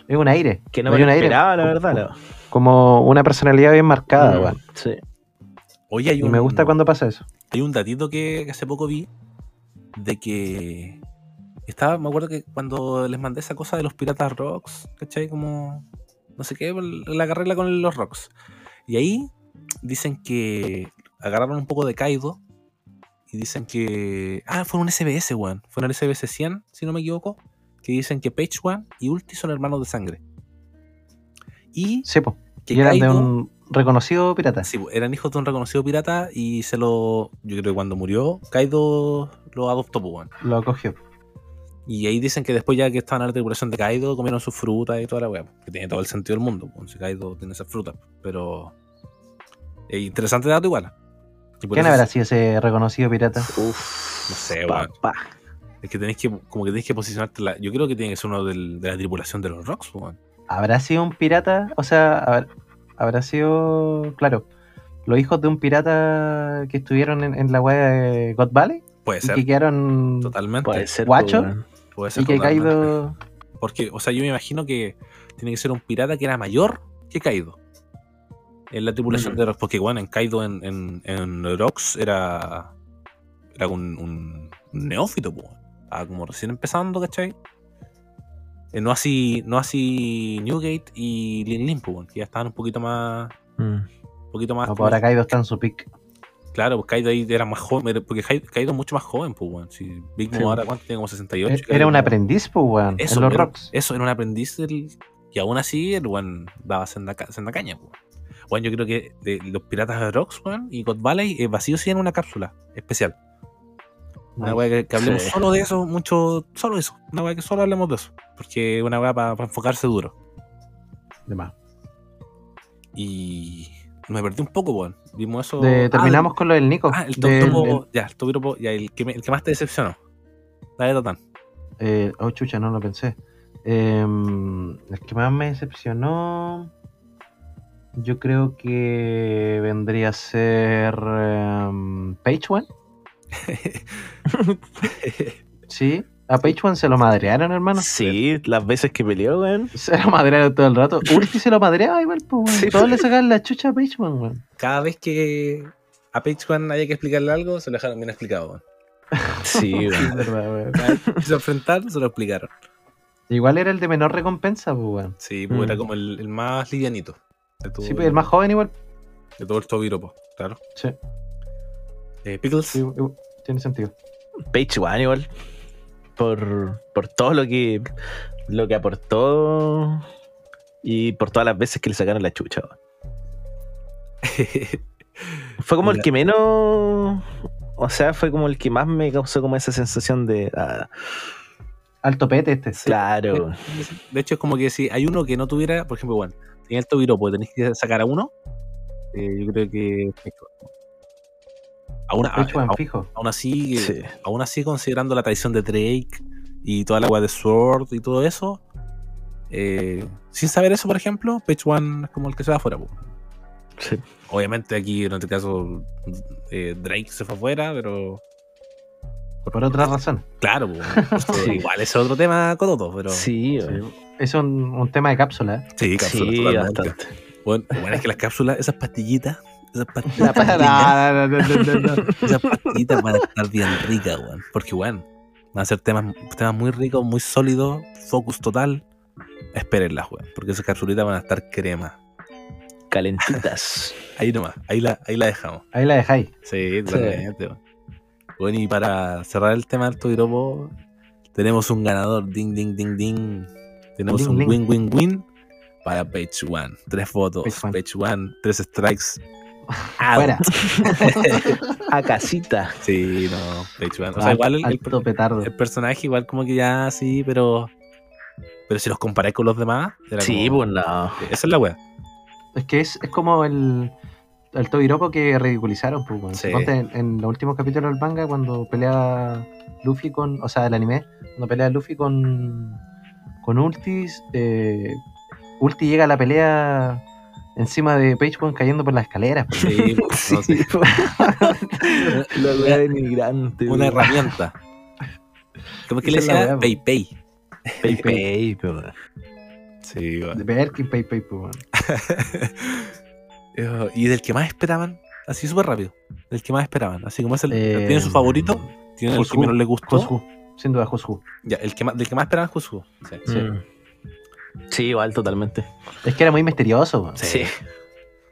Es un aire. Que no Me me aire. esperaba, la verdad. la- Como una personalidad bien marcada, Mm. Sí. Oye, hay Y un, me gusta cuando pasa eso. hay un datito que, que hace poco vi de que estaba, me acuerdo que cuando les mandé esa cosa de los piratas rocks, ¿cachai? Como, no sé qué, la carrera con los rocks. Y ahí dicen que agarraron un poco de Kaido y dicen que, ah, fue un SBS, weón. Fue un SBS 100, si no me equivoco, que dicen que Page One y Ulti son hermanos de sangre. Y Sí, po. que Y eran de un reconocido pirata. Sí, pues, eran hijos de un reconocido pirata y se lo. Yo creo que cuando murió, Kaido lo adoptó, weón. Lo acogió. Y ahí dicen que después, ya que estaban en la tripulación de Kaido, comieron sus frutas y toda la weá. Que tiene todo el sentido del mundo, pues. Si Kaido tiene esas frutas. Pero. Es interesante dato igual. ¿Quién eso- habrá sido ese reconocido pirata? Uf. No sé, weón. Es que tenés que. Como que tenés que posicionarte. la- yo creo que tiene que ser uno del- de la tripulación de los Rocks, weón. ¿Habrá sido un pirata? O sea, ver, habrá sido, claro, los hijos de un pirata que estuvieron en, en la wea de God Valley Puede y ser. que quedaron Totalmente. Puede ser. ¿Guacho? Puede ser y que totalmente. Kaido Porque, o sea, yo me imagino que tiene que ser un pirata que era mayor que Kaido. En la tripulación Mm. de Rocks. Porque, bueno, en Kaido, en, en, en Rocks, era. Era un, un neófito, pues. Estaba como recién empezando, ¿cachai? Eh, no así, no así Newgate y Lin Lin, pues, que ya estaban un poquito más. Mm. Un poquito más. no, pues ahora Kaido está en su pick. Claro, pues Kaido ahí era más joven. era- Porque Kai- Kaido es mucho más joven, pues, weón. Si Big Mom Sí. ahora, ¿cuánto tiene? Como 68. Era Kaido un aprendiz, pues, weón, eso, en los era, rocks. eso era un aprendiz del- y aún así el weón daba senda, senda caña. po. Bueno, yo creo que de los piratas de Rocks weón, y God Valley eh, vacío sí en una cápsula especial. Una weá que, que hablemos Sí. solo de eso, mucho, solo eso. Una weá que solo hablemos de eso. Porque es una weá para enfocarse duro. De más. Y me perdí un poco, weón. Vimos eso. De- Ah, terminamos con lo del Nico. Ah, el top del- topo- el- ya, el topo- ya, el que, me- el que más te decepcionó. Dale, Tatán. eh, oh, chucha, no lo pensé. Em, el que más me decepcionó, yo creo que vendría a ser em, Page One. Sí, a Page One se lo madrearon, hermano. Sí, las veces que peleó, weón. Se lo madrearon todo el rato. Ulti se lo madreaba igual, pues, weón. Sí, Todos le sacaban la chucha a Page One, weón. Cada vez que a Page One había que explicarle algo, se lo dejaron bien explicado, weón. Sí, Es weón. verdad, weón. Cada vez que quiso enfrentar, se lo explicaron. Igual era el de menor recompensa, pues, weón. Sí, pues Mm. era como el, el más livianito. De todo, Sí, pues, el más joven igual. de todo el Tobiropo, claro. Sí, Eh, Pickles, sí, tiene sentido. Page One igual. Por, por todo lo que lo que aportó y por todas las veces que le sacaron la chucha. Fue como el que menos. O sea, fue como el que más me causó como esa sensación de. ah, Alto pete este. claro. de hecho, es como que si hay uno que no tuviera, por ejemplo, bueno, tenía el Tobiropo, tenéis que sacar a uno, eh, yo creo que. Aún, Page One, aún- fijo. aún así, Sí. aún así, considerando la traición de Drake y toda la agua de Sword y todo eso, eh, sin saber eso, por ejemplo, Page One es como el que se va afuera. po. Sí. Obviamente aquí en este caso eh, Drake se fue afuera, pero Por otras razones. Claro, pues, Sí. igual ese es otro tema cototo, pero. Sí, Sí. weón. Es un, un tema de cápsula. ¿eh? Sí, cápsulas Sí, bastante. Bueno, bueno, es que las cápsulas, esas pastillitas, esas La pastillas, pastilla. No, no, no, no, no. esas pastillitas van a estar bien ricas, weón. Porque, weón, van a ser temas, temas muy ricos, muy sólidos, focus total. Espérenlas, weón. Porque esas capsulitas van a estar crema. Calentitas. Ahí nomás, ahí la, ahí la dejamos. Ahí la dejáis. Sí, totalmente, weón. Bueno, y para cerrar el tema del Togiropo, tenemos un ganador. Ding, ding, ding, ding. Tenemos un win-win-win para Page One. Tres votos. Page One. Page One, tres strikes. Fuera. A casita. Sí, no, Page One. O sea, Al- igual el, personaje, igual como que ya sí, pero. Pero si los comparáis con los demás, Sí, como- pues no. Esa es la wea. Es que es, es como el, el Tobiropo que ridiculizaron, pues. Sí. En, en los últimos capítulos del manga, cuando pelea Luffy con. O sea, el anime, cuando pelea Luffy con. Con Ultis, eh, Ulti llega a la pelea encima de Page One cayendo por las escaleras. pues. Sí, no sé. La wea denigrante. Una weón. herramienta. ¿Cómo es que le decía? wea, Pay Pay. Sí. De Berkin, Pay Pay, weón. Eh, y del que más esperaban, así súper rápido. Del que más esperaban. Así como es el. Eh, ¿Tiene su favorito? ¿Tiene el que menos le gustó? Josuo, sin duda, Josuo. Ya, el que más, del que más esperaban Josuo. Sí. Sí. Mm. Sí, igual, totalmente. Es que era muy misterioso. Sí.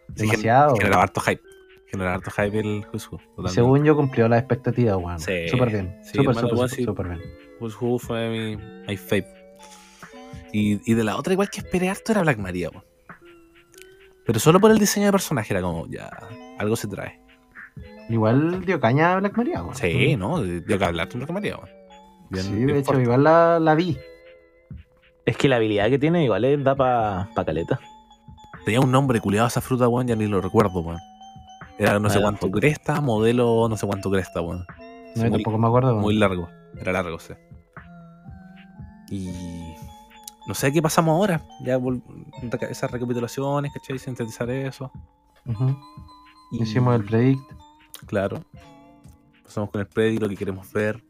Demasiado. Generaba harto hype. Generaba harto hype el totalmente. Según yo cumplió las expectativas, weón. Sí. Súper bien. Sí, Súper, súper, bien. Josuo fue mi, mi fave. Y, y de la otra, igual que esperé harto, era Black Maria, weón. Pero solo por el diseño de personaje era como, ya, algo se trae. Igual dio caña a Black Maria, weón. Sí, ¿no? Dio que hablar con Black Maria, weón. Bien- sí, bien de hecho, fuerte. igual la, la vi. Es que la habilidad que tiene igual es, da pa, pa caleta. Tenía un nombre culiado esa fruta, weón, ya ni lo recuerdo, weón. Era no sé Ah, cuánto cresta, modelo no sé cuánto cresta, weón. No, muy- tampoco me acuerdo. weón. Muy largo, era largo, sí. Y no sé qué pasamos ahora. Ya esas recapitulaciones, ¿cachai? Sintetizar eso. Ujú. Y- Hicimos el predict. Claro. Pasamos con el predict, lo que queremos ver.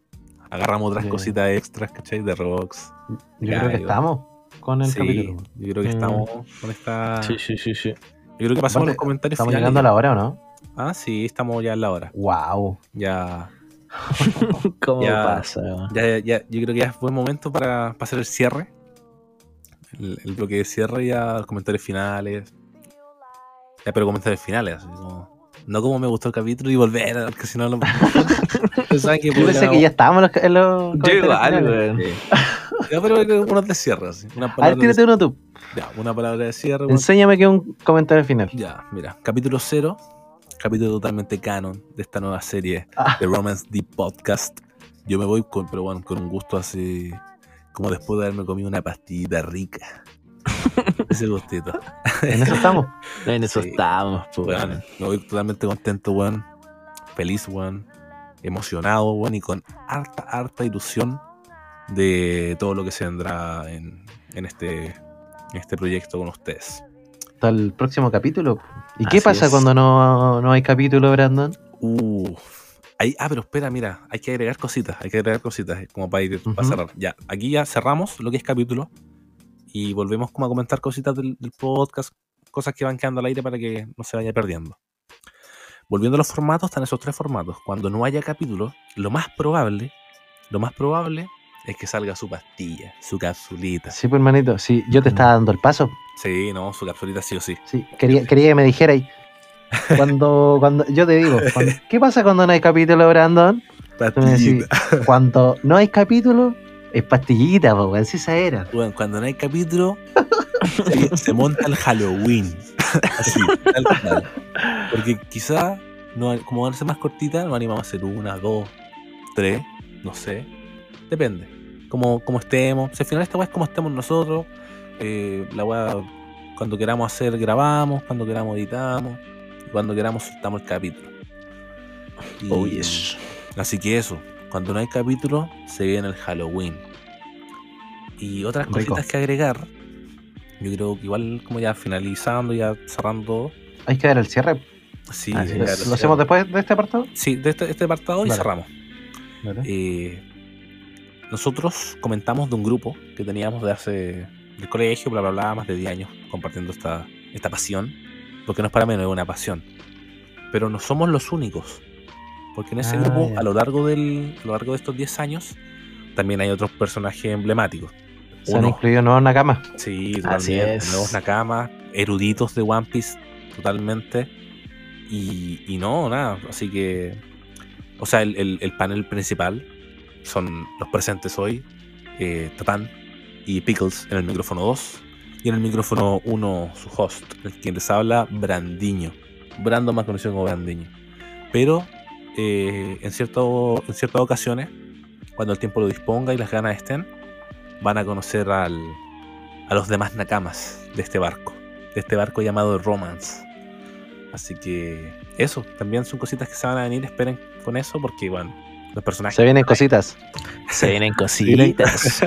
Agarramos otras cositas extras, ¿cachai? De Rocks. Yo Ya, creo que yo- estamos con el Sí, capítulo. yo creo que Mm. estamos con esta. Sí, sí, sí, sí. Yo creo que pasamos los comentarios Estamos finales llegando a la hora, ¿o no? Ah, sí, estamos ya en la hora. Wow. Ya, ¿Cómo Ya. pasa? ya, ya, yo creo que ya fue momento para, para hacer el cierre. El, el bloque de cierre ya, los comentarios finales. Ya, pero comentarios finales, así como. No como me gustó el capítulo y volver, porque si no lo. Pensaban que Yo pensé que ya estábamos en los, en los Yo igual, weón. Ya, pero unos de cierre, así. Una A ver, tírate de, uno tú. ya, una palabra de cierre. Enséñame que es un comentario final. Ya, mira, capítulo cero, capítulo totalmente canon de esta nueva serie Ah. de Romance Deep Podcast. Yo me voy con, pero bueno, con un gusto así, como después de haberme comido una pastillita rica. Ese gustito. En eso estamos. En eso Sí. estábamos, pues, weón. me voy totalmente contento, weón. Feliz, weón. Emocionado, weón, y con harta, harta ilusión de todo lo que se vendrá en, en este, en este proyecto con ustedes. Hasta el próximo capítulo. ¿Y qué pasa es. cuando no, no hay capítulo, Brandon? Uh, ahí- ah, pero espera, mira, hay que agregar cositas, hay que agregar cositas como para ir, para Ujú. cerrar. Ya, aquí ya cerramos lo que es capítulo y volvemos como a comentar cositas del, del podcast, cosas que van quedando al aire para que no se vaya perdiendo. Volviendo a los formatos, están esos tres formatos. Cuando no haya capítulo, lo más probable, lo más probable es que salga su pastilla, su capsulita. Sí, pues, hermanito. Sí, yo te Mm. estaba dando el paso. Sí, no, su capsulita sí o sí. Sí, quería, quería que me dijerais. Cuando, cuando, yo te digo, cuando- ¿qué pasa cuando no hay capítulo, Brandon? Tú me decís, Pastillita. cuando no hay capítulo, es pastillita, po, weón, si esa era. Bueno, cuando no hay capítulo, se, monta el Halloween. Así, tal cual. Porque quizá, no, como van a ser más cortitas, nos animamos a hacer una, dos, tres, no sé. Depende. Como, como estemos. Si al final esta weá es como estemos nosotros. eh, la weá, cuando queramos hacer, grabamos. Cuando queramos, editamos. Y cuando queramos, soltamos el capítulo. Y- Oh, yes. Así que eso, cuando no hay capítulo, se viene el Halloween. Y otras Rico. cositas que agregar. Yo creo que igual como ya finalizando, ya cerrando. Hay que dar el cierre. Sí, sí, ¿Lo hacemos después de este apartado? Sí, de este, este apartado y cerramos. ¿Vale? Eh, nosotros comentamos de un grupo que teníamos de hace del colegio, bla, bla, bla, más de 10 años compartiendo esta, esta pasión, porque no es para menos, es una pasión. Pero no somos los únicos, porque en ese Ah, grupo, a lo, largo del, a lo largo de estos 10 años, también hay otros personajes emblemáticos. Se han incluido nuevos Nakamas. sí, Así es. nuevos Nakama, eruditos de One Piece, totalmente. Y, y no, nada, así que. O sea, el, el- el panel principal son los presentes hoy: eh, Tatán y Pickles en el micrófono 2. Y en el micrófono 1, su host, el quien les habla, Brandiño. Brando más conocido como Brandiño. Pero eh, en, cierto, en ciertas ocasiones, cuando el tiempo lo disponga y las ganas estén, van a conocer al, a los demás nakamas de este barco, de este barco llamado Romance. Así que eso, también son cositas que se van a venir, esperen con eso, porque bueno, los personajes... Se vienen cositas. Se vienen cositas.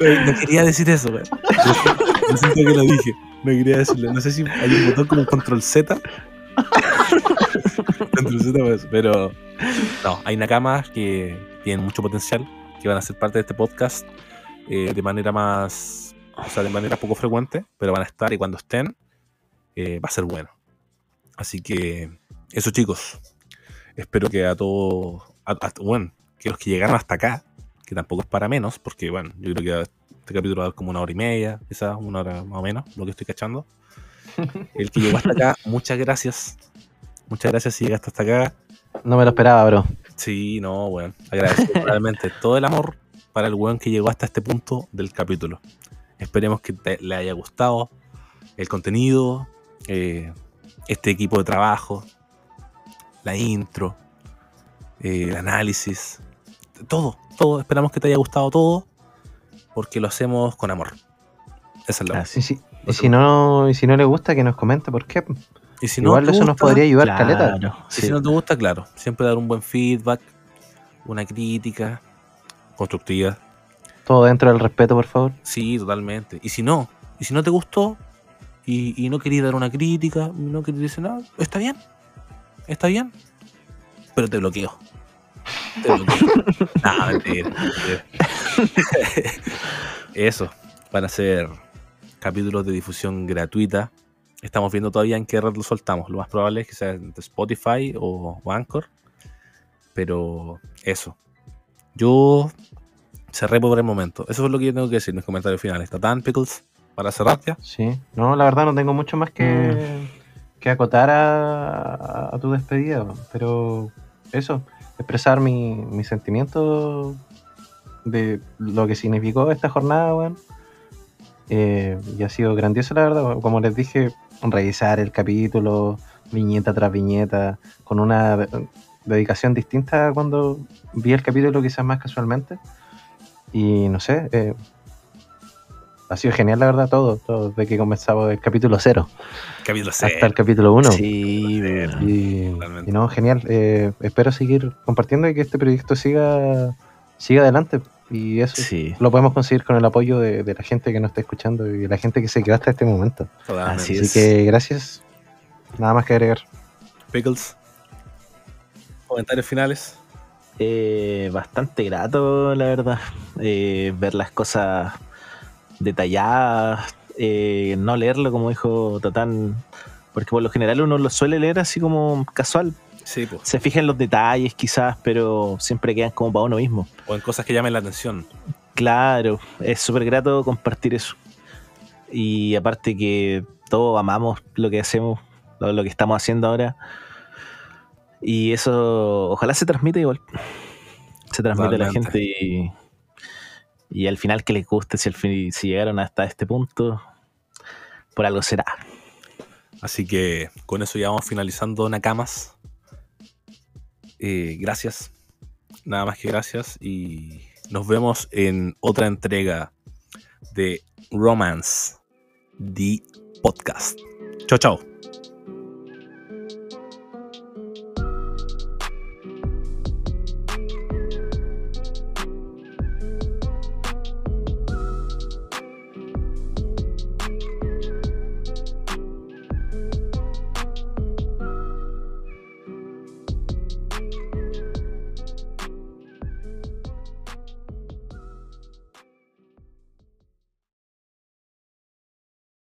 No quería decir eso, güey. No siento que lo dije. No quería decirlo. No sé si hay un botón como control Z. pues, pero no, hay nakamas que tienen mucho potencial, que van a ser parte de este podcast eh, de manera más, o sea, de manera poco frecuente, pero van a estar y cuando estén, eh, va a ser bueno. Así que eso, chicos. Espero que a todos, bueno, que los que llegaron hasta acá, que tampoco es para menos, porque bueno, yo creo que este capítulo va a dar como una hora y media, quizás una hora más o menos, lo que estoy cachando. El que llegó hasta acá, muchas gracias. Muchas gracias si llegaste hasta acá. No me lo esperaba, bro. Sí, no, bueno, agradezco realmente todo el amor para el weón que llegó hasta este punto del capítulo. Esperemos que te- le haya gustado el contenido, eh, este equipo de trabajo, la intro, eh, el análisis, todo, todo. Esperamos que te haya gustado todo, porque lo hacemos con amor. Esa es la Así Y si, y si no, y si no le gusta, que nos comente por qué. Y si Igual eso nos podría ayudar, caleta. Claro, Y sí. si no te gusta, claro, siempre dar un buen feedback, una crítica constructiva. Todo dentro del respeto, por favor. Sí, totalmente. Y si no, y si no te gustó y, y no querías dar una crítica, y no querías decir nada, está bien, está bien, pero te bloqueo. Te bloqueo. no, mentira, mentira. Eso, van a ser capítulos de difusión gratuita. Estamos viendo todavía en qué red lo soltamos. Lo más probable es que sea de Spotify o, Anchor. Pero eso. Yo cerré por el momento. Eso es lo que yo tengo que decir en los comentarios finales. Tatán, Pickles, para cerrar ya. Sí. No, la verdad no tengo mucho más que, que acotar a, tu despedida, pero eso, expresar mi, mi sentimiento de lo que significó esta jornada, weón. Eh, y ha sido grandioso, la verdad. Como les dije, revisar el capítulo, viñeta tras viñeta, con una de- dedicación distinta a cuando vi el capítulo, quizás más casualmente. Y no sé, eh, ha sido genial, la verdad, todo, todo, desde que comenzaba el capítulo 0 Capítulo hasta 6. el capítulo 1. Sí, y no, genial. Eh, espero seguir compartiendo y que este proyecto siga, siga adelante. Y eso Sí. lo podemos conseguir con el apoyo de, de la gente que nos está escuchando y de la gente que se quedó hasta este momento. Así Así es. que gracias. Nada más que agregar. Pickles. Comentarios finales. Eh, bastante grato, la verdad. Eh, ver las cosas detalladas, eh, no leerlo como dijo Tatán, porque por lo general uno lo suele leer así como casual. Sí, pues. Se fija en los detalles quizás, pero siempre quedan como para uno mismo. O en cosas que llamen la atención. Claro, es súper grato compartir eso. Y aparte que todos amamos lo que hacemos, lo, lo que estamos haciendo ahora. Y eso ojalá se transmita igual. Se transmite a la gente y, y al final que les guste, si, al fin, si llegaron hasta este punto, por algo será. Así que con eso ya vamos finalizando Nakamas. Eh, gracias. Nada más que gracias. Y nos vemos en otra entrega de Romance, The Podcast. Chao, chao.